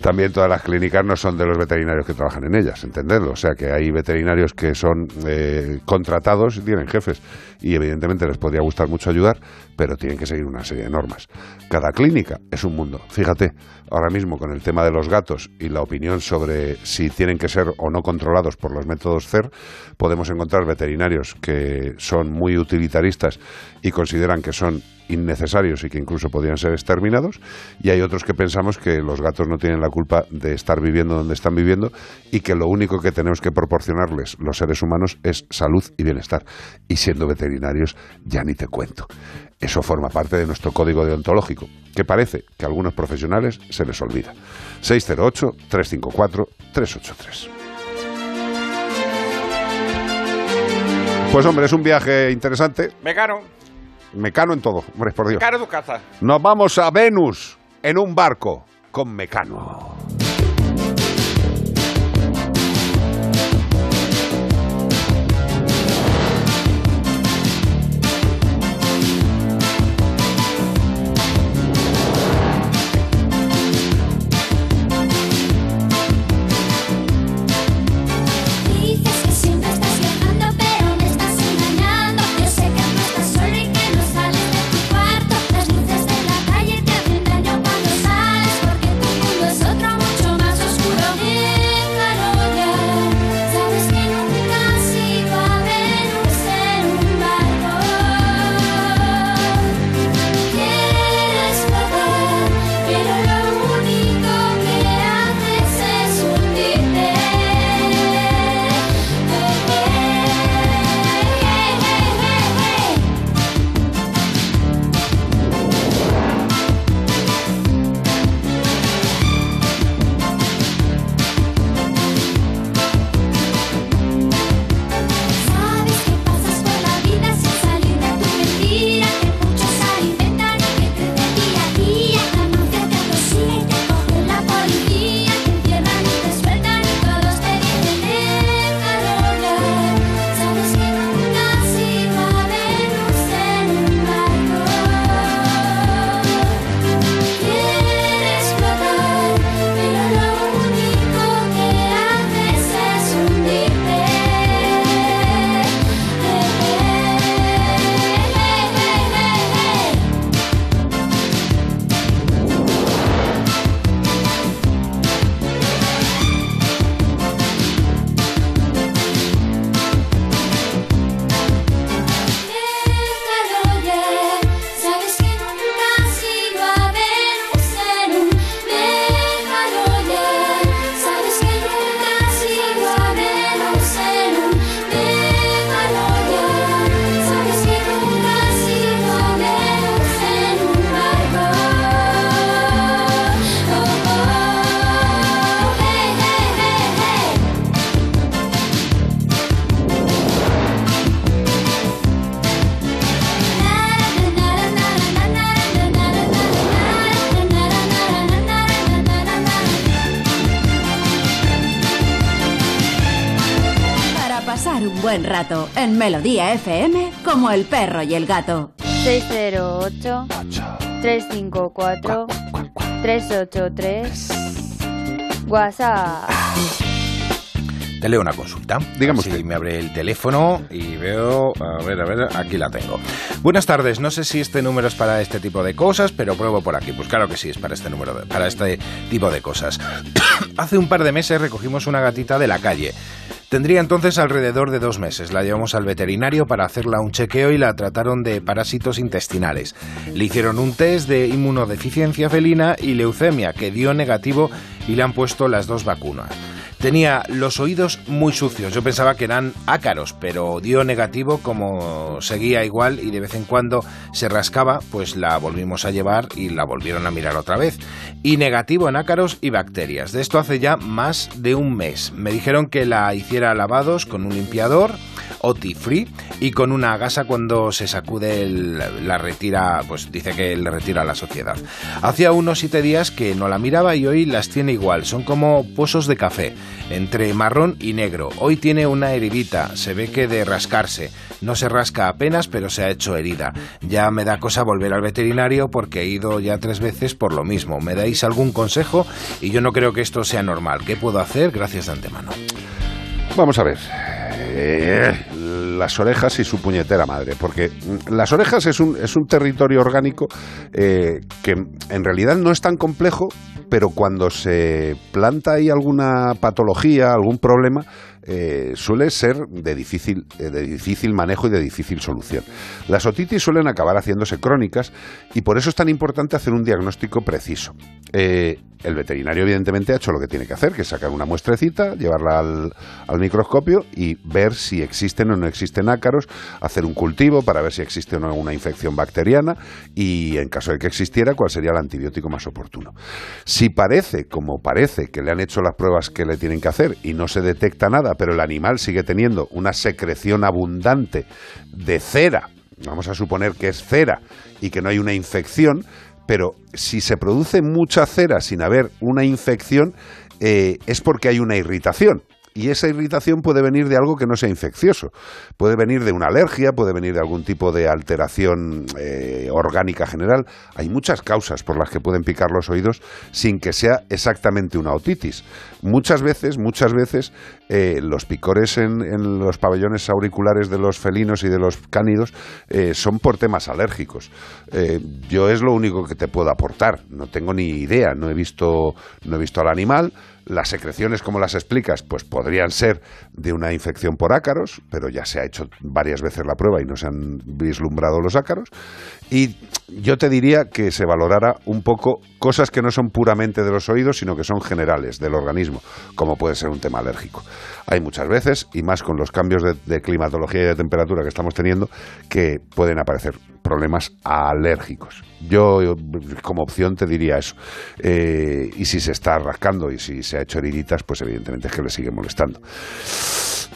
También todas las clínicas no son de los veterinarios que trabajan en ellas, entenderlo. O sea que hay veterinarios que son eh, contratados y tienen jefes. Y evidentemente les podría gustar mucho ayudar, pero tienen que seguir una serie de normas. Cada clínica es un mundo. Fíjate, ahora mismo con el tema de los gatos y la opinión sobre si tienen que ser o no controlados por los métodos CER, podemos encontrar veterinarios que son muy utilitaristas y consideran que son innecesarios y que incluso podrían ser exterminados, y hay otros que pensamos que los gatos no tienen la culpa de estar viviendo donde están viviendo y que lo único que tenemos que proporcionarles los seres humanos es salud y bienestar. Y siendo veterinarios, ya ni te cuento. Eso forma parte de nuestro código deontológico, que parece que a algunos profesionales se les olvida. 608-354-383. Pues hombre, es un viaje interesante. Mecano, Mecano en todo, hombre, por Dios. cara tu casa. Nos vamos a Venus en un barco con Mecano. En Melodía FM como el perro y el gato. 608 354 383 WhatsApp. Te leo una consulta. Digamos que me abre el teléfono y veo, a ver, a ver, aquí la tengo. Buenas tardes, no sé si este número es para este tipo de cosas, pero pruebo por aquí. Pues claro que sí, es para este número, de- para este tipo de cosas. Hace un par de meses recogimos una gatita de la calle. Tendría entonces alrededor de dos meses. La llevamos al veterinario para hacerla un chequeo y la trataron de parásitos intestinales. Le hicieron un test de inmunodeficiencia felina y leucemia que dio negativo y le han puesto las dos vacunas. Tenía los oídos muy sucios. Yo pensaba que eran ácaros, pero dio negativo como seguía igual y de vez en cuando se rascaba, pues la volvimos a llevar y la volvieron a mirar otra vez. Y negativo en ácaros y bacterias. De esto hace ya más de un mes. Me dijeron que la hiciera lavados con un limpiador, OTI free, y con una gasa cuando se sacude la retira, pues dice que le retira la sociedad. Hacía unos siete días que no la miraba y hoy las tiene igual. Son como pozos de café, entre marrón y negro. Hoy tiene una heridita, se ve que de rascarse. No se rasca apenas, pero se ha hecho herida. Ya me da cosa volver al veterinario porque he ido ya tres veces por lo mismo. ¿Me dais algún consejo? Y yo no creo que esto sea normal. ¿Qué puedo hacer? Gracias de antemano. Vamos a ver. Eh, las orejas y su puñetera madre, porque las orejas es un, es un territorio orgánico eh, que en realidad no es tan complejo, pero cuando se planta ahí alguna patología, algún problema, eh, suele ser de difícil, eh, de difícil manejo y de difícil solución. Las otitis suelen acabar haciéndose crónicas y por eso es tan importante hacer un diagnóstico preciso. Eh, el veterinario evidentemente ha hecho lo que tiene que hacer, que es sacar una muestrecita, llevarla al, al microscopio y ver si existen o no existen ácaros, hacer un cultivo para ver si existe o no una infección bacteriana y en caso de que existiera, cuál sería el antibiótico más oportuno. Si parece, como parece, que le han hecho las pruebas que le tienen que hacer y no se detecta nada, pero el animal sigue teniendo una secreción abundante de cera, vamos a suponer que es cera y que no hay una infección, pero si se produce mucha cera sin haber una infección, eh, es porque hay una irritación. Y esa irritación puede venir de algo que no sea infeccioso. Puede venir de una alergia, puede venir de algún tipo de alteración eh, orgánica general. Hay muchas causas por las que pueden picar los oídos sin que sea exactamente una otitis. Muchas veces, muchas veces, eh, los picores en, los pabellones auriculares de los felinos y de los cánidos eh, son por temas alérgicos. Eh, yo es lo único que te puedo aportar. No tengo ni idea. No he visto, no he visto al animal. Las secreciones, como las explicas, pues podrían ser de una infección por ácaros, pero ya se ha hecho varias veces la prueba y no se han vislumbrado los ácaros. Y yo te diría que se valorara un poco cosas que no son puramente de los oídos, sino que son generales del organismo, como puede ser un tema alérgico. Hay muchas veces, y más con los cambios de, climatología y de temperatura que estamos teniendo, que pueden aparecer problemas alérgicos. Yo, yo, como opción, te diría eso. Eh, y si se está rascando y si se ha hecho heriditas, pues evidentemente es que le sigue molestando.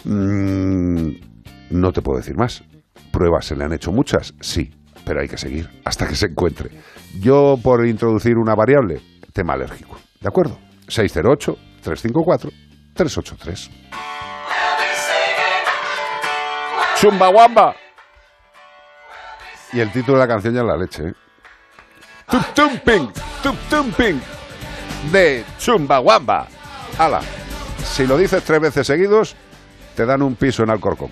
Mm, no te puedo decir más. ¿Pruebas se le han hecho muchas? Sí, pero hay que seguir hasta que se encuentre. Yo, por introducir una variable, tema alérgico. ¿De acuerdo? 608-354-383. Chumbawamba. Y el título de la canción ya es la leche, ¿eh? Tup tumping, tup tumping de Chumbawamba. Ala, si lo dices tres veces seguidos, te dan un piso en Alcorcón.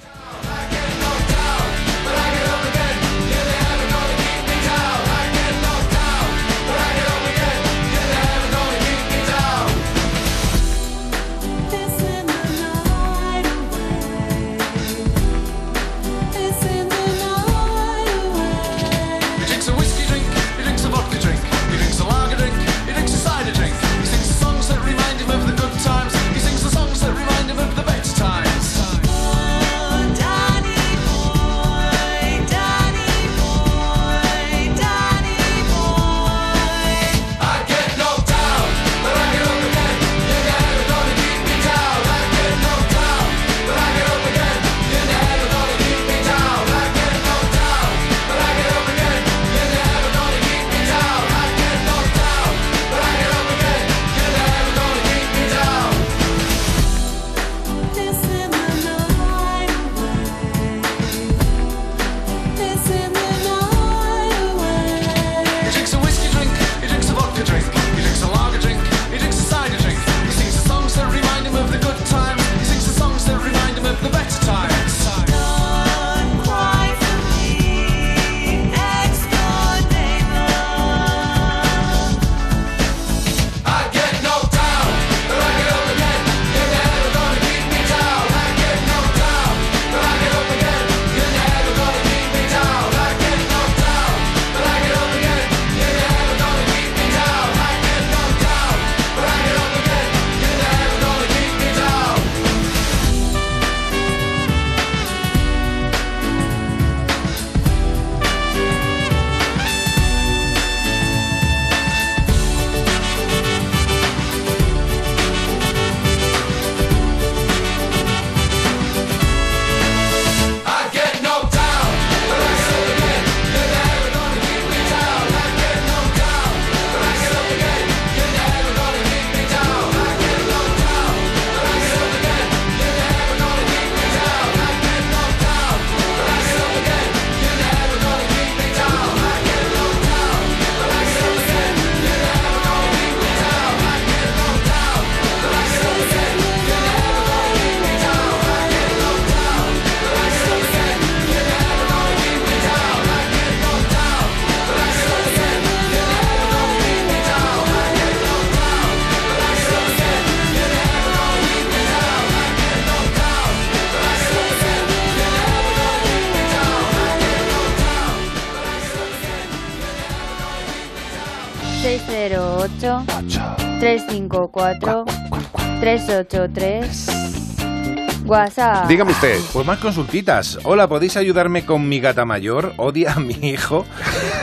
383 WhatsApp. Dígame usted. Pues más consultitas. Hola, ¿podéis ayudarme con mi gata mayor? Odia a mi hijo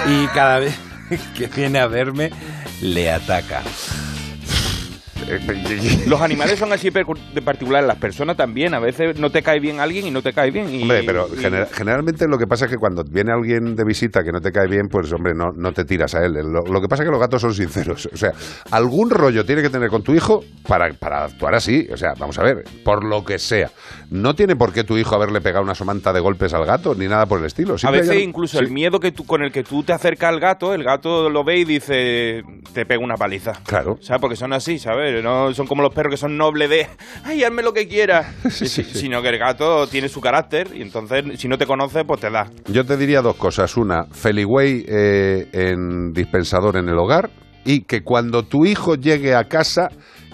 y cada vez que viene a verme le ataca. Los animales son así de particular, las personas también. A veces no te cae bien alguien y no te cae bien. Y, Hombre, pero y- gener- generalmente lo que pasa es que cuando viene alguien de visita que no te cae bien, pues hombre, no, no te tiras a él. Lo, lo que pasa es que los gatos son sinceros. O sea, algún rollo tiene que tener con tu hijo para, para actuar así. O sea, vamos a ver, por lo que sea. No tiene por qué tu hijo haberle pegado una somanta de golpes al gato, ni nada por el estilo. A veces incluso sí. el miedo que tú, con el que tú te acercas al gato, el gato lo ve y dice, te pega una paliza. Claro. ¿Sabes? Porque son así, ¿sabes? No son como los perros que son nobles de, ay, hazme lo que quieras. Sí, sí, sí. Sino que el gato tiene su carácter y entonces, si no te conoce, pues te da. Yo te diría dos cosas. Una, Feliway eh, en dispensador en el hogar y que cuando tu hijo llegue a casa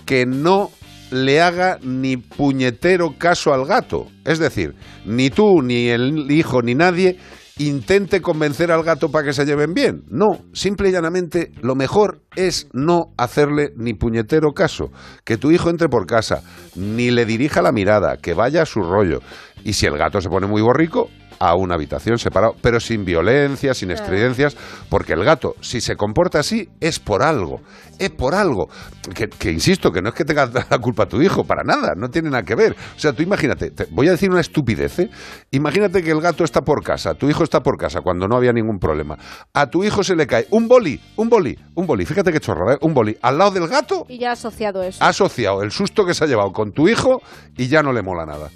que no le haga ni puñetero caso al gato. Es decir, ni tú, ni el hijo, ni nadie intente convencer al gato para que se lleven bien. No, simple y llanamente lo mejor es no hacerle ni puñetero caso. Que tu hijo entre por casa, ni le dirija la mirada, que vaya a su rollo. Y si el gato se pone muy borrico, a una habitación separada, pero sin violencia, sin estridencias, porque el gato, si se comporta así, es por algo, es por algo. Que, que, insisto, que no es que tenga la culpa tu hijo, para nada, no tiene nada que ver. O sea, tú imagínate, te- voy a decir una estupidez, ¿eh? Imagínate que el gato está por casa, tu hijo está por casa cuando no había ningún problema. A tu hijo se le cae un boli, un boli, un boli, fíjate qué chorrada, ¿eh? un boli, al lado del gato Y ya ha asociado eso. ha asociado el susto que se ha llevado con tu hijo y ya no le mola nada.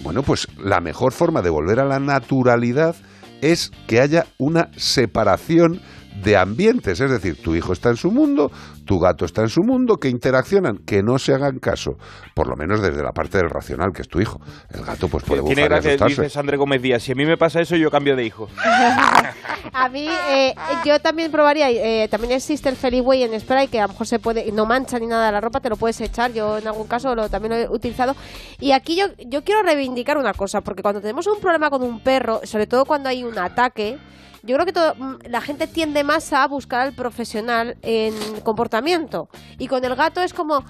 Bueno, pues la mejor forma de volver a la naturalidad es que haya una separación de ambientes, es decir, tu hijo está en su mundo, tu gato está en su mundo, que interaccionan, que no se hagan caso, por lo menos desde la parte del racional, que es tu hijo. El gato pues puede Tiene gracia, asustarse. dice Sandra Gómez Díaz. Si a mí me pasa eso, yo cambio de hijo. A mí, eh, yo también probaría, eh, también existe el Feliway en spray que a lo mejor se puede, no mancha ni nada de la ropa, te lo puedes echar, yo en algún caso lo, también lo he utilizado. Y aquí yo, yo quiero reivindicar una cosa, porque cuando tenemos un problema con un perro, sobre todo cuando hay un ataque, yo creo que todo- mm, la gente tiende más a buscar al profesional en comportamiento. Y con el gato es como...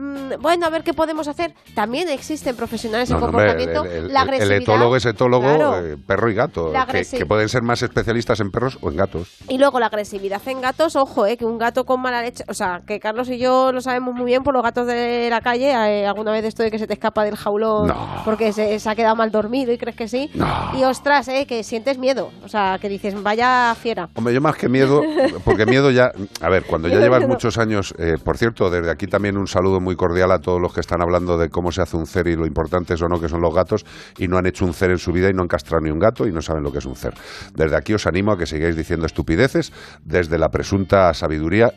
mm, Bueno, a ver qué podemos hacer. También existen profesionales No, en no, comportamiento. el, el- la el agresividad. etólogo es etólogo, Claro. eh, perro y gato, que, pueden ser más especialistas en perros o en gatos. Y luego la agresividad en gatos, ojo, eh, que un gato con mala leche, o sea, que Carlos y yo lo sabemos muy bien por los gatos de la calle, eh, alguna vez esto de que se te escapa del jaulón No. porque se, se ha quedado mal dormido y crees que sí. Y ostras, eh, que sientes miedo, o sea, que dices, vaya fiera. Hombre, yo más que miedo, porque miedo ya, a ver, cuando ya llevas muchos años, eh, por cierto, desde aquí también un saludo muy cordial a todos los que están hablando de cómo se hace un cer y lo importante es o no que son los gatos y no han hecho un cer en su vida y no han castrado ni un gato y no saben lo que es un cer. Desde aquí os animo a que sigáis diciendo estupideces desde la presunta sabiduría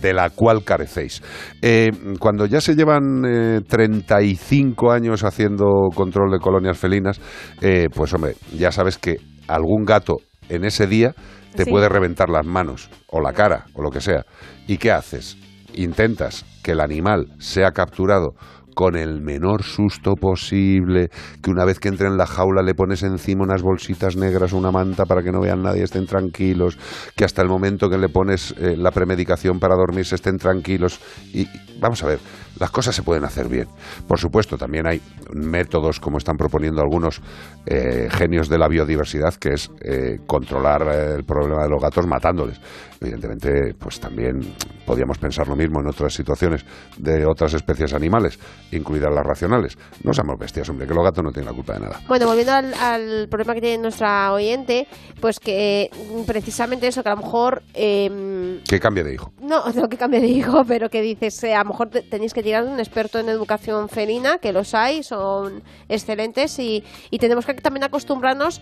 de la cual carecéis. Eh, cuando ya se llevan eh, 35 años haciendo control de colonias felinas, eh, pues hombre, ya sabes que algún gato en ese día te Sí. puede reventar las manos o la cara o lo que sea. ¿Y qué haces? Intentas que el animal sea capturado con el menor susto posible, que una vez que entre en la jaula le pones encima unas bolsitas negras una manta para que no vean nadie, estén tranquilos, que hasta el momento que le pones eh, la premedicación para dormirse estén tranquilos. Y vamos a ver, las cosas se pueden hacer bien. Por supuesto, también hay métodos, como están proponiendo algunos eh, genios de la biodiversidad, que es eh, controlar eh, el problema de los gatos matándoles. Evidentemente, pues también podríamos pensar lo mismo en otras situaciones de otras especies animales, incluidas las racionales. No seamos bestias, hombre, que los gatos no tienen la culpa de nada. Bueno, volviendo al, al problema que tiene nuestra oyente, pues que mm, precisamente eso, que a lo mejor... em, Que cambie de hijo. No, no que cambie de hijo, pero que dices, eh, a lo mejor te- tenéis que de un experto en educación felina, que los hay, son excelentes y, y tenemos que también acostumbrarnos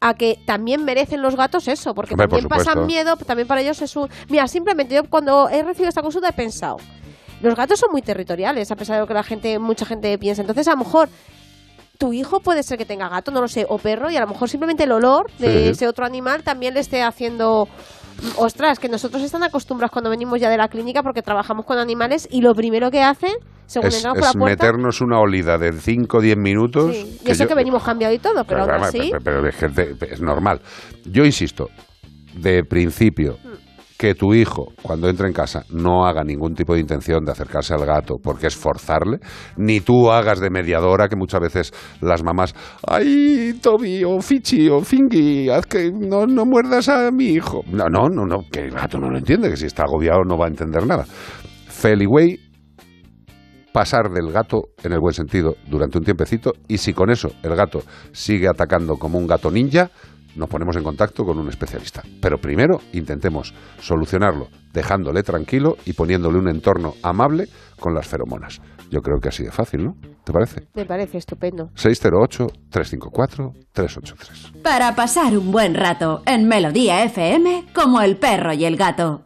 a que también merecen los gatos eso, porque Hombre, por también pasan miedo, también para ellos es un... Mira, simplemente yo cuando he recibido esta consulta he pensado, los gatos son muy territoriales, a pesar de lo que la gente, mucha gente piensa, entonces a lo mejor tu hijo puede ser que tenga gato, no lo sé, o perro, y a lo mejor simplemente el olor de Sí. ese otro animal también le esté haciendo. Ostras, que nosotros están acostumbrados cuando venimos ya de la clínica porque trabajamos con animales y lo primero que hacen, según Es, entramos por es la puerta. meternos una olida de 5 o 10 minutos. Sí, Y eso yo- que venimos cambiado y todo, pero aún Pero, así. pero- pero es, que te- es normal. Yo insisto, de principio, que tu hijo, cuando entre en casa, no haga ningún tipo de intención de acercarse al gato porque es forzarle, ni tú hagas de mediadora, que muchas veces las mamás, ay, Toby, o Fichi, o Fingy, haz que no, no muerdas a mi hijo. No, no, no, no, que el gato no lo entiende, que si está agobiado no va a entender nada. Feliway pasar del gato en el buen sentido durante un tiempecito y si con eso el gato sigue atacando como un gato ninja, nos ponemos en contacto con un especialista. Pero primero intentemos solucionarlo dejándole tranquilo y poniéndole un entorno amable con las feromonas. Yo creo que así de fácil, ¿no? ¿Te parece? Me parece estupendo. 608-354-383. Para pasar un buen rato en Melodía FM como el perro y el gato.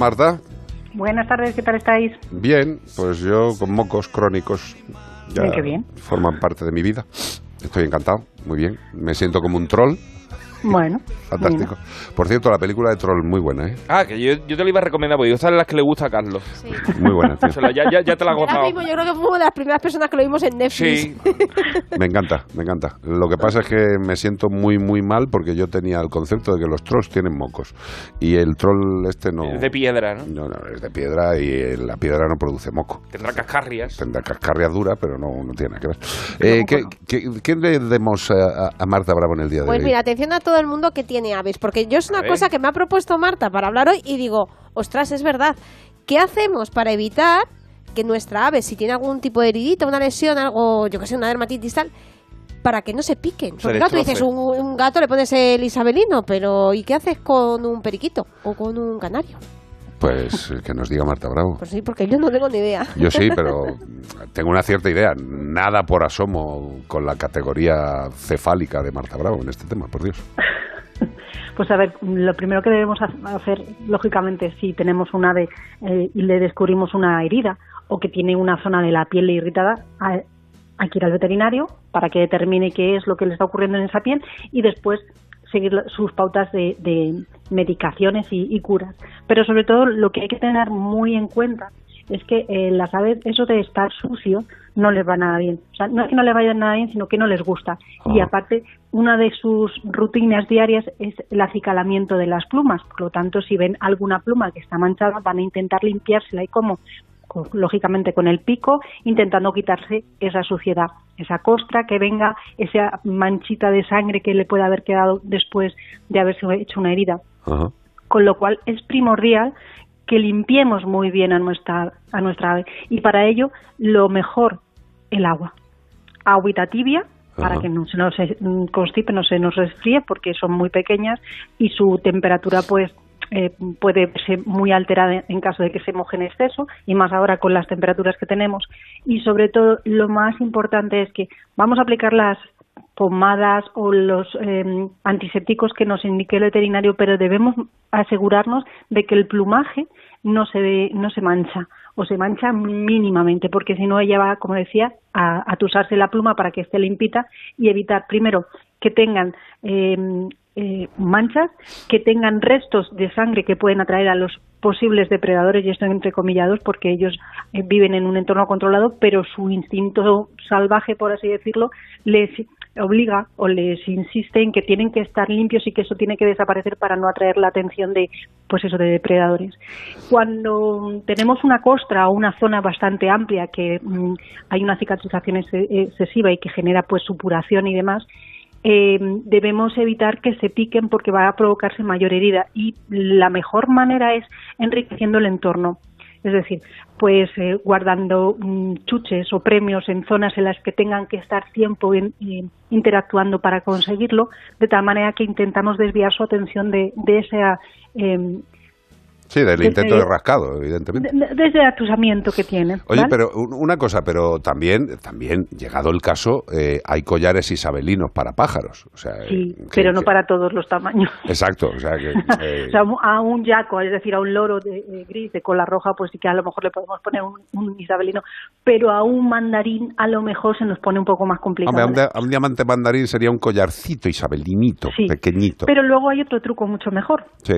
Marta? Buenas tardes, ¿qué tal estáis? Bien, pues yo con mocos crónicos ya Bien, forman parte de mi vida. Estoy encantado, muy bien. Me siento como un troll, Bueno, fantástico. Por cierto, la película de troll muy buena, ¿eh? Ah, que yo, yo te lo iba a recomendar, porque sabes las que le gusta a Carlos. Muy buena, tío. La- ya, ya, ya te la gozado. mismo yo creo que fue una de las primeras personas que lo vimos en Netflix. Sí. Me encanta, me encanta. Lo que pasa es que me siento muy, muy mal porque yo tenía el concepto de que los trolls tienen mocos. Y el troll este no... Es de piedra, ¿no? No, no, es de piedra y la piedra no produce moco. Tendrá cascarrias. Tendrá cascarrias duras, pero no, no tiene nada que ver. Eh, ¿qué, qué, qué le demos a, a Marta Bravo en el día de Pues hoy? mira, atención a todo el mundo que tiene aves, porque yo es una cosa que me ha propuesto Marta para hablar hoy y digo, ostras, es verdad. ¿Qué hacemos para evitar que nuestra ave, si tiene algún tipo de heridita, una lesión, algo, yo que sé, una dermatitis tal, para que no se piquen? Porque claro, tú dices, un, un gato le pones el isabelino, pero ¿y qué haces con un periquito o con un canario? Pues que nos diga Marta Bravo. Pues sí, porque yo no tengo ni idea. Yo sí, pero tengo una cierta idea. Nada por asomo con la categoría cefálica de Marta Bravo en este tema, por Dios. Pues a ver, lo primero que debemos ha- hacer, lógicamente, si tenemos un ave eh, y le descubrimos una herida o que tiene una zona de la piel irritada, a- hay que ir al veterinario para que determine qué es lo que le está ocurriendo en esa piel y después seguir sus pautas de, de medicaciones y, y curas. Pero sobre todo lo que hay que tener muy en cuenta es que eh, las aves, eso de estar sucio, no les va nada bien. O sea, no es que no les vaya nada bien, sino que no les gusta. Y aparte, una de sus rutinas diarias es el acicalamiento de las plumas. Por lo tanto, si ven alguna pluma que está manchada, van a intentar limpiársela. ¿Y cómo? Con- lógicamente con el pico, intentando quitarse esa suciedad, esa costra que venga, esa manchita de sangre que le puede haber quedado después de haberse hecho una herida. Ajá. Con lo cual es primordial que limpiemos muy bien a nuestra, a nuestra ave. Y para ello, lo mejor, el agua. Agüita tibia, para Ajá. que no se nos eh, constipe, no se nos resfríe, porque son muy pequeñas y su temperatura, pues, eh, puede ser muy alterada en caso de que se moje en exceso y más ahora con las temperaturas que tenemos. Y sobre todo, lo más importante es que vamos a aplicar las pomadas o los eh, antisépticos que nos indique el veterinario, pero debemos asegurarnos de que el plumaje no se ve, no se mancha o se mancha mínimamente, porque si no ella va, como decía, a, a tusarse la pluma para que esté limpita y evitar primero que tengan eh, eh, manchas, que tengan restos de sangre que pueden atraer a los posibles depredadores, y esto entre comillados, porque ellos eh, viven en un entorno controlado, pero su instinto salvaje, por así decirlo, les obliga o les insiste en que tienen que estar limpios y que eso tiene que desaparecer para no atraer la atención de pues eso de depredadores. Cuando tenemos una costra o una zona bastante amplia que mm, hay una cicatrización ex- excesiva y que genera pues supuración y demás, eh, debemos evitar que se piquen porque va a provocarse mayor herida y la mejor manera es enriqueciendo el entorno. Es decir, pues eh, guardando mm, chuches o premios en zonas en las que tengan que estar tiempo en- interactuando para conseguirlo, de tal manera que intentamos desviar su atención de, de esa eh, Sí, del Desde- intento de rascado, evidentemente. de, de- de ese atusamiento que tienen. Oye, ¿vale? pero un- una cosa, pero también, también llegado el caso, eh, hay collares isabelinos para pájaros. O sea, sí, eh, pero que- no que- para todos los tamaños. Exacto, o sea que... eh, O sea, a un yaco, es decir, a un loro de, de gris de cola roja, pues sí que a lo mejor le podemos poner un, un isabelino, pero a un mandarín a lo mejor se nos pone un poco más complicado. hombre, a un, dia- a un diamante mandarín sería un collarcito isabelinito, Sí, pequeñito. Pero luego hay otro truco mucho mejor. Sí.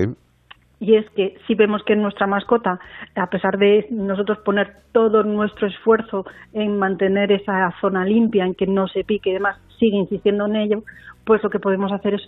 Y es que si vemos que nuestra mascota, a pesar de nosotros poner todo nuestro esfuerzo en mantener esa zona limpia, en que no se pique y demás, sigue insistiendo en ello, pues lo que podemos hacer es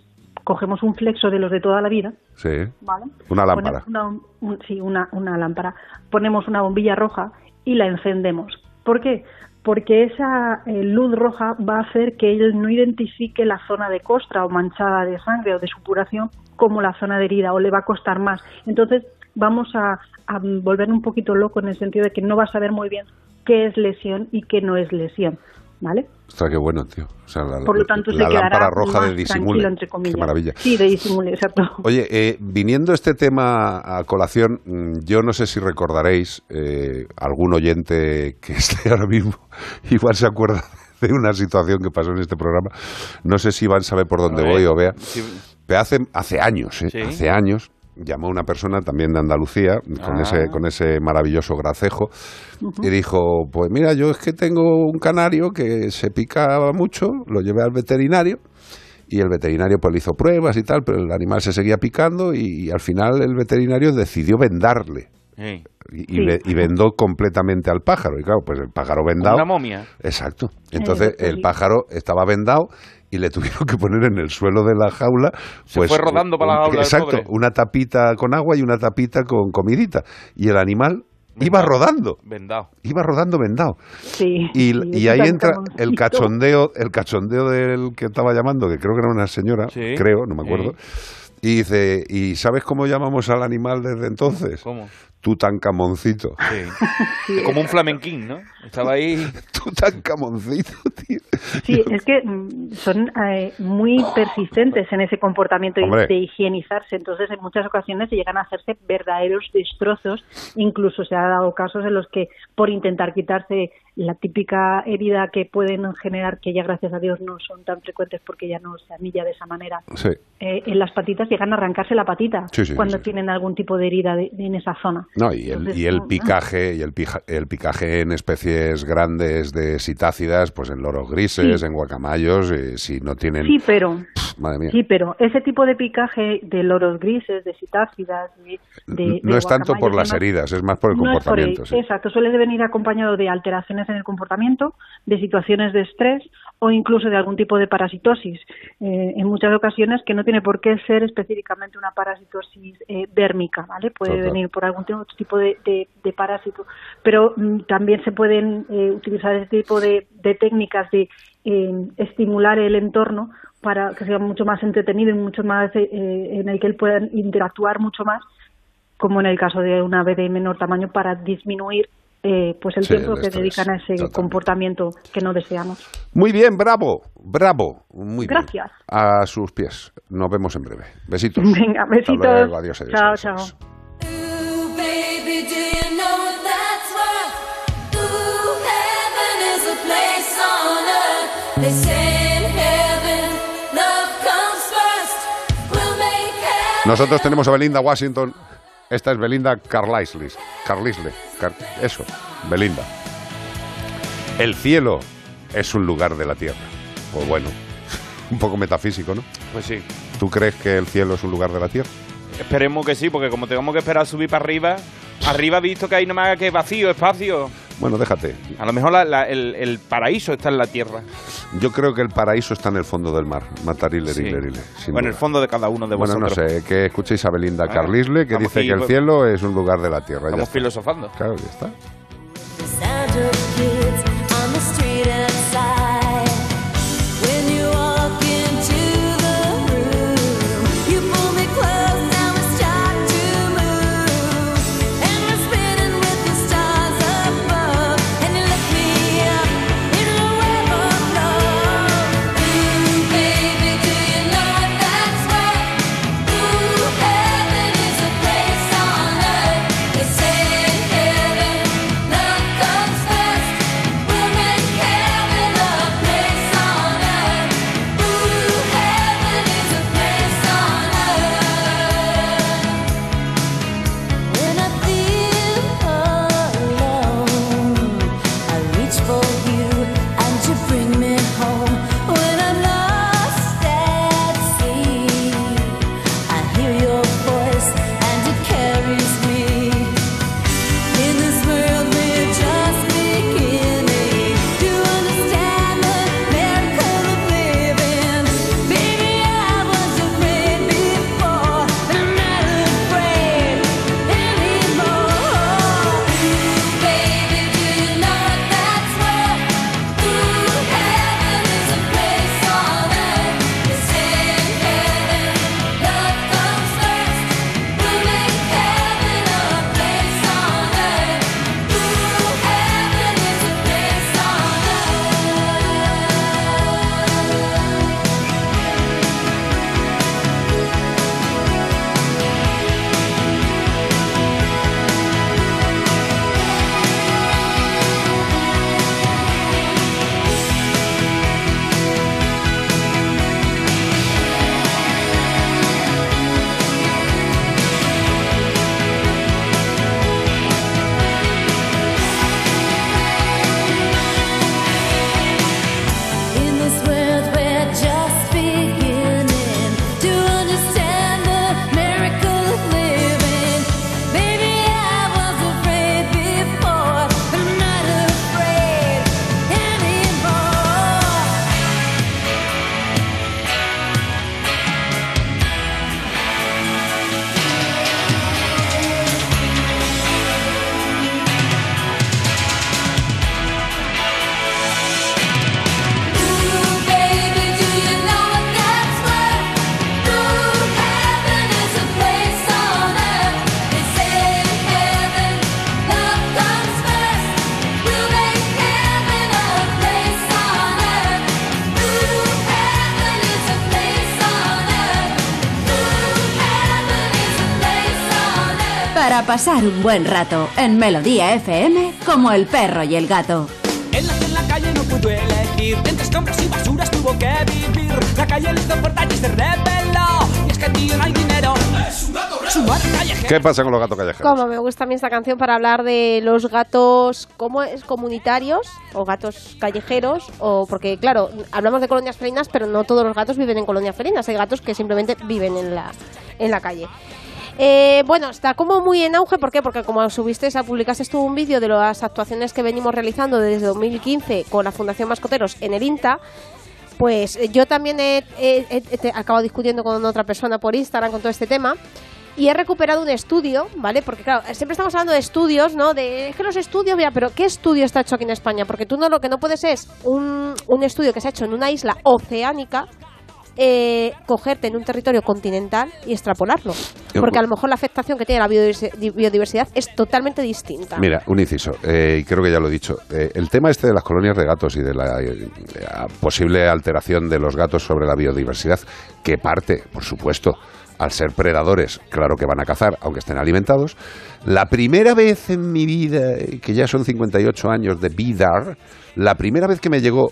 cogemos un flexo de los de toda la vida, Sí. ¿vale? Una lámpara. Una, un- sí, una, una lámpara. Ponemos una bombilla roja y la encendemos. ¿Por qué? Porque esa eh, luz roja va a hacer que él no identifique la zona de costra o manchada de sangre o de supuración como la zona de herida o le va a costar más. Entonces vamos a, a volver un poquito loco en el sentido de que no va a saber muy bien qué es lesión y qué no es lesión. ¿Vale? Ostras, qué bueno, tío. O sea, la, Por lo tanto, la se quedará lámpara roja más de disimule. tranquilo, entre comillas. Qué maravilla. Sí, de disimule, exacto. Oye, eh, viniendo este tema a colación, mm, yo no sé si recordaréis, eh, algún oyente que esté ahora mismo, igual se acuerda de una situación que pasó en este programa. No sé si Iván sabe por dónde ver, voy o vea. sí. Pero hace, hace años, ¿eh? Sí. hace años, llamó una persona también de Andalucía, con, Ah. ese, con ese maravilloso gracejo, y dijo, pues mira, yo es que tengo un canario que se pica mucho, lo llevé al veterinario, y el veterinario pues le hizo pruebas y tal, pero el animal se seguía picando y, al final el veterinario decidió vendarle. Y, y Sí. ve- y vendó completamente al pájaro. Y claro, pues el pájaro vendado. Una momia. Exacto. Entonces el pájaro estaba vendado y le tuvieron que poner en el suelo de la jaula. Se pues, fue rodando para la jaula Exacto. pobre. Una tapita con agua y una tapita con comidita. Y el animal iba rodando. Vendado. Iba rodando vendado. Sí. Y, sí, y eso ahí entra camoncito. el cachondeo, el cachondeo del que estaba llamando, que creo que era una señora, Sí. creo, no me Sí. acuerdo. Y dice, ¿y sabes cómo llamamos al animal desde entonces? ¿Cómo? Tutankamoncito. Sí. Como un flamenquín, ¿no? Estaba ahí. Tutankamoncito, tío. Sí, es que mm, son eh, muy persistentes en ese comportamiento Hombre. de higienizarse. Entonces, en muchas ocasiones se llegan a hacerse verdaderos destrozos. Incluso se ha dado casos en los que, por intentar quitarse la típica herida que pueden generar, que ya gracias a Dios no son tan frecuentes porque ya no se anilla de esa manera, Sí. eh, en las patitas llegan a arrancarse la patita Sí, sí, cuando tienen algún tipo de herida de- en esa zona. No, y el, Entonces, y el no, picaje, y el, pija- el picaje en especies grandes de citácidas, pues en loros grises, en guacamayos, eh, si no tienen... Sí, pero Madre mía. Sí, pero ese tipo de picaje de loros grises, de citácidas, de, de- no es tanto por las heridas, es más por el no es por comportamiento. el-. Exacto, suele venir acompañado de alteraciones en el comportamiento, de situaciones de estrés o incluso de algún tipo de parasitosis. Eh, en muchas ocasiones que no tiene por qué ser específicamente una parasitosis eh, dérmica, ¿vale? Puede Total. venir por algún tipo- otro tipo de, de- de parásito. Pero mm, también se pueden eh, utilizar este tipo de, de técnicas de eh, estimular el entorno para que sea mucho más entretenido y mucho más eh, en el que él pueda interactuar mucho más como en el caso de una ave de menor tamaño, para disminuir eh, pues el Sí, tiempo el que dedican a ese totalmente. comportamiento que no deseamos. Muy bien, bravo, bravo, muy bien. Gracias. A sus pies. Nos vemos en breve. Besitos. Venga, Hasta besitos. luego, adiós, adiós, chao, adiós, chao. adiós. Nosotros tenemos a Belinda Washington. Esta es Belinda Carlisle. Carlisle. Car- eso, Belinda. El cielo es un lugar de la tierra. Pues bueno, un poco metafísico, ¿no? Pues sí. ¿Tú crees que el cielo es un lugar de la tierra? Esperemos que sí, porque como tengamos que esperar a subir para arriba, arriba visto que hay nomás que vacío, espacio. Bueno, déjate. A lo mejor la- la- el, el paraíso está en la tierra. Yo creo que el paraíso está en el fondo del mar. Matarile, Sí. rile, rile, sin O en el fondo de cada uno de Bueno, no vosotros. sé, que escuchéis a Belinda Ah, Carlisle, que dice aquí, que el pues- cielo es un lugar de la tierra. Estamos filosofando. Claro, ya está. Pasar un buen rato en Melodía FM como el perro y el gato. pudo elegir. Entre escombros y basuras tuvo que vivir. La calle le hizo y se rebeló. Y es que tío no hay dinero. Es un gato. ¿Qué pasa con los gatos callejeros? Como me gusta a mí esta canción para hablar de los gatos, ¿cómo es? Comunitarios o gatos callejeros, o porque claro, hablamos de colonias felinas, pero no todos los gatos viven en colonias felinas, hay gatos que simplemente viven en la, en la calle. Eh, bueno, está como muy en auge, ¿por qué? Porque como subiste, publicaste tú un vídeo de las actuaciones que venimos realizando desde 2015 con la Fundación Mascoteros en el INTA, pues eh, yo también he, acabado discutiendo con otra persona por Instagram con todo este tema y he recuperado un estudio, ¿vale? Porque claro, siempre estamos hablando de estudios, ¿no? De es que los estudios, mira, pero ¿qué estudio está hecho aquí en España? Porque tú no lo que no puedes es un, un estudio que se ha hecho en una isla oceánica eh, cogerte en un territorio continental y extrapolarlo. Porque a lo mejor la afectación que tiene la biodiversi- biodiversidad es totalmente distinta. Mira, un inciso, eh, y creo que ya lo he dicho. Eh, el tema este de las colonias de gatos y de la eh, posible alteración de los gatos sobre la biodiversidad, que parte, por supuesto, al ser predadores, claro que van a cazar, aunque estén alimentados. La primera vez en mi vida, que ya son 58 años de vidar, la primera vez que me llegó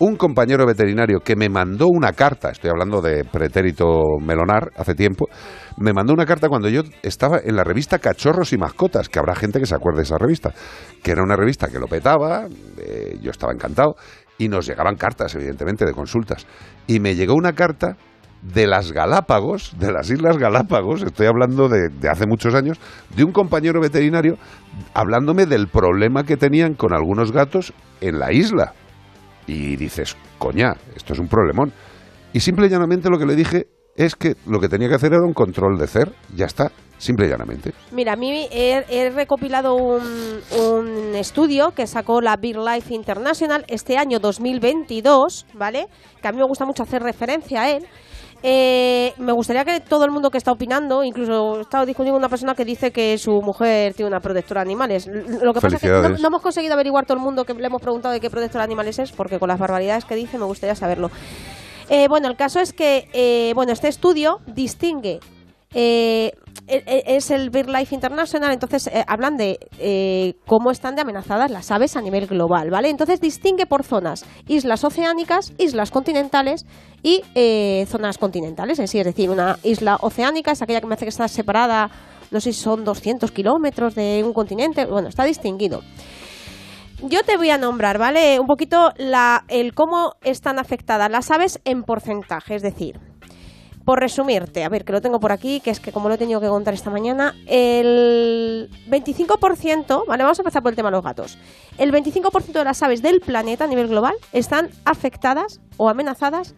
un compañero veterinario que me mandó una carta, estoy hablando de pretérito melonar hace tiempo, me mandó una carta cuando yo estaba en la revista Cachorros y Mascotas, que habrá gente que se acuerde de esa revista, que era una revista que lo petaba, eh, yo estaba encantado, y nos llegaban cartas, evidentemente, de consultas. Y me llegó una carta de las Galápagos, de las Islas Galápagos, estoy hablando de, de hace muchos años, de un compañero veterinario hablándome del problema que tenían con algunos gatos en la isla. Y dices, coña, esto es un problemón. Y simple y llanamente lo que le dije es que lo que tenía que hacer era un control de CER, ya está, simple y llanamente. Mira, a mí he, he recopilado un, un estudio que sacó la BirdLife International este año 2022, ¿vale? Que a mí me gusta mucho hacer referencia a él. Eh, me gustaría que todo el mundo que está opinando, incluso he estado discutiendo con una persona que dice que su mujer tiene una protectora de animales. Lo que pasa es que no, hemos conseguido averiguar todo el mundo que le hemos preguntado de qué protectora de animales es, porque con las barbaridades que dice me gustaría saberlo. Eh, bueno, el caso es que eh, bueno, este estudio distingue. E- e- es el BirdLife International, entonces eh, hablan de eh, cómo están de amenazadas las aves a nivel global, ¿vale? Entonces distingue por zonas, islas oceánicas, islas continentales y eh, zonas continentales, es decir, es decir, una isla oceánica es aquella que me hace que está separada, no sé si son 200 kilómetros de un continente, bueno, está distinguido. Yo te voy a nombrar, ¿vale? Un poquito la, el cómo están afectadas las aves en porcentaje, es decir, por resumirte, a ver, que lo tengo por aquí, que es que como lo he tenido que contar esta mañana, el 25%, ¿vale? Vamos a empezar por el tema de los gatos. El 25% de las aves del planeta a nivel global están afectadas o amenazadas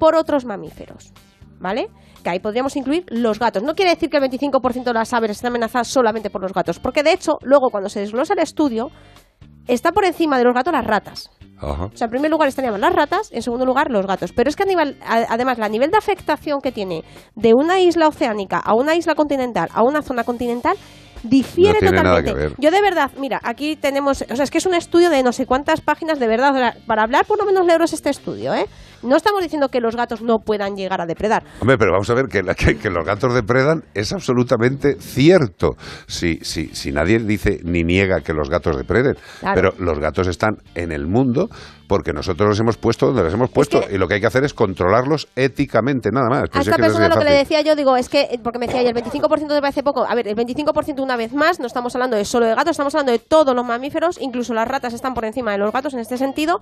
por otros mamíferos, ¿vale? Que ahí podríamos incluir los gatos. No quiere decir que el 25% de las aves estén amenazadas solamente por los gatos, porque de hecho, luego cuando se desglosa el estudio, está por encima de los gatos las ratas. Ajá. O sea, en primer lugar estarían las ratas, en segundo lugar los gatos. Pero es que a nivel- a- además la nivel de afectación que tiene de una isla oceánica a una isla continental a una zona continental difiere No tiene nada totalmente. que ver. Yo de verdad, mira, aquí tenemos, o sea, es que es un estudio de no sé cuántas páginas de verdad. Para hablar por lo menos leeros este estudio, ¿eh? No estamos diciendo que los gatos no puedan llegar a depredar. Hombre, pero vamos a ver que, la- que- que los gatos depredan es absolutamente cierto. Si, si, si nadie dice ni niega que los gatos depreden, Claro. pero los gatos están en el mundo porque nosotros los hemos puesto donde los hemos puesto y lo que hay que hacer es controlarlos éticamente, nada más. A Pues esta es que persona lo que le decía yo, digo, es que, porque me decía, y el 25% me parece poco. A ver, el 25% una vez más, no estamos hablando de solo de gatos, estamos hablando de todos los mamíferos, incluso las ratas están por encima de los gatos en este sentido.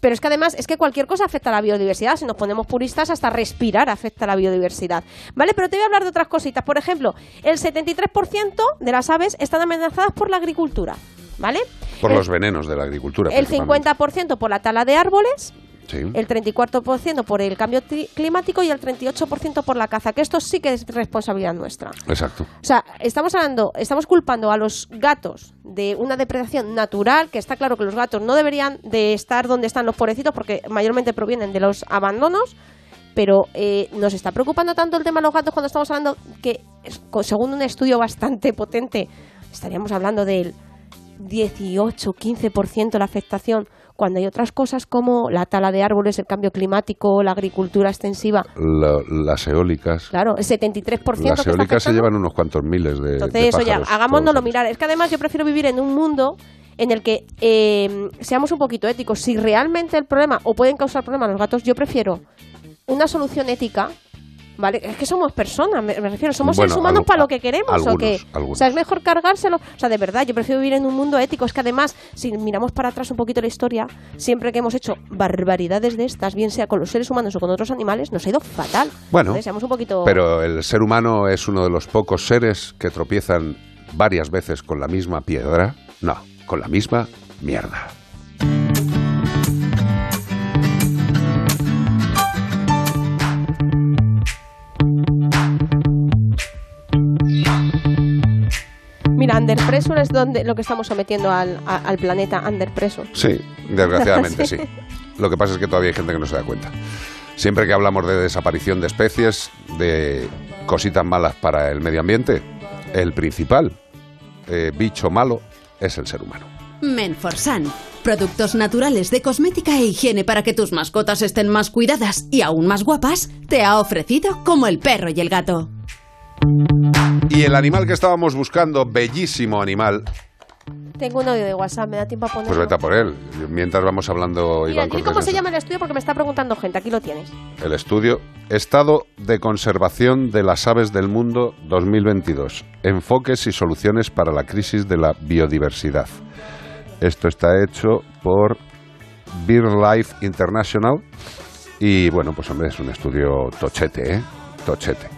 Pero es que además, es que cualquier cosa afecta a la biodiversidad. Si nos ponemos puristas, hasta respirar afecta a la biodiversidad. ¿Vale? Pero te voy a hablar de otras cositas. Por ejemplo, el 73% de las aves están amenazadas por la agricultura. ¿Vale? Por el, los venenos de la agricultura. el principalmente. 50% por la tala de árboles, Sí. el 34% por el cambio climático y el 38% por la caza, que esto sí que es responsabilidad nuestra. Exacto. O sea, estamos hablando, estamos culpando a los gatos de una depredación natural, que está claro que los gatos no deberían de estar donde están los pobrecitos porque mayormente provienen de los abandonos, pero eh, nos está preocupando tanto el tema de los gatos cuando estamos hablando que, según un estudio bastante potente, estaríamos hablando del 18, 15% la afectación, cuando hay otras cosas como la tala de árboles, el cambio climático, la agricultura extensiva. La- las eólicas. Claro, el 73% que Las eólicas se llevan unos cuantos miles de. Entonces, de eso ya, pájaros hagámonoslo todos los mirar. Es que además yo prefiero vivir en un mundo en el que eh, seamos un poquito éticos. Si realmente el problema o pueden causar problemas los gatos, yo prefiero una solución ética. ¿Vale? Es que somos personas, me, me refiero, somos Bueno, seres humanos para lo que queremos, ¿o algunos, qué? algunos. O sea, es mejor cargárselo. O sea, de verdad, yo prefiero vivir en un mundo ético. Es que además, si miramos para atrás un poquito la historia, siempre que hemos hecho barbaridades de estas, bien sea con los seres humanos o con otros animales, nos ha ido fatal. Bueno, Entonces, seamos un poquito... Pero el ser humano es uno de los pocos seres que tropiezan varias veces con la misma piedra. No, con la misma mierda. Mira, Under Pressure es donde lo que estamos sometiendo al, a- al planeta Under Pressure. Sí, desgraciadamente Sí. sí. Lo que pasa es que todavía hay gente que no se da cuenta. Siempre que hablamos de desaparición de especies, de cositas malas para el medio ambiente, el principal eh, bicho malo es el ser humano. Menforsan. Productos naturales de cosmética e higiene para que tus mascotas estén más cuidadas y aún más guapas, te ha ofrecido como el perro y el gato. Y el animal que estábamos buscando, bellísimo animal, Tengo un audio de WhatsApp, me da tiempo a ponerlo. pues vete a por él. Mientras vamos hablando, Mira, Iván cómo se llama el estudio porque me está preguntando gente. Aquí lo tienes. el estudio Estado de Conservación de las Aves del Mundo 2022. Enfoques y soluciones para la crisis de la biodiversidad. Esto está hecho por BirdLife International y bueno, pues hombre, es un estudio tochete, ¿eh? Tochete.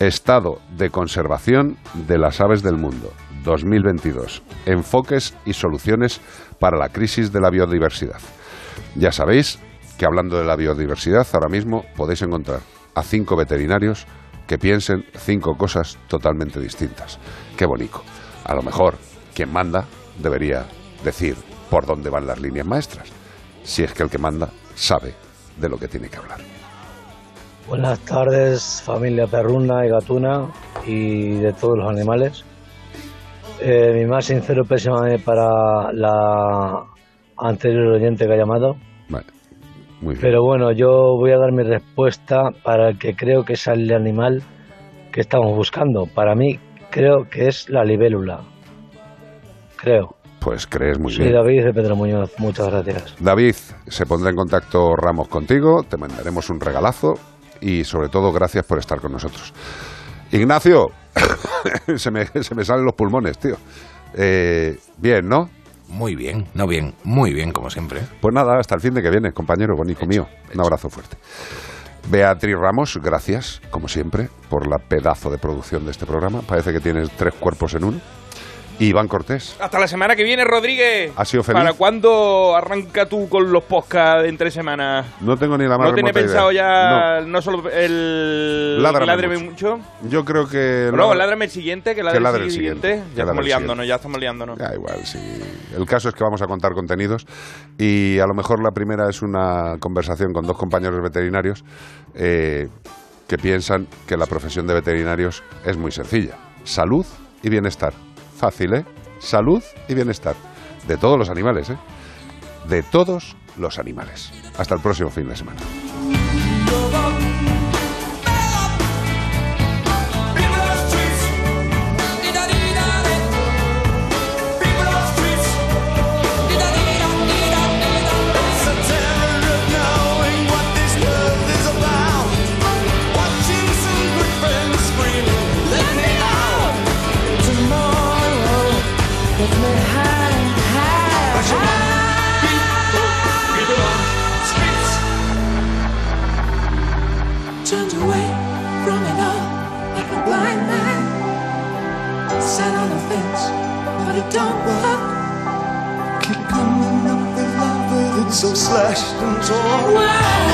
Estado de Conservación de las Aves del Mundo 2022. Enfoques y soluciones para la crisis de la biodiversidad. Ya sabéis que hablando de la biodiversidad, ahora mismo podéis encontrar a cinco veterinarios que piensen cinco cosas totalmente distintas. Qué bonito. A lo mejor quien manda debería decir por dónde van las líneas maestras, si es que el que manda sabe de lo que tiene que hablar. Buenas tardes, familia perruna y gatuna y de todos los animales. Eh, mi más sincero pésame para la anterior oyente que ha llamado. Muy bien. Pero bueno, yo voy a dar mi respuesta para el que creo que es el animal que estamos buscando. Para mí, creo que es la libélula. Creo. Pues crees muy Soy bien. David de Pedro Muñoz. Muchas gracias. David, se pondrá en contacto Ramos contigo, te mandaremos un regalazo y sobre todo gracias por estar con nosotros. Ignacio, se, me, se me salen los pulmones, tío. Eh, bien, ¿no? Muy bien, no bien, muy bien como siempre. Pues nada, hasta el fin de que viene, compañero bonito mío. Un abrazo fuerte. Beatriz Ramos, gracias, como siempre, por la pedazo de producción de este programa. Parece que tienes tres cuerpos en uno. Y Iván Cortés, Hasta la semana que viene, Rodríguez. ¿has sido feliz? ¿Para cuándo arranca tú con los podcasts de entre semanas? No tengo ni la más ¿No tenés idea. pensado ya No. no, solo el Ládrame Ládrame mucho. mucho? Yo creo que... No, ládrame el siguiente, que que ladre, ladre el el siguiente. siguiente, que Ya estamos liándonos, ya estamos liándonos. Da igual, sí. El caso es que vamos a contar contenidos y a lo mejor la primera es una conversación con dos compañeros veterinarios eh, que piensan que la profesión de veterinarios es muy sencilla. Salud y bienestar. Fácil, ¿eh? Salud y bienestar. De todos los animales, ¿eh? De todos los animales. Hasta el próximo fin de semana. Slashed and torn. Why?